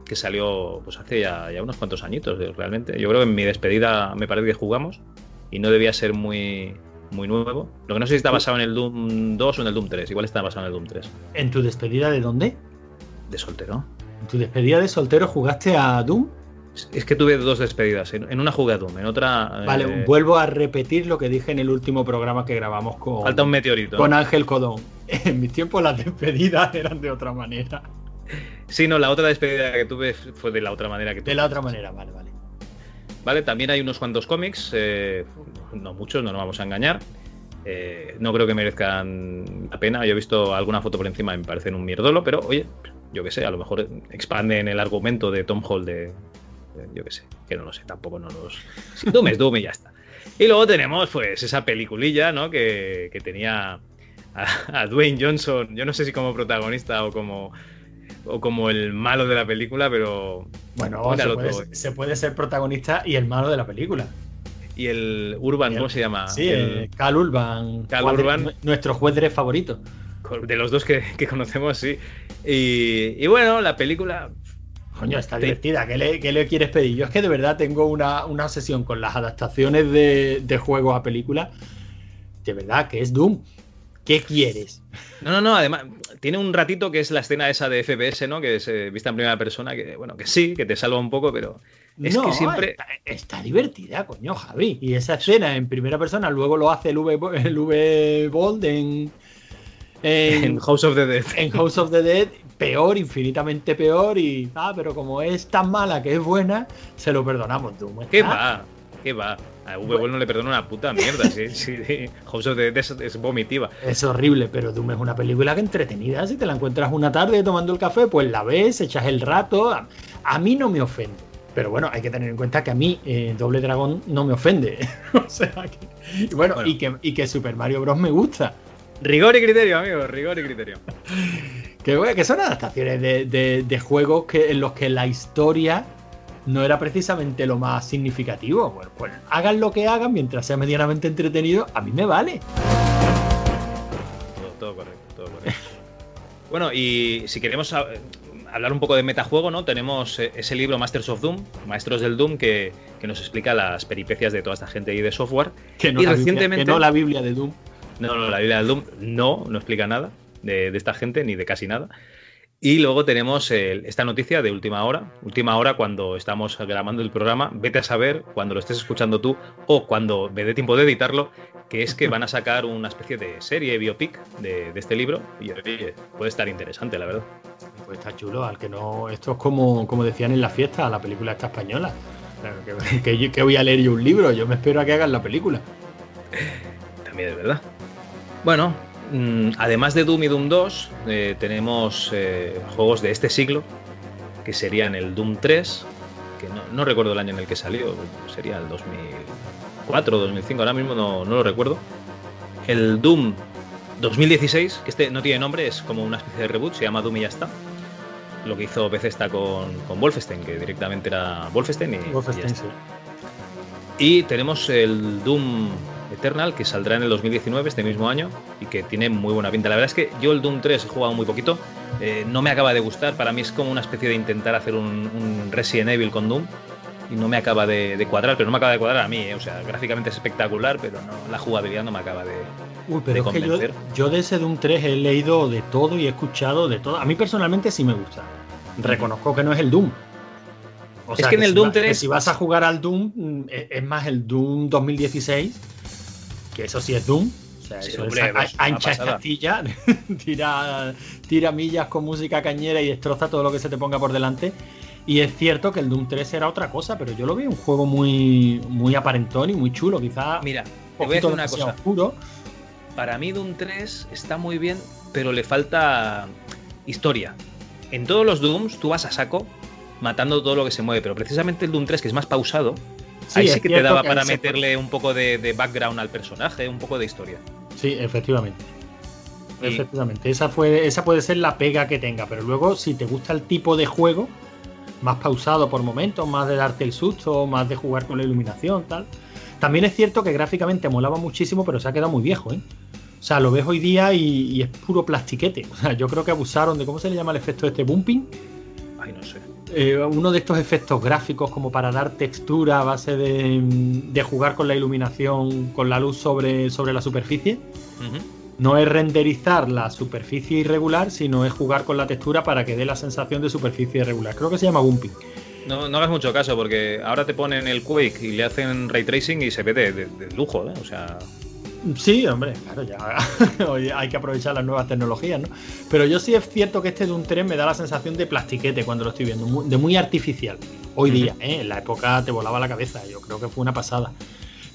que salió pues hace ya, ya unos cuantos añitos realmente. Yo creo que en mi despedida me parece que jugamos y no debía ser muy, muy nuevo. Lo que no sé si está basado en el Doom 2 o en el Doom 3. Igual está basado en el Doom 3. ¿En tu despedida de dónde? De soltero. ¿En tu despedida de soltero jugaste a Doom? Es- que tuve dos despedidas. En, en una jugué a Doom, en otra. Vale, eh, vuelvo a repetir lo que dije en el último programa que grabamos con, Falta un meteorito. con Ángel Codón. En mis tiempos las despedidas eran de otra manera. Sí, no, la otra despedida que tuve fue de la otra manera que De tuve. la otra manera, vale, vale. Vale, también hay unos cuantos cómics, eh, no muchos, no nos vamos a engañar. Eh, no creo que merezcan la pena. Yo he visto alguna foto por encima y me parecen un mierdolo, pero oye, yo qué sé, a lo mejor expanden el argumento de Tom Hall de, de- yo qué sé, que no lo sé, tampoco no los... Si Doom es Doom y ya está. Y luego tenemos pues esa peliculilla, ¿no? Que, que tenía a, a Dwayne Johnson, yo no sé si como protagonista o como, o como el malo de la película, pero... Bueno, se puede, todo. se puede ser protagonista y el malo de la película. Y el Urban, ¿cómo se llama? Sí, El- eh, Cal Urban. Cal Urban. nu- Nuestro juez de favorito. De los dos que, que conocemos, sí. Y, y bueno, la película. Coño, está divertida. ¿Qué le, qué le quieres pedir? Yo es que de verdad tengo una, una obsesión con las adaptaciones de, de juegos a películas. De verdad, que es Doom. ¿Qué quieres? No, no, no, además, tiene un ratito que es la escena esa de FPS, ¿no? Que es eh, vista en primera persona, que bueno, que sí, que te salva un poco, pero. Es no, que siempre. Está, está divertida, coño, Javi. Y esa escena en primera persona, luego lo hace el V, el v Bold en, en, En House of the Dead. en House of the Dead, peor, infinitamente peor. Y, ah, pero como es tan mala que es buena, se lo perdonamos, Doom. ¿Qué va? ¿Qué va? A V no le perdona una puta mierda, sí, sí. sí. House of the Dead es, es vomitiva. Es horrible, pero Doom es una película que entretenida. Si te la encuentras una tarde tomando el café, pues la ves, echas el rato. A, a mí no me ofende. Pero bueno, hay que tener en cuenta que a mí eh, Doble Dragón no me ofende. o sea que. Y bueno, Bueno. Y, que, y que Super Mario Bros. me gusta. Rigor y criterio, amigo, rigor y criterio. Que, bueno, que son adaptaciones de, de- de juegos que, en los que la historia no era precisamente lo más significativo. Bueno, pues hagan lo que hagan mientras sea medianamente entretenido, a mí me vale. Todo, todo correcto, todo correcto. Bueno, y si queremos hablar un poco de metajuego, ¿no? Tenemos eh, ese libro Masters of Doom, Maestros del Doom, que, que nos explica las peripecias de toda esta gente ahí de software. Que no, Y la, recientemente- Biblia, que no la Biblia de Doom. No, no, la Biblia del Doom no, no explica nada de, de esta gente, ni de casi nada. Y luego tenemos el- esta noticia de última hora. Última hora cuando estamos grabando el programa. Vete a saber cuando lo estés escuchando tú o cuando me dé tiempo de editarlo, que es que van a sacar una especie de serie biopic de, de este libro. Y puede estar interesante, la verdad. Pues está chulo, al que no. Esto es como, como decían en la fiesta, la película esta española. Que, que voy a leer yo un libro, yo me espero a que hagan la película. También es verdad. Bueno, además de Doom y Doom 2, eh, tenemos eh, juegos de este siglo, que serían el Doom 3, que no, no recuerdo el año en el que salió, sería el 2004 2005, ahora mismo no, no lo recuerdo. El Doom 2016, que este no tiene nombre, es como una especie de reboot, se llama Doom y ya está. Lo que hizo Bethesda con, con Wolfenstein, que directamente era Wolfenstein y, y ya Wolfenstein, está. sí. Y tenemos el Doom Eternal, que saldrá en el 2019, este mismo año, y que tiene muy buena pinta. La verdad es que yo el Doom 3 he jugado muy poquito, eh, no me acaba de gustar, para mí es como una especie de intentar hacer un, un Resident Evil con Doom, y no me acaba de, de cuadrar, pero no me acaba de cuadrar a mí, eh, o sea, gráficamente es espectacular, pero no, la jugabilidad no me acaba de... Uy, de pero es que yo, de ese Doom 3 he leído de todo y he escuchado de todo. A mí personalmente sí me gusta. Reconozco que no es el Doom. O Es que en el si Doom va- que 3 si vas a jugar al Doom, mm, es es más el Doom 2016, que eso sí es Doom. O sea, Sí, eso hombre, es pues, ancha pasada. Castilla, tira, tira millas con música cañera y destroza todo lo que se te ponga por delante. Y es cierto que el Doom 3 era otra cosa, pero yo lo vi un juego muy, muy aparentón y muy chulo. Quizá Mira, te voy a decir una cosa. oscuro. Para mí Doom 3 está muy bien, pero le falta historia. En todos los Dooms tú vas a saco matando todo lo que se mueve, pero precisamente el Doom 3, que es más pausado, Sí, ahí sí que te daba que para se meterle un poco de, de background al personaje, un poco de historia. Sí, efectivamente. Y- Efectivamente. Esa, fue, esa puede ser la pega que tenga, pero luego, si te gusta el tipo de juego, más pausado por momentos, más de darte el susto, más de jugar con la iluminación, tal. También es cierto que gráficamente molaba muchísimo, pero se ha quedado muy viejo, ¿eh? O sea, lo ves hoy día y, y es puro plastiquete. O sea, yo creo que abusaron de, ¿cómo se le llama el efecto este bumping? Ay, no sé. Eh, uno de estos efectos gráficos como para dar textura a base de, de jugar con la iluminación, con la luz sobre, sobre la superficie. No es renderizar la superficie irregular, sino es jugar con la textura para que dé la sensación de superficie irregular. Creo que se llama bumping. No, no hagas mucho caso porque ahora te ponen el Quake y le hacen ray tracing y se ve de, de- de lujo, ¿eh? O sea, Sí, hombre, claro, ya hay que aprovechar las nuevas tecnologías, ¿no? Pero yo sí es cierto que este Doom 3 me da la sensación de plastiquete cuando lo estoy viendo, de muy artificial. Hoy día, ¿eh? En la época te volaba la cabeza, yo creo que fue una pasada.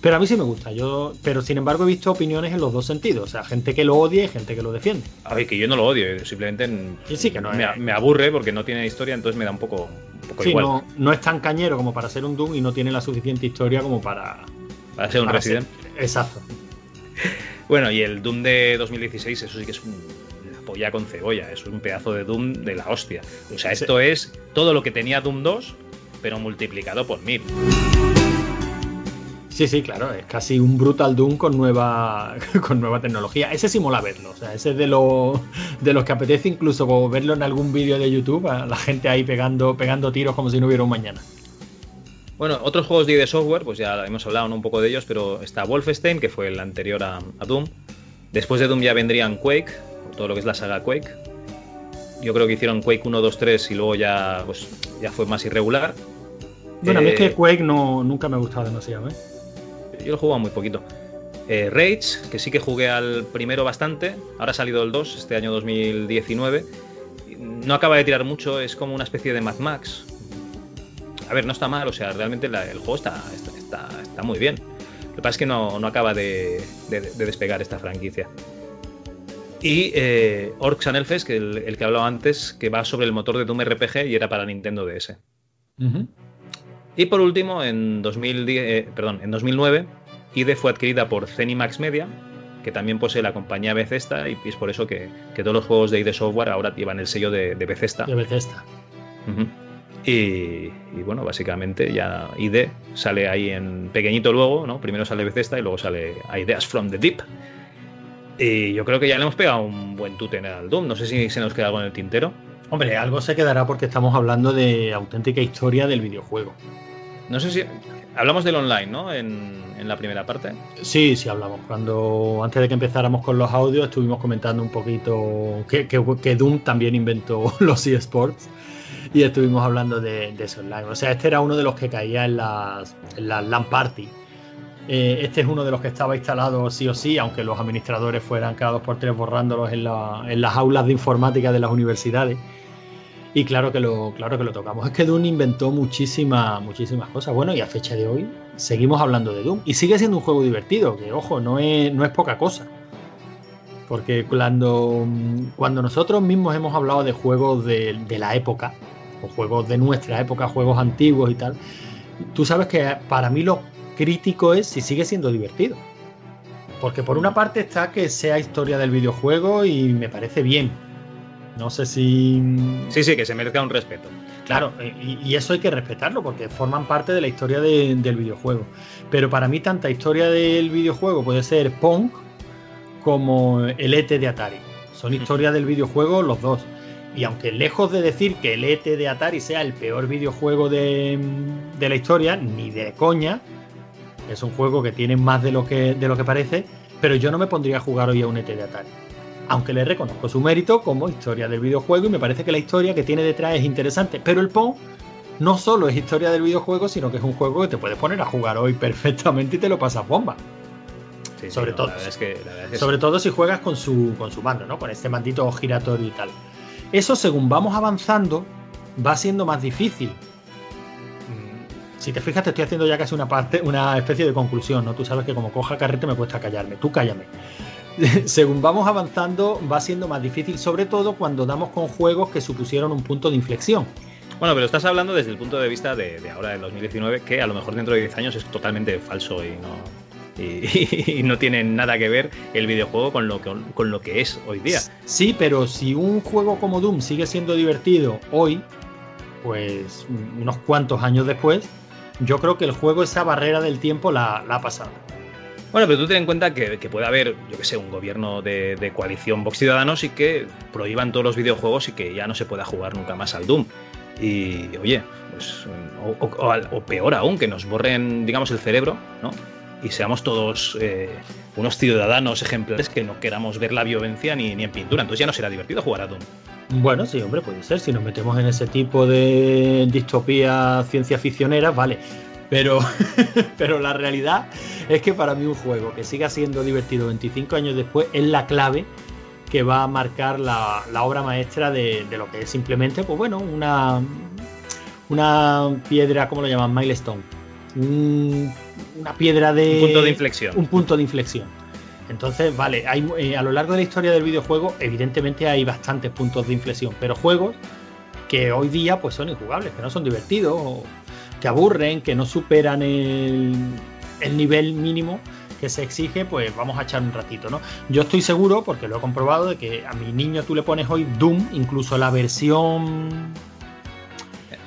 Pero a mí sí me gusta, yo, pero sin embargo he visto opiniones en los dos sentidos, o sea, gente que lo odia y gente que lo defiende. a ver, que yo no lo odio, simplemente en- Sí, sí, que no me, me aburre porque no tiene historia, entonces me da un poco, un poco Sí, igual. no, no es tan cañero como para ser un Doom y no tiene la suficiente historia como para... Para ser un para Resident. ser- Exacto. Bueno, y el Doom de 2016, eso sí que es un, una polla con cebolla, es un pedazo de Doom de la hostia. O sea, esto es todo lo que tenía Doom 2, pero multiplicado por mil. Sí, sí, claro, es casi un Brutal Doom con nueva, con nueva tecnología. Ese sí mola verlo, o sea, ese es de, lo- de los que apetece incluso verlo en algún vídeo de YouTube, a la gente ahí pegando, pegando tiros como si no hubiera un mañana. Bueno, otros juegos de ID Software, pues ya hemos hablado ¿no? un poco de ellos, pero está Wolfenstein, que fue el anterior a, a Doom. Después de Doom ya vendrían Quake, todo lo que es la saga Quake. Yo creo que hicieron Quake 1, 2, 3 y luego ya, pues, ya fue más irregular. Bueno, a mí es que Eh, Quake no, nunca me ha gustado demasiado, ¿eh? Yo lo he jugado muy poquito. Eh, Rage, que sí que jugué al primero bastante. Ahora ha salido el 2, este año 2019. No acaba de tirar mucho, es como una especie de Mad Max. A ver, no está mal, o sea, realmente la- el juego está, está, está- muy bien. Lo que pasa es que no, no acaba de, de- de despegar esta franquicia. Y eh, Orcs and Elfes, que el, el que hablaba antes, que va sobre el motor de Doom RPG y era para Nintendo DS. Y por último, en, 2010, eh, perdón, en 2009, IDE fue adquirida por Zenimax Media, que también posee la compañía Bethesda, y es por eso que, que todos los juegos de ID Software ahora llevan el sello de, de Bethesda. De Bethesda. Y, y bueno, básicamente ya ID sale ahí en pequeñito luego, ¿no? Primero sale Bethesda y luego sale Ideas from the Deep. Y yo creo que ya le hemos pegado un buen tute en el Doom. No sé si se nos queda algo en el tintero. Hombre, algo se quedará porque estamos hablando de auténtica historia del videojuego. No sé si. Hablamos del online, ¿no? En, en la primera parte. Sí, sí, hablamos. Cuando antes de que empezáramos con los audios, estuvimos comentando un poquito que, que- que Doom también inventó los eSports y estuvimos hablando de, de eso online. O sea, este era uno de los que caía en las, en las LAN party. Eh, este es uno de los que estaba instalado sí o sí, aunque los administradores fueran cada dos por tres borrándolos en, la- en las aulas de informática de las universidades. Y claro que lo, claro que lo tocamos. Es que Doom inventó muchísimas, muchísimas cosas. Bueno, y a fecha de hoy seguimos hablando de Doom. Y sigue siendo un juego divertido, que ojo, no es, no es poca cosa. Porque cuando, cuando nosotros mismos hemos hablado de juegos de la época, o juegos de nuestra época, juegos antiguos y tal, tú sabes que para mí lo crítico es si sigue siendo divertido. Porque por una parte está que sea historia del videojuego y me parece bien. No sé si. Sí, sí, que se merezca un respeto. Claro, eh, y, y eso hay que respetarlo porque forman parte de la historia de- del videojuego. Pero para mí tanta historia del videojuego puede ser Pong como el ET de Atari. Son historias del videojuego los dos. Y aunque lejos de decir que el ET de Atari sea el peor videojuego de, de la historia, ni de coña, es un juego que tiene más de lo que, de lo que parece, pero yo no me pondría a jugar hoy a un ET de Atari. Aunque le reconozco su mérito como historia del videojuego y me parece que la historia que tiene detrás es interesante. Pero el Pong no solo es historia del videojuego, sino que es un juego que te puedes poner a jugar hoy perfectamente y te lo pasas bomba. Sí, sí, Sobre no, todo. Es que, es que Sobre sí. todo si juegas con su, con su mando, ¿no? Con este mandito giratorio y tal. Eso según vamos avanzando, va siendo más difícil. Mm, Si te fijas, te estoy haciendo ya casi una parte, una especie de conclusión, ¿no? Tú sabes que como coja carrete me cuesta callarme. Tú cállame. Según vamos avanzando, va siendo más difícil, sobre todo cuando damos con juegos que supusieron un punto de inflexión. Bueno, pero estás hablando desde el punto de vista de, ahora, del 2019, que a lo mejor dentro de 10 años es totalmente falso y no, y, y no tiene nada que ver el videojuego con lo que, con lo que es hoy día. Sí, pero si un juego como Doom sigue siendo divertido hoy, pues unos cuantos años después, yo creo que el juego esa barrera del tiempo la, la ha pasado. Bueno, pero tú ten en cuenta que, que puede haber, yo que sé, un gobierno de, de coalición Vox Ciudadanos y que prohíban todos los videojuegos y que ya no se pueda jugar nunca más al Doom. Y oye, pues, o, o- o al- o peor aún, que nos borren, digamos, el cerebro, ¿no? Y seamos todos eh, unos ciudadanos ejemplares que no queramos ver la violencia ni, ni en pintura. Entonces ya no será divertido jugar a Doom. Bueno, sí, hombre, puede ser. Si nos metemos en ese tipo de distopía ciencia ficcionera, vale. Pero, pero la realidad es que para mí un juego que siga siendo divertido 25 años después es la clave que va a marcar la, la obra maestra de, de lo que es simplemente, pues bueno, una, una piedra, ¿cómo lo llaman? Milestone. Un- una piedra de... Un punto de inflexión. Un punto de inflexión. Entonces, vale, hay, eh, a lo largo de la historia del videojuego, evidentemente hay bastantes puntos de inflexión, pero juegos que hoy día pues son injugables, que no son divertidos, o que aburren, que no superan el, el nivel mínimo que se exige, pues vamos a echar un ratito, ¿no? Yo estoy seguro, porque lo he comprobado, de que a mi niño tú le pones hoy Doom, incluso la versión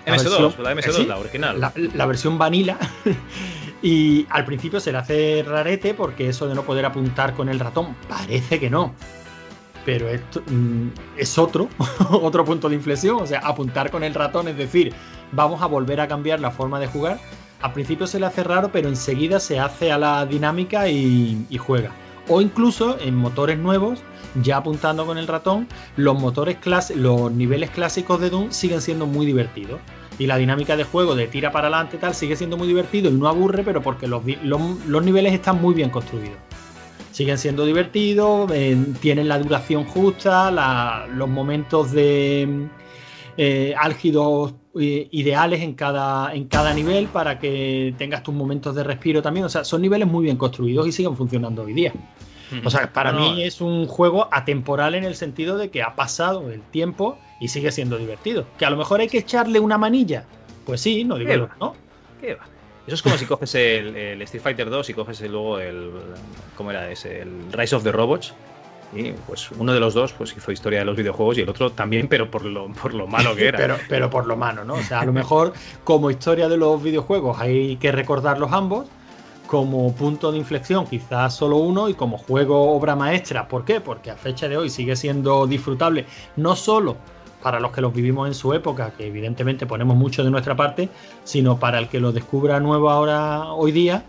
La MS2, versión- la MS2, sí, la original. la, la versión vanilla. y al principio se le hace rarete porque eso de no poder apuntar con el ratón parece que no. Pero esto mm, es otro, otro punto de inflexión. O sea, apuntar con el ratón, es decir, vamos a volver a cambiar la forma de jugar. Al principio se le hace raro, pero enseguida se hace a la dinámica y, juega. O incluso en motores nuevos, ya apuntando con el ratón, los motores los niveles clásicos de Doom siguen siendo muy divertidos. Y la dinámica de juego de tira para adelante tal sigue siendo muy divertido y no aburre, pero porque los, los, los niveles están muy bien construidos. Siguen siendo divertidos, eh, tienen la duración justa, la- los momentos de eh, álgidos eh, ideales en cada, en cada nivel para que tengas tus momentos de respiro también. O sea, son niveles muy bien construidos y siguen funcionando hoy día. O sea, para no, mí es un juego atemporal en el sentido de que ha pasado el tiempo y sigue siendo divertido. Que a lo mejor hay que echarle una manilla. Pues sí, no digo ¿Qué va? no. ¿Qué va? Eso es como si coges el, el Street Fighter 2 y coges el- luego el. ¿Cómo era ese? El Rise of the Robots. Y pues uno de los dos pues hizo historia de los videojuegos y el otro también, pero por lo, por lo malo que era. Pero, pero por lo mano, ¿no? O sea, a lo mejor como historia de los videojuegos hay que recordarlos ambos. Como punto de inflexión, quizás solo uno, y como juego obra maestra. ¿Por qué? Porque a fecha de hoy sigue siendo disfrutable, no solo para los que los vivimos en su época, que evidentemente ponemos mucho de nuestra parte, sino para el que lo descubra nuevo ahora, hoy día,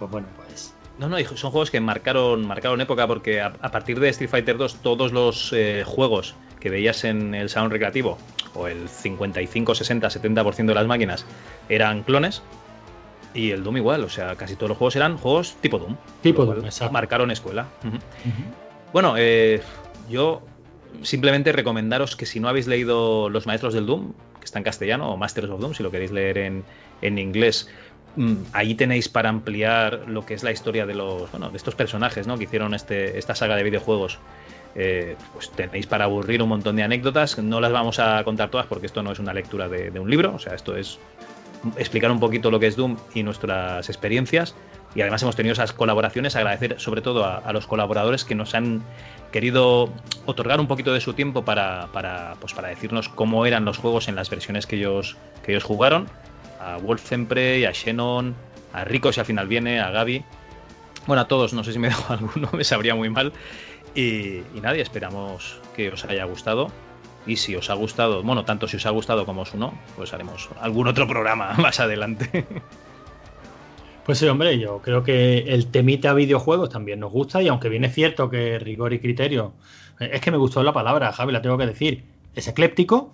pues bueno, pues No, no, son juegos que marcaron, marcaron época porque a, a partir de Street Fighter 2 todos los eh, juegos que veías en el salón recreativo, o el 55, 60, 70% de las máquinas, eran clones. Y el Doom igual, o sea, casi todos los juegos eran juegos tipo Doom. Tipo Doom, exacto. Marcaron escuela. Bueno, eh, yo simplemente recomendaros que si no habéis leído Los Maestros del Doom, que está en castellano, o Masters of Doom, si lo queréis leer en, en inglés, mm, ahí tenéis para ampliar lo que es la historia de los bueno, de estos personajes ¿no? que hicieron este, esta saga de videojuegos. Eh, pues tenéis para aburrir un montón de anécdotas. No las vamos a contar todas porque esto no es una lectura de, de un libro, o sea, esto es explicar un poquito lo que es Doom y nuestras experiencias. Y además hemos tenido esas colaboraciones, agradecer sobre todo a, los colaboradores que nos han querido otorgar un poquito de su tiempo para, para, pues para decirnos cómo eran los juegos en las versiones que ellos, que ellos jugaron. A Wolfenprey, a Shannon, a Rico si al final viene, a Gaby. Bueno, a todos, no sé si me dejo alguno, me sabría muy mal. Y, y nada, y esperamos que os haya gustado. Y si os ha gustado, bueno, tanto si os ha gustado como si no, pues haremos algún otro programa más adelante. Pues sí, hombre, yo creo que el temita videojuegos también nos gusta y aunque bien es cierto que rigor y criterio, eh, es que me gustó la palabra, Javi, la tengo que decir, es ecléptico,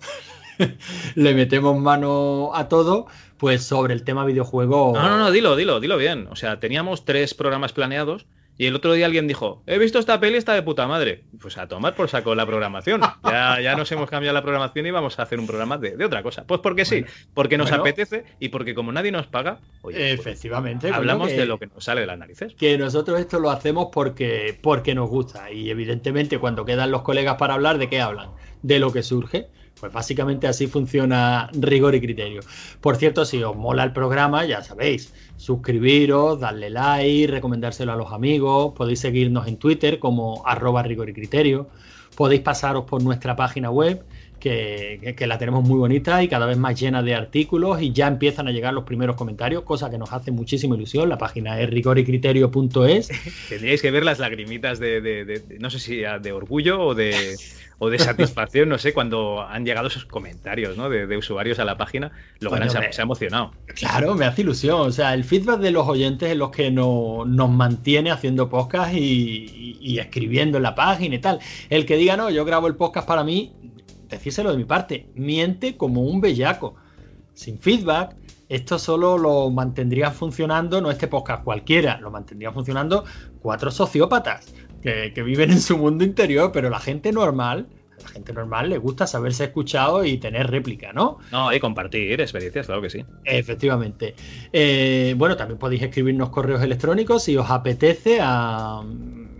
le metemos mano a todo, pues sobre el tema videojuego... No, no, no, dilo, dilo, dilo bien. O sea, teníamos tres programas planeados Y el otro día alguien dijo, he visto esta peli, está de puta madre. Pues a tomar por saco la programación. Ya, ya nos hemos cambiado la programación y vamos a hacer un programa de, de otra cosa. Pues porque sí, porque nos bueno. apetece y porque como nadie nos paga, oye, pues, Efectivamente. hablamos que- de lo que nos sale de las narices. que nosotros esto lo hacemos porque, porque nos gusta y evidentemente cuando quedan los colegas para hablar, ¿de qué hablan? De lo que surge. Pues básicamente así funciona rigor y criterio. Por cierto, si os mola el programa, ya sabéis, suscribiros, darle like, recomendárselo a los amigos, podéis seguirnos en Twitter como arroba rigor y criterio, podéis pasaros por nuestra página web que, que- que la tenemos muy bonita y cada vez más llena de artículos y ya empiezan a llegar los primeros comentarios, cosa que nos hace muchísima ilusión. La página es rigoricriterio.es. Tendríais que ver las lagrimitas de, de- de- de- no sé si de orgullo o de, o de satisfacción, no sé, cuando han llegado esos comentarios ¿no? de, usuarios a la página. Lo ganan, se, ha- hombre. se ha emocionado. Claro, me hace ilusión. O sea, el feedback de los oyentes es lo que no- nos mantiene haciendo podcast y, y- y escribiendo en la página y tal. El que diga, no, yo grabo el podcast para mí, decírselo de mi parte, miente como un bellaco. Sin feedback, esto solo lo mantendrían funcionando, no este podcast cualquiera, lo mantendrían funcionando cuatro sociópatas que, que viven en su mundo interior, pero la gente normal, a la gente normal le gusta saberse escuchado y tener réplica, ¿no? No, y compartir experiencias, claro que sí. Efectivamente. Eh, bueno, también podéis escribirnos correos electrónicos si os apetece a...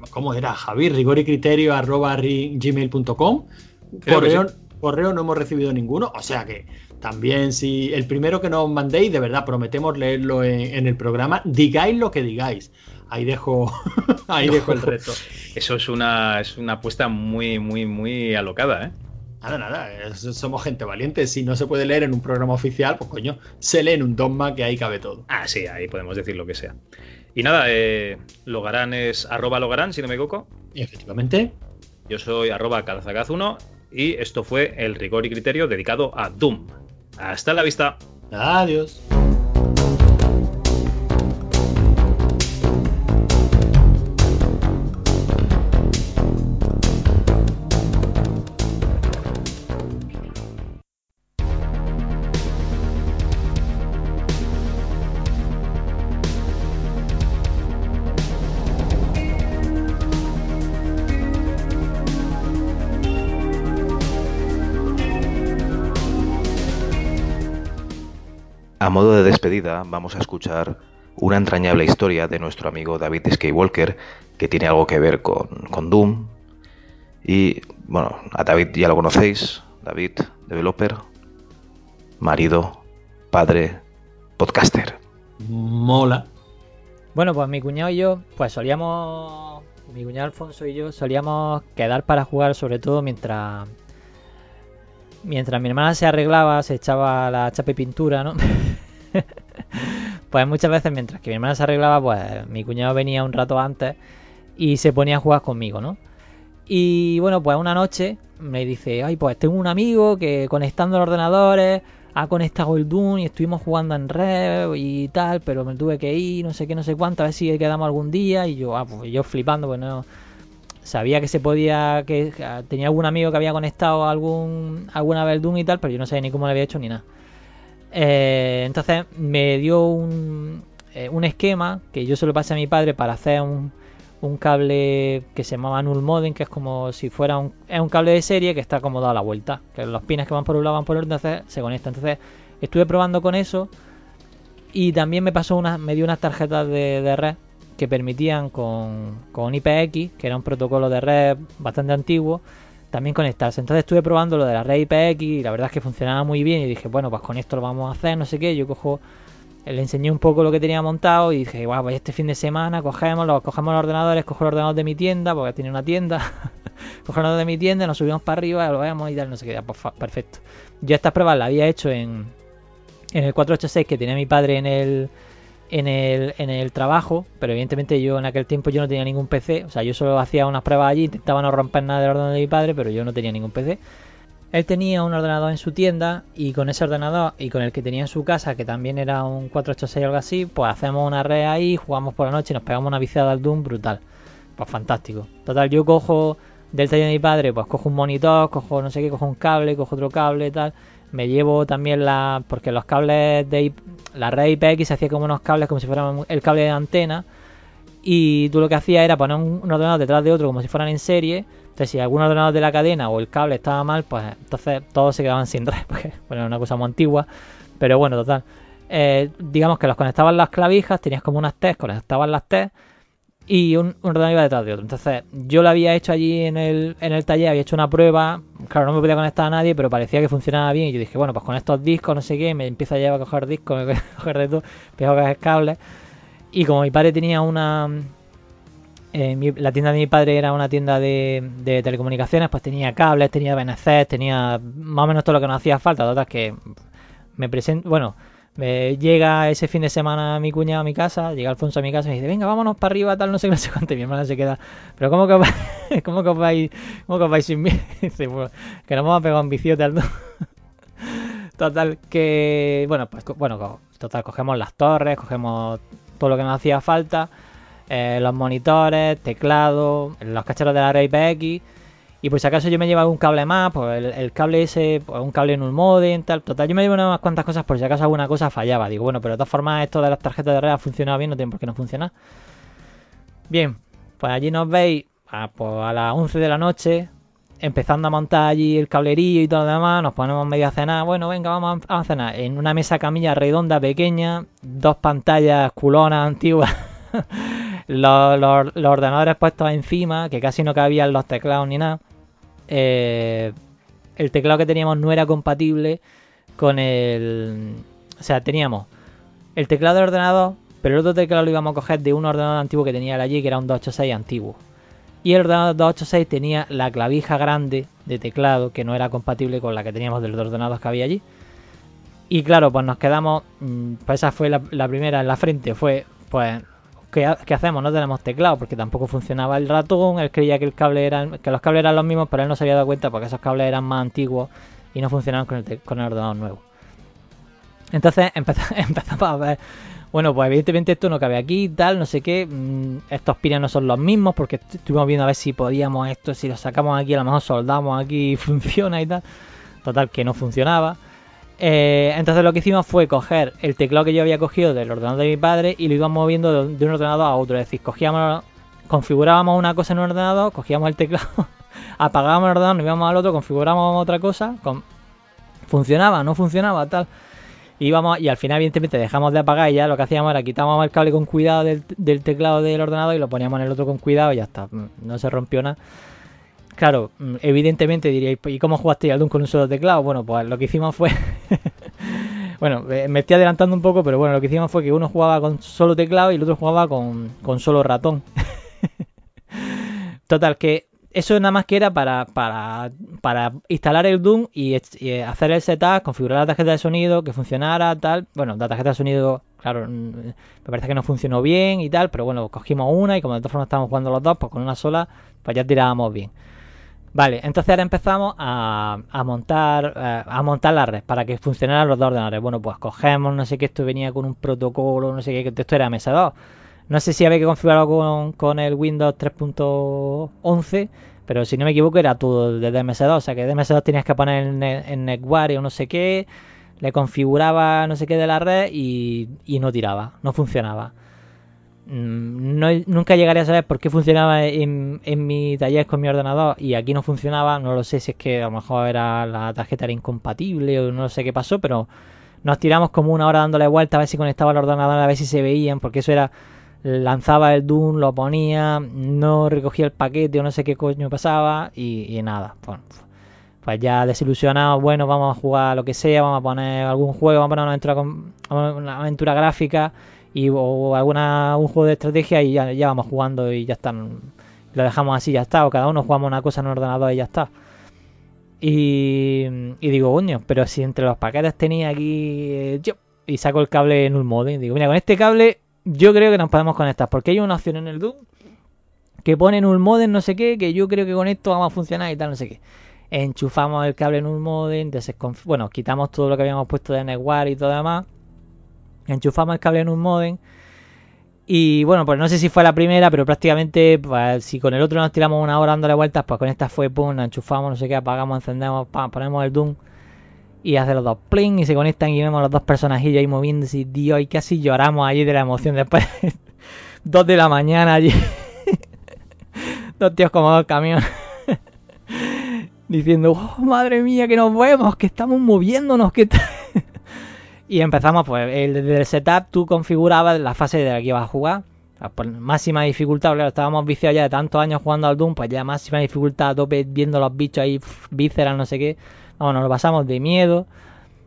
¿Cómo era? Javier, rigor y criterio arroba gmail.com. Correo, correo no hemos recibido ninguno, o sea que también si el primero que nos mandéis, de verdad, prometemos leerlo en, en el programa, digáis lo que digáis. Ahí dejo, ahí dejo el reto. Eso es una, es una apuesta muy, muy, muy alocada, ¿eh? Nada, nada, somos gente valiente. Si no se puede leer en un programa oficial, pues coño, se lee en un dogma que ahí cabe todo. Ah, sí, ahí podemos decir lo que sea. Y nada, eh, Logarán es arroba Logarán, si no me equivoco. Efectivamente, Yo soy arroba calzacaz1 y esto fue el rigor y criterio dedicado a Doom. Hasta la vista. adiós. Modo de despedida, vamos a escuchar una entrañable historia de nuestro amigo David Skywalker, que tiene algo que ver con, con Doom. Y bueno, a David ya lo conocéis, David, developer, marido, padre, podcaster. Mola. Bueno, pues mi cuñado y yo, pues solíamos. Mi cuñado Alfonso y yo solíamos quedar para jugar, sobre todo mientras. Mientras mi hermana se arreglaba, se echaba la chapa y pintura, ¿no? pues muchas veces, mientras que mi hermana se arreglaba, pues mi cuñado venía un rato antes y se ponía a jugar conmigo, ¿no? Y bueno, pues una noche me dice, ay, pues tengo un amigo que conectando los ordenadores ha conectado el Doom y estuvimos jugando en red y tal, pero me tuve que ir, no sé qué, no sé cuánto, a ver si quedamos algún día. Y yo, ah, pues yo flipando, pues no. Sabía que se podía, que tenía algún amigo que había conectado algún, alguna vez el Doom y tal, pero yo no sabía ni cómo lo había hecho ni nada. Eh, entonces me dio un, eh, un esquema que yo se lo pasé a mi padre para hacer un, cable que se llamaba null modem, que es como si fuera un, es un cable de serie que está como dado a la vuelta, que los pines que van por un lado van por el otro, entonces se conecta. Entonces estuve probando con eso y también me pasó una, me dio unas tarjetas de, de red que permitían con, con IPX, que era un protocolo de red bastante antiguo, también conectarse. Entonces estuve probando lo de la red IPX y la verdad es que funcionaba muy bien y dije, bueno, pues con esto lo vamos a hacer, no sé qué, yo cojo le enseñé un poco lo que tenía montado y dije, guau, pues este fin de semana cogemos, los, cogemos los ordenadores, cojo el ordenador de mi tienda, porque tiene una tienda, cojo el de mi tienda, nos subimos para arriba, lo vemos y tal, no sé qué, ya, pues, perfecto. Yo estas pruebas las había hecho en, en el 486 que tenía mi padre en el, en el, en el trabajo, pero evidentemente yo en aquel tiempo yo no tenía ningún PC, o sea, yo solo hacía unas pruebas allí, intentaba no romper nada del ordenador de mi padre, pero yo no tenía ningún PC. Él tenía un ordenador en su tienda y con ese ordenador y con el que tenía en su casa, que también era un 486 o algo así, pues hacemos una red ahí, jugamos por la noche y nos pegamos una viciada al Doom brutal. Pues fantástico. Total, yo cojo del taller de mi padre, pues cojo un monitor, cojo no sé qué, cojo un cable, cojo otro cable tal. Me llevo también la... porque los cables de... La red IPX se hacía como unos cables como si fueran el cable de antena y tú lo que hacías era poner un, un ordenador detrás de otro como si fueran en serie. Entonces, si algún ordenador de la cadena o el cable estaba mal, pues entonces todos se quedaban sin red, porque bueno, era una cosa muy antigua. Pero bueno, total. Eh, digamos que los conectaban las clavijas, tenías como unas TES, conectaban las TES y un, un iba detrás de otro. Entonces, yo lo había hecho allí en el, en el taller, había hecho una prueba. Claro, no me podía conectar a nadie, pero parecía que funcionaba bien. Y yo dije, bueno, pues con estos discos, no sé qué, me empieza a llevar a coger discos, me a coger de todo, empiezo a coger cables. Y como mi padre tenía una. eh, la tienda de mi padre era una tienda de, de telecomunicaciones, pues tenía cables, tenía BNC, tenía más o menos todo lo que nos hacía falta. Total, que me presento. Bueno, me llega ese fin de semana mi cuñado a mi casa, llega Alfonso a mi casa y me dice, venga, vámonos para arriba, tal, no sé qué, no sé cuánto. Y mi hermana se queda, pero ¿cómo que os vais, ¿cómo que os vais, cómo que os vais sin mí? Dice, "Pues, que nos vamos a pegar un viciote al Total, que, bueno, pues, bueno, total, cogemos las torres, cogemos todo lo que nos hacía falta, eh, los monitores, teclado, los cacharros de la red IPX, y por si acaso yo me llevo algún cable más, pues el, cable ese, pues un cable en un modem, tal, total, yo me llevo unas cuantas cosas por si acaso alguna cosa fallaba. Digo, bueno, pero de todas formas esto de las tarjetas de red ha funcionado bien, no tiene por qué no funcionar. Bien, pues allí nos veis a, pues, a las 11 de la noche, empezando a montar allí el cablerillo y todo lo demás, nos ponemos medio a cenar, bueno, venga, vamos a cenar, en una mesa camilla redonda, pequeña, dos pantallas culonas antiguas, los ordenadores puestos encima, que casi no cabían los teclados ni nada. Eh, el teclado que teníamos no era compatible con el... O sea, teníamos el teclado del ordenador, pero el otro teclado lo íbamos a coger de un ordenador antiguo que tenía allí, que era un 286 antiguo. Y el ordenador 286 tenía la clavija grande de teclado que no era compatible con la que teníamos de los ordenadores que había allí. Y claro, pues nos quedamos. mm, Pues esa fue la primera en la frente. Fue, pues, ¿qué, ha- qué hacemos? No tenemos teclado porque tampoco funcionaba el ratón. Él creía que los cables eran los mismos, pero él no se había dado cuenta porque esos cables eran más antiguos y no funcionaban con el, con el ordenador nuevo. Entonces empeza- empezamos a ver, bueno, pues evidentemente esto no cabe aquí, tal, no sé qué. mm, estos pines no son los mismos porque est- estuvimos viendo a ver si podíamos esto, si lo sacamos aquí, a lo mejor soldamos aquí y funciona y tal. Total, que no funcionaba. Eh, entonces lo que hicimos fue coger el teclado que yo había cogido del ordenador de mi padre y lo íbamos moviendo de, un ordenador a otro. Es decir, cogíamos, configurábamos una cosa en un ordenador, cogíamos el teclado, apagábamos el ordenador, nos íbamos al otro, configurábamos otra cosa, con- funcionaba, no funcionaba, tal. Y al final, evidentemente, dejamos de apagar y ya lo que hacíamos era quitábamos el cable con cuidado del, del teclado del ordenador y lo poníamos en el otro con cuidado y ya está. Mm, No se rompió nada. Claro, mm, evidentemente diríais, ¿y cómo jugaste al Doom con un solo teclado? Bueno, pues lo que hicimos fue. bueno, eh, me estoy adelantando un poco, pero bueno, lo que hicimos fue que uno jugaba con solo teclado y el otro jugaba con, solo ratón. Total, que eso nada más que era para, para, para instalar el Doom y hacer el setup, configurar la tarjeta de sonido, que funcionara, tal. Bueno, la tarjeta de sonido, claro, mm, me parece que no funcionó bien y tal, pero bueno, cogimos una y como de todas formas estábamos jugando los dos, pues con una sola, pues ya tirábamos bien. Vale, entonces ahora empezamos a, a montar eh, a montar la red para que funcionaran los dos ordenadores. Bueno, pues cogemos, no sé qué, esto venía con un protocolo, no sé qué, esto era MS2. No sé si había que configurarlo con, con el Windows 3.11, pero si no me equivoco era todo desde MS2. O sea que de MS2 tenías que poner en, en NetWare o no sé qué, le configuraba no sé qué de la red y, y no tiraba, no funcionaba. Mm, No, nunca llegaré a saber por qué funcionaba en, en mi taller con mi ordenador y aquí no funcionaba. No lo sé si es que a lo mejor era la tarjeta era incompatible o no sé qué pasó, pero nos tiramos como una hora dándole vuelta a ver si conectaba el ordenador, a ver si se veían, porque eso era lanzaba el Doom, lo ponía, no recogía el paquete o no sé qué coño pasaba y, y nada. Pues ya desilusionado, bueno, vamos a jugar lo que sea, vamos a poner algún juego, vamos a poner una aventura, una aventura gráfica y o alguna un juego de estrategia y ya, vamos jugando y ya está. Lo dejamos así, ya está, o cada uno jugamos una cosa en un ordenador y ya está. Y, digo, coño, pero si entre los paquetes tenía aquí eh, yo y saco el cable en un modem, digo, mira, con este cable yo creo que nos podemos conectar, porque hay una opción en el Doom que pone en un modem no sé qué, que yo creo que con esto vamos a funcionar y tal, no sé qué. Enchufamos el cable en un modem, bueno, quitamos todo lo que habíamos puesto de Netware y todo demás. Enchufamos el cable en un modem. Y bueno, pues no sé si fue la primera, pero prácticamente, pues, si con el otro nos tiramos una hora dándole vueltas, pues con esta fue, pum, la enchufamos, no sé qué, apagamos, encendemos, pam, ponemos el Doom y hace los dos pling y se conectan y vemos los dos personajillos ahí moviéndose y Dios y casi lloramos allí de la emoción después 2 de la mañana allí. dos tíos como dos camiones. Diciendo, oh, madre mía, que nos vemos, que estamos moviéndonos, que... y empezamos, pues, el, desde el setup tú configurabas la fase de la que ibas a jugar. Por máxima dificultad, claro, estábamos viciados ya de tantos años jugando al Doom, pues ya máxima dificultad, a tope, viendo los bichos ahí, vísceras, no sé qué. Vamos, nos lo pasamos de miedo.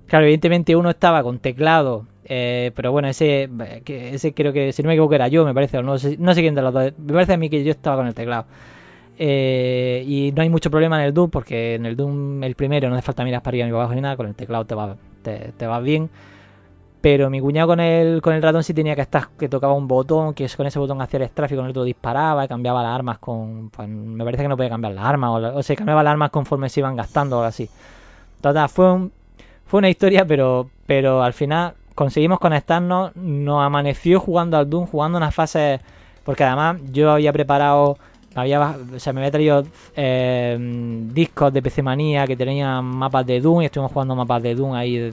Claro, evidentemente uno estaba con teclado, eh, pero bueno, ese, ese creo que, si no me equivoco, era yo, me parece, o no sé, no sé quién de los dos. Me parece a mí que yo estaba con el teclado. Eh, y no hay mucho problema en el Doom, porque en el Doom, el primero, no hace falta mirar para arriba ni para abajo ni nada, con el teclado te va, te, te va bien. Pero mi cuñado con el, con el ratón sí tenía que estar, que tocaba un botón, que con ese botón hacía el strafe y con el otro disparaba y cambiaba las armas con. Pues, me parece que no podía cambiar las armas, o, o se cambiaba las armas conforme se iban gastando o algo así. Total, fue un, fue una historia, pero, pero al final conseguimos conectarnos, nos amaneció jugando al Doom, jugando unas fases, porque además yo había preparado, había, o sea, me había traído eh, discos de PC Manía que tenían mapas de Doom y estuvimos jugando mapas de Doom ahí,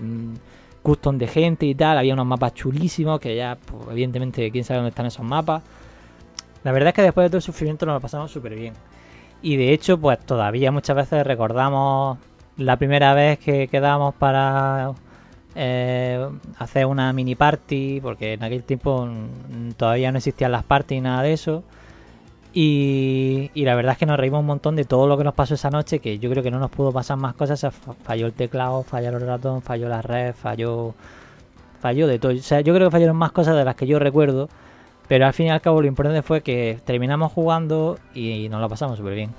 custom de gente y tal, había unos mapas chulísimos que ya, pues, evidentemente, quién sabe dónde están esos mapas. La verdad es que después de todo el sufrimiento nos lo pasamos súper bien. Y de hecho, pues todavía muchas veces recordamos la primera vez que quedamos para eh, hacer una mini party, porque en aquel tiempo todavía no existían las parties y nada de eso. Y, la verdad es que nos reímos un montón de todo lo que nos pasó esa noche, que yo creo que no nos pudo pasar más cosas. falló el teclado, falló el ratón, falló la red, falló, falló de todo. O sea, yo creo que fallaron más cosas de las que yo recuerdo. Pero al fin y al cabo lo importante fue que terminamos jugando y nos lo pasamos súper bien.